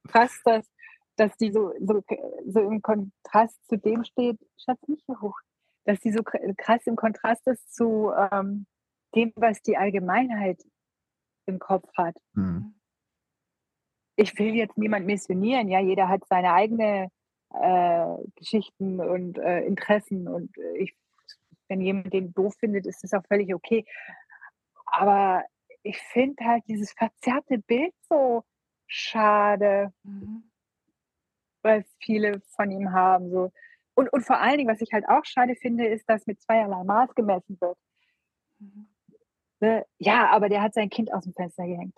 krass, dass, dass die so, so, so im Kontrast zu dem steht. Schatz, nicht hoch. Dass die so kr- krass im Kontrast ist zu ähm, dem, was die Allgemeinheit im Kopf hat. Hm. ich will jetzt niemand missionieren, ja, jeder hat seine eigene äh, Geschichten und äh, Interessen und äh, ich, wenn jemand den doof findet, ist das auch völlig okay. Aber ich finde halt dieses verzerrte Bild so schade, Mhm. was viele von ihm haben. So. Und, und vor allen Dingen, was ich halt auch schade finde, ist, dass mit zweierlei Maß gemessen wird. Mhm. Ne? Ja, aber der hat sein Kind aus dem Fenster gehängt.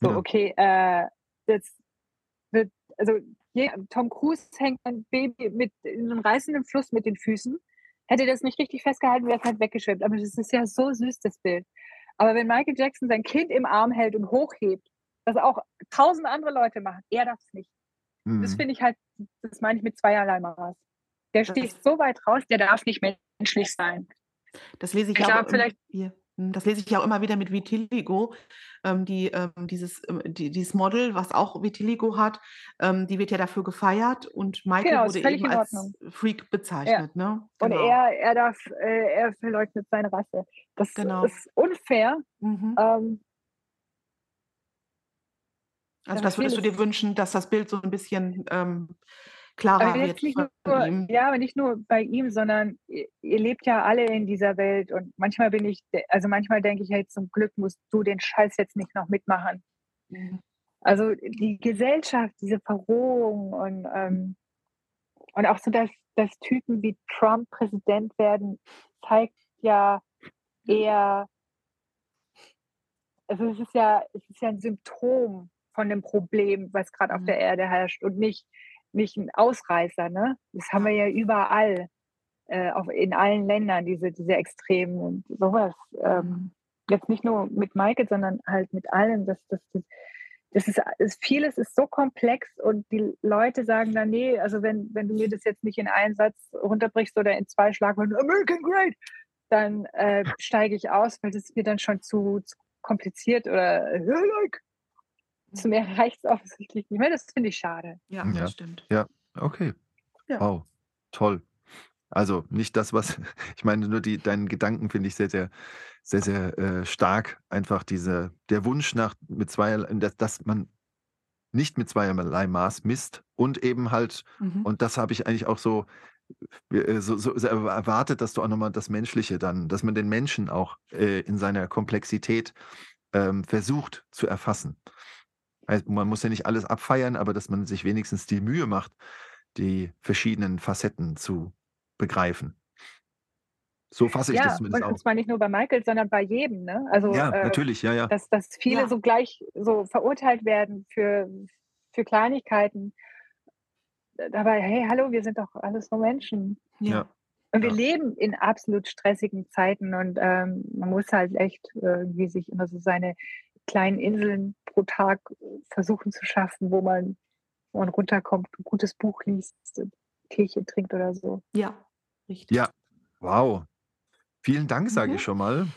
So, Ja. okay, äh, das wird, also Tom Cruise hängt ein Baby mit in einem reißenden Fluss mit den Füßen. Hätte das nicht richtig festgehalten, wäre es halt weggeschwemmt. Aber das ist ja so süß, das Bild. Aber wenn Michael Jackson sein Kind im Arm hält und hochhebt, was auch tausend andere Leute machen, er darf es nicht. Das Hm. finde ich halt, das meine ich mit zweierlei Maß. Der sticht so weit raus, der darf nicht menschlich sein. Das lese ich Ich ja glaub, auch im- vielleicht- hier. Hm, Das lese ich ja auch immer wieder mit Vitiligo. Ähm, die, ähm, dieses, ähm, die, dieses Model, was auch Vitiligo hat, ähm, die wird ja dafür gefeiert und Michael Genau, wurde eben als. Freak bezeichnet. Ne? Und Genau. er, er darf, äh, er verleugnet seine Rasse. Das Genau. ist unfair. Mhm. Ähm, Also ja, das würdest du dir wünschen, dass das Bild so ein bisschen klarer aber jetzt nicht nur, ihm. ja, aber nicht nur bei ihm, sondern ihr, ihr lebt ja alle in dieser Welt und manchmal bin ich, also manchmal denke ich, hey, zum Glück musst du den Scheiß jetzt nicht noch mitmachen. Mhm. Also die Gesellschaft, diese Verrohung und, ähm, und auch so, dass, dass Typen wie Trump Präsident werden, zeigt ja eher, also es ist ja, es ist ja ein Symptom von dem Problem, was gerade auf Mhm. der Erde herrscht und nicht, nicht ein Ausreißer, ne? Das haben wir ja überall, äh, auf, in allen Ländern, diese, diese Extremen und sowas. Ähm, jetzt nicht nur mit Michael, sondern halt mit allem. Das, das, das, das ist, ist vieles ist so komplex und die Leute sagen dann, nee, also wenn, wenn du mir das jetzt nicht in einen Satz runterbrichst oder in zwei Schlagworten, American Great, dann äh, steige ich aus, weil das ist mir dann schon zu, zu kompliziert oder äh, [laughs] like. Zu mir reicht es offensichtlich nicht mehr. Das finde ich schade. Ja, Ja. das stimmt. Okay. Ja. Wow. Toll. Also nicht das, was, [laughs] ich meine, nur die, deinen Gedanken finde ich sehr, sehr, sehr, sehr äh, stark. Einfach diese, der Wunsch nach mit zweierlei, dass, dass man nicht mit zweierlei Maß misst und eben halt, Mhm. und das habe ich eigentlich auch so, äh, so, so, so erwartet, dass du auch nochmal das Menschliche dann, dass man den Menschen auch äh, in seiner Komplexität ähm, versucht zu erfassen. Man muss ja nicht alles abfeiern, aber dass man sich wenigstens die Mühe macht, die verschiedenen Facetten zu begreifen. So fasse ich ja, das und, zumindest und auch. zwar nicht nur bei Michael, sondern bei jedem. Ne? Also, Ja, äh, natürlich, ja, ja. dass, dass viele Ja. so gleich so verurteilt werden für, für Kleinigkeiten. Dabei, hey, hallo, wir sind doch alles nur Menschen. Ja. Und wir Ja. leben in absolut stressigen Zeiten und ähm, man muss halt echt irgendwie sich immer so seine kleinen Inseln pro Tag versuchen zu schaffen, wo man, wo man runterkommt, ein gutes Buch liest, ein Teechen trinkt oder so. Ja, richtig. Ja, wow. Vielen Dank, sage Mhm. ich schon mal.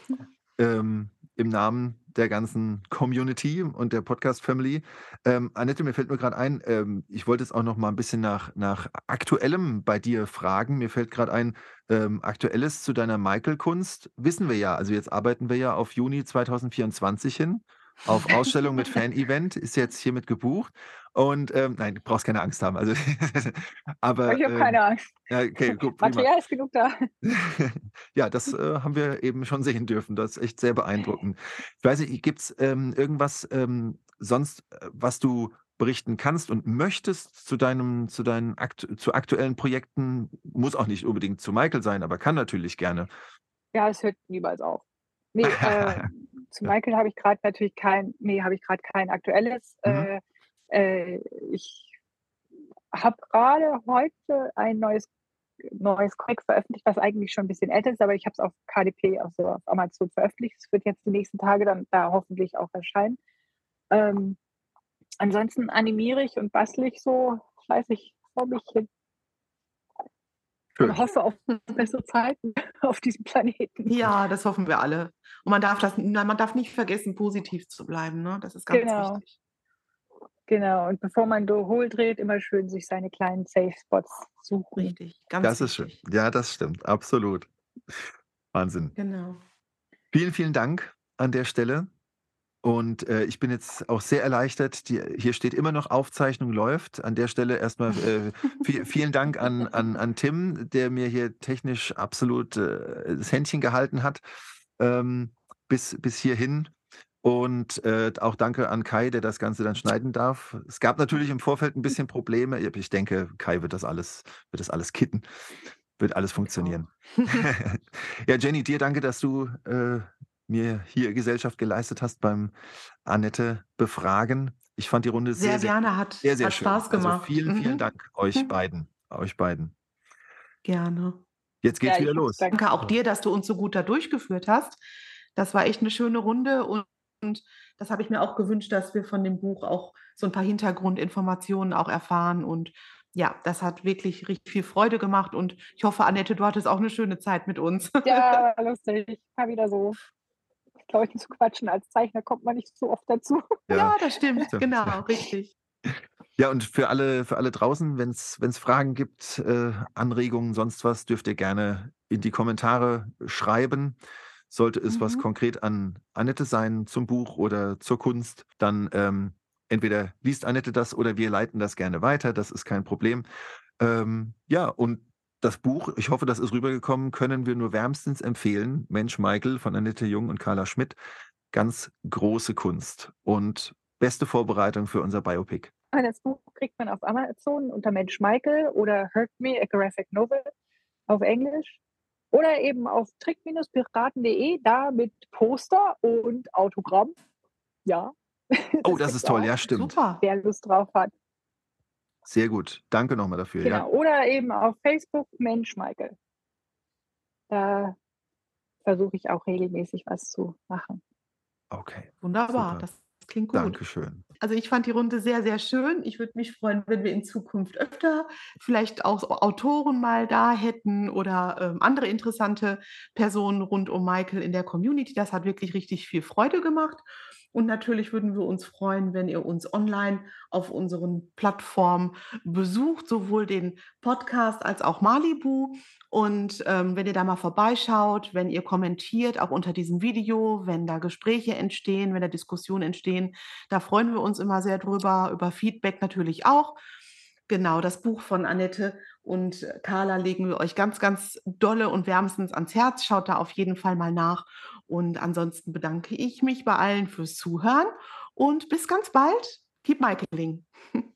Ähm, Im Namen der ganzen Community und der Podcast-Family. Ähm, Annette, mir fällt mir gerade ein, ähm, ich wollte jetzt auch noch mal ein bisschen nach, nach Aktuellem bei dir fragen. Mir fällt gerade ein, ähm, Aktuelles zu deiner Michael-Kunst wissen wir ja. Also jetzt arbeiten wir ja auf Juni 2024 hin. Auf Ausstellung mit Fan-Event ist jetzt hiermit gebucht. Und ähm, nein, du brauchst keine Angst haben. Also, [laughs] aber, ich habe ähm, keine Angst. okay, [laughs] gut. Material ist genug da. [laughs] ja, das äh, haben wir eben schon sehen dürfen. Das ist echt sehr beeindruckend. Ich weiß nicht, gibt es ähm, irgendwas ähm, sonst, äh, was du berichten kannst und möchtest zu deinem, zu deinen akt zu aktuellen Projekten? Muss auch nicht unbedingt zu Michael sein, aber kann natürlich gerne. Ja, es hört niemals auf. Nee, äh, zu Michael habe ich gerade natürlich kein, nee, habe ich gerade kein aktuelles. Mhm. Äh, äh, ich habe gerade heute ein neues neues Comic veröffentlicht, was eigentlich schon ein bisschen älter ist, aber ich habe es auf KDP, also auf Amazon veröffentlicht. Es wird jetzt die nächsten Tage dann da hoffentlich auch erscheinen. Ähm, ansonsten animiere ich und bastle ich so fleißig vor mich hin. Und hoffe auf [laughs] bessere Zeiten [laughs] auf diesem Planeten. Ja, das hoffen wir alle. Und man darf das, man darf nicht vergessen, positiv zu bleiben. Ne? Das ist ganz Genau. wichtig. Genau. Und bevor man so hohl dreht, immer schön sich seine kleinen Safe Spots suchen. Richtig, ganz Das ist schön. wichtig. Ja, das stimmt. Absolut. Wahnsinn. Genau. Vielen, vielen Dank an der Stelle. Und äh, ich bin jetzt auch sehr erleichtert. Die, hier steht immer noch Aufzeichnung läuft. An der Stelle erstmal äh, viel, vielen Dank an, an, an Tim, der mir hier technisch absolut äh, das Händchen gehalten hat ähm, bis, bis hierhin. Und äh, auch danke an Kai, der das Ganze dann schneiden darf. Es gab natürlich im Vorfeld ein bisschen Probleme. Ich denke, Kai wird das alles, wird das alles kitten. Wird alles funktionieren. [laughs] ja, Jenny, dir danke, dass du äh, mir hier Gesellschaft geleistet hast beim Annette befragen. Ich fand die Runde Sehr, sehr, sehr, gerne, hat, sehr, sehr hat schön. Spaß gemacht. Also vielen, vielen Mhm. Dank euch Mhm. beiden. Euch beiden. Gerne. Jetzt geht's Ja, wieder los. danke. Auch dir, dass du uns so gut da durchgeführt hast. Das war echt eine schöne Runde und, und das habe ich mir auch gewünscht, dass wir von dem Buch auch so ein paar Hintergrundinformationen auch erfahren und ja, das hat wirklich richtig viel Freude gemacht und ich hoffe, Annette, du hattest auch eine schöne Zeit mit uns. Ja, [laughs] war lustig. Mal wieder so mit Leuten zu quatschen. Als Zeichner kommt man nicht so oft dazu. Ja, das stimmt, stimmt. genau, richtig. Ja, und für alle, für alle draußen, wenn es Fragen gibt, äh, Anregungen, sonst was, dürft ihr gerne in die Kommentare schreiben. Sollte es was Mhm. konkret an Annette sein zum Buch oder zur Kunst, dann ähm, entweder liest Annette das oder wir leiten das gerne weiter. Das ist kein Problem. Ähm, ja, und das Buch, ich hoffe, das ist rübergekommen, können wir nur wärmstens empfehlen. Mensch Michael von Annette Jung und Carla Schmidt. Ganz große Kunst und beste Vorbereitung für unser Biopic. Das Buch kriegt man auf Amazon unter Mensch Michael oder Hurt Me, a Graphic Novel auf Englisch. Oder eben auf trick-piraten.de, da mit Poster und Autogramm. Ja. [laughs] Oh, das ist toll, ja, stimmt. Super. Wer Lust drauf hat. Sehr gut. Danke nochmal dafür. Genau. Ja. Oder eben auf Facebook Mensch Michael. Da versuche ich auch regelmäßig was zu machen. Okay. Wunderbar, Super. das klingt gut. Dankeschön. Also ich fand die Runde sehr, sehr schön. Ich würde mich freuen, wenn wir in Zukunft öfter vielleicht auch Autoren mal da hätten oder ähm, andere interessante Personen rund um Michael in der Community. Das hat wirklich richtig viel Freude gemacht. Und natürlich würden wir uns freuen, wenn ihr uns online auf unseren Plattformen besucht, sowohl den Podcast als auch Malibu. Und ähm, wenn ihr da mal vorbeischaut, wenn ihr kommentiert, auch unter diesem Video, wenn da Gespräche entstehen, wenn da Diskussionen entstehen, da freuen wir uns immer sehr drüber, über Feedback natürlich auch. Genau, das Buch von Annette und Carla legen wir euch ganz, ganz dolle und wärmstens ans Herz. Schaut da auf jeden Fall mal nach. Und ansonsten bedanke ich mich bei allen fürs Zuhören und bis ganz bald. Keep Michaeling. [laughs]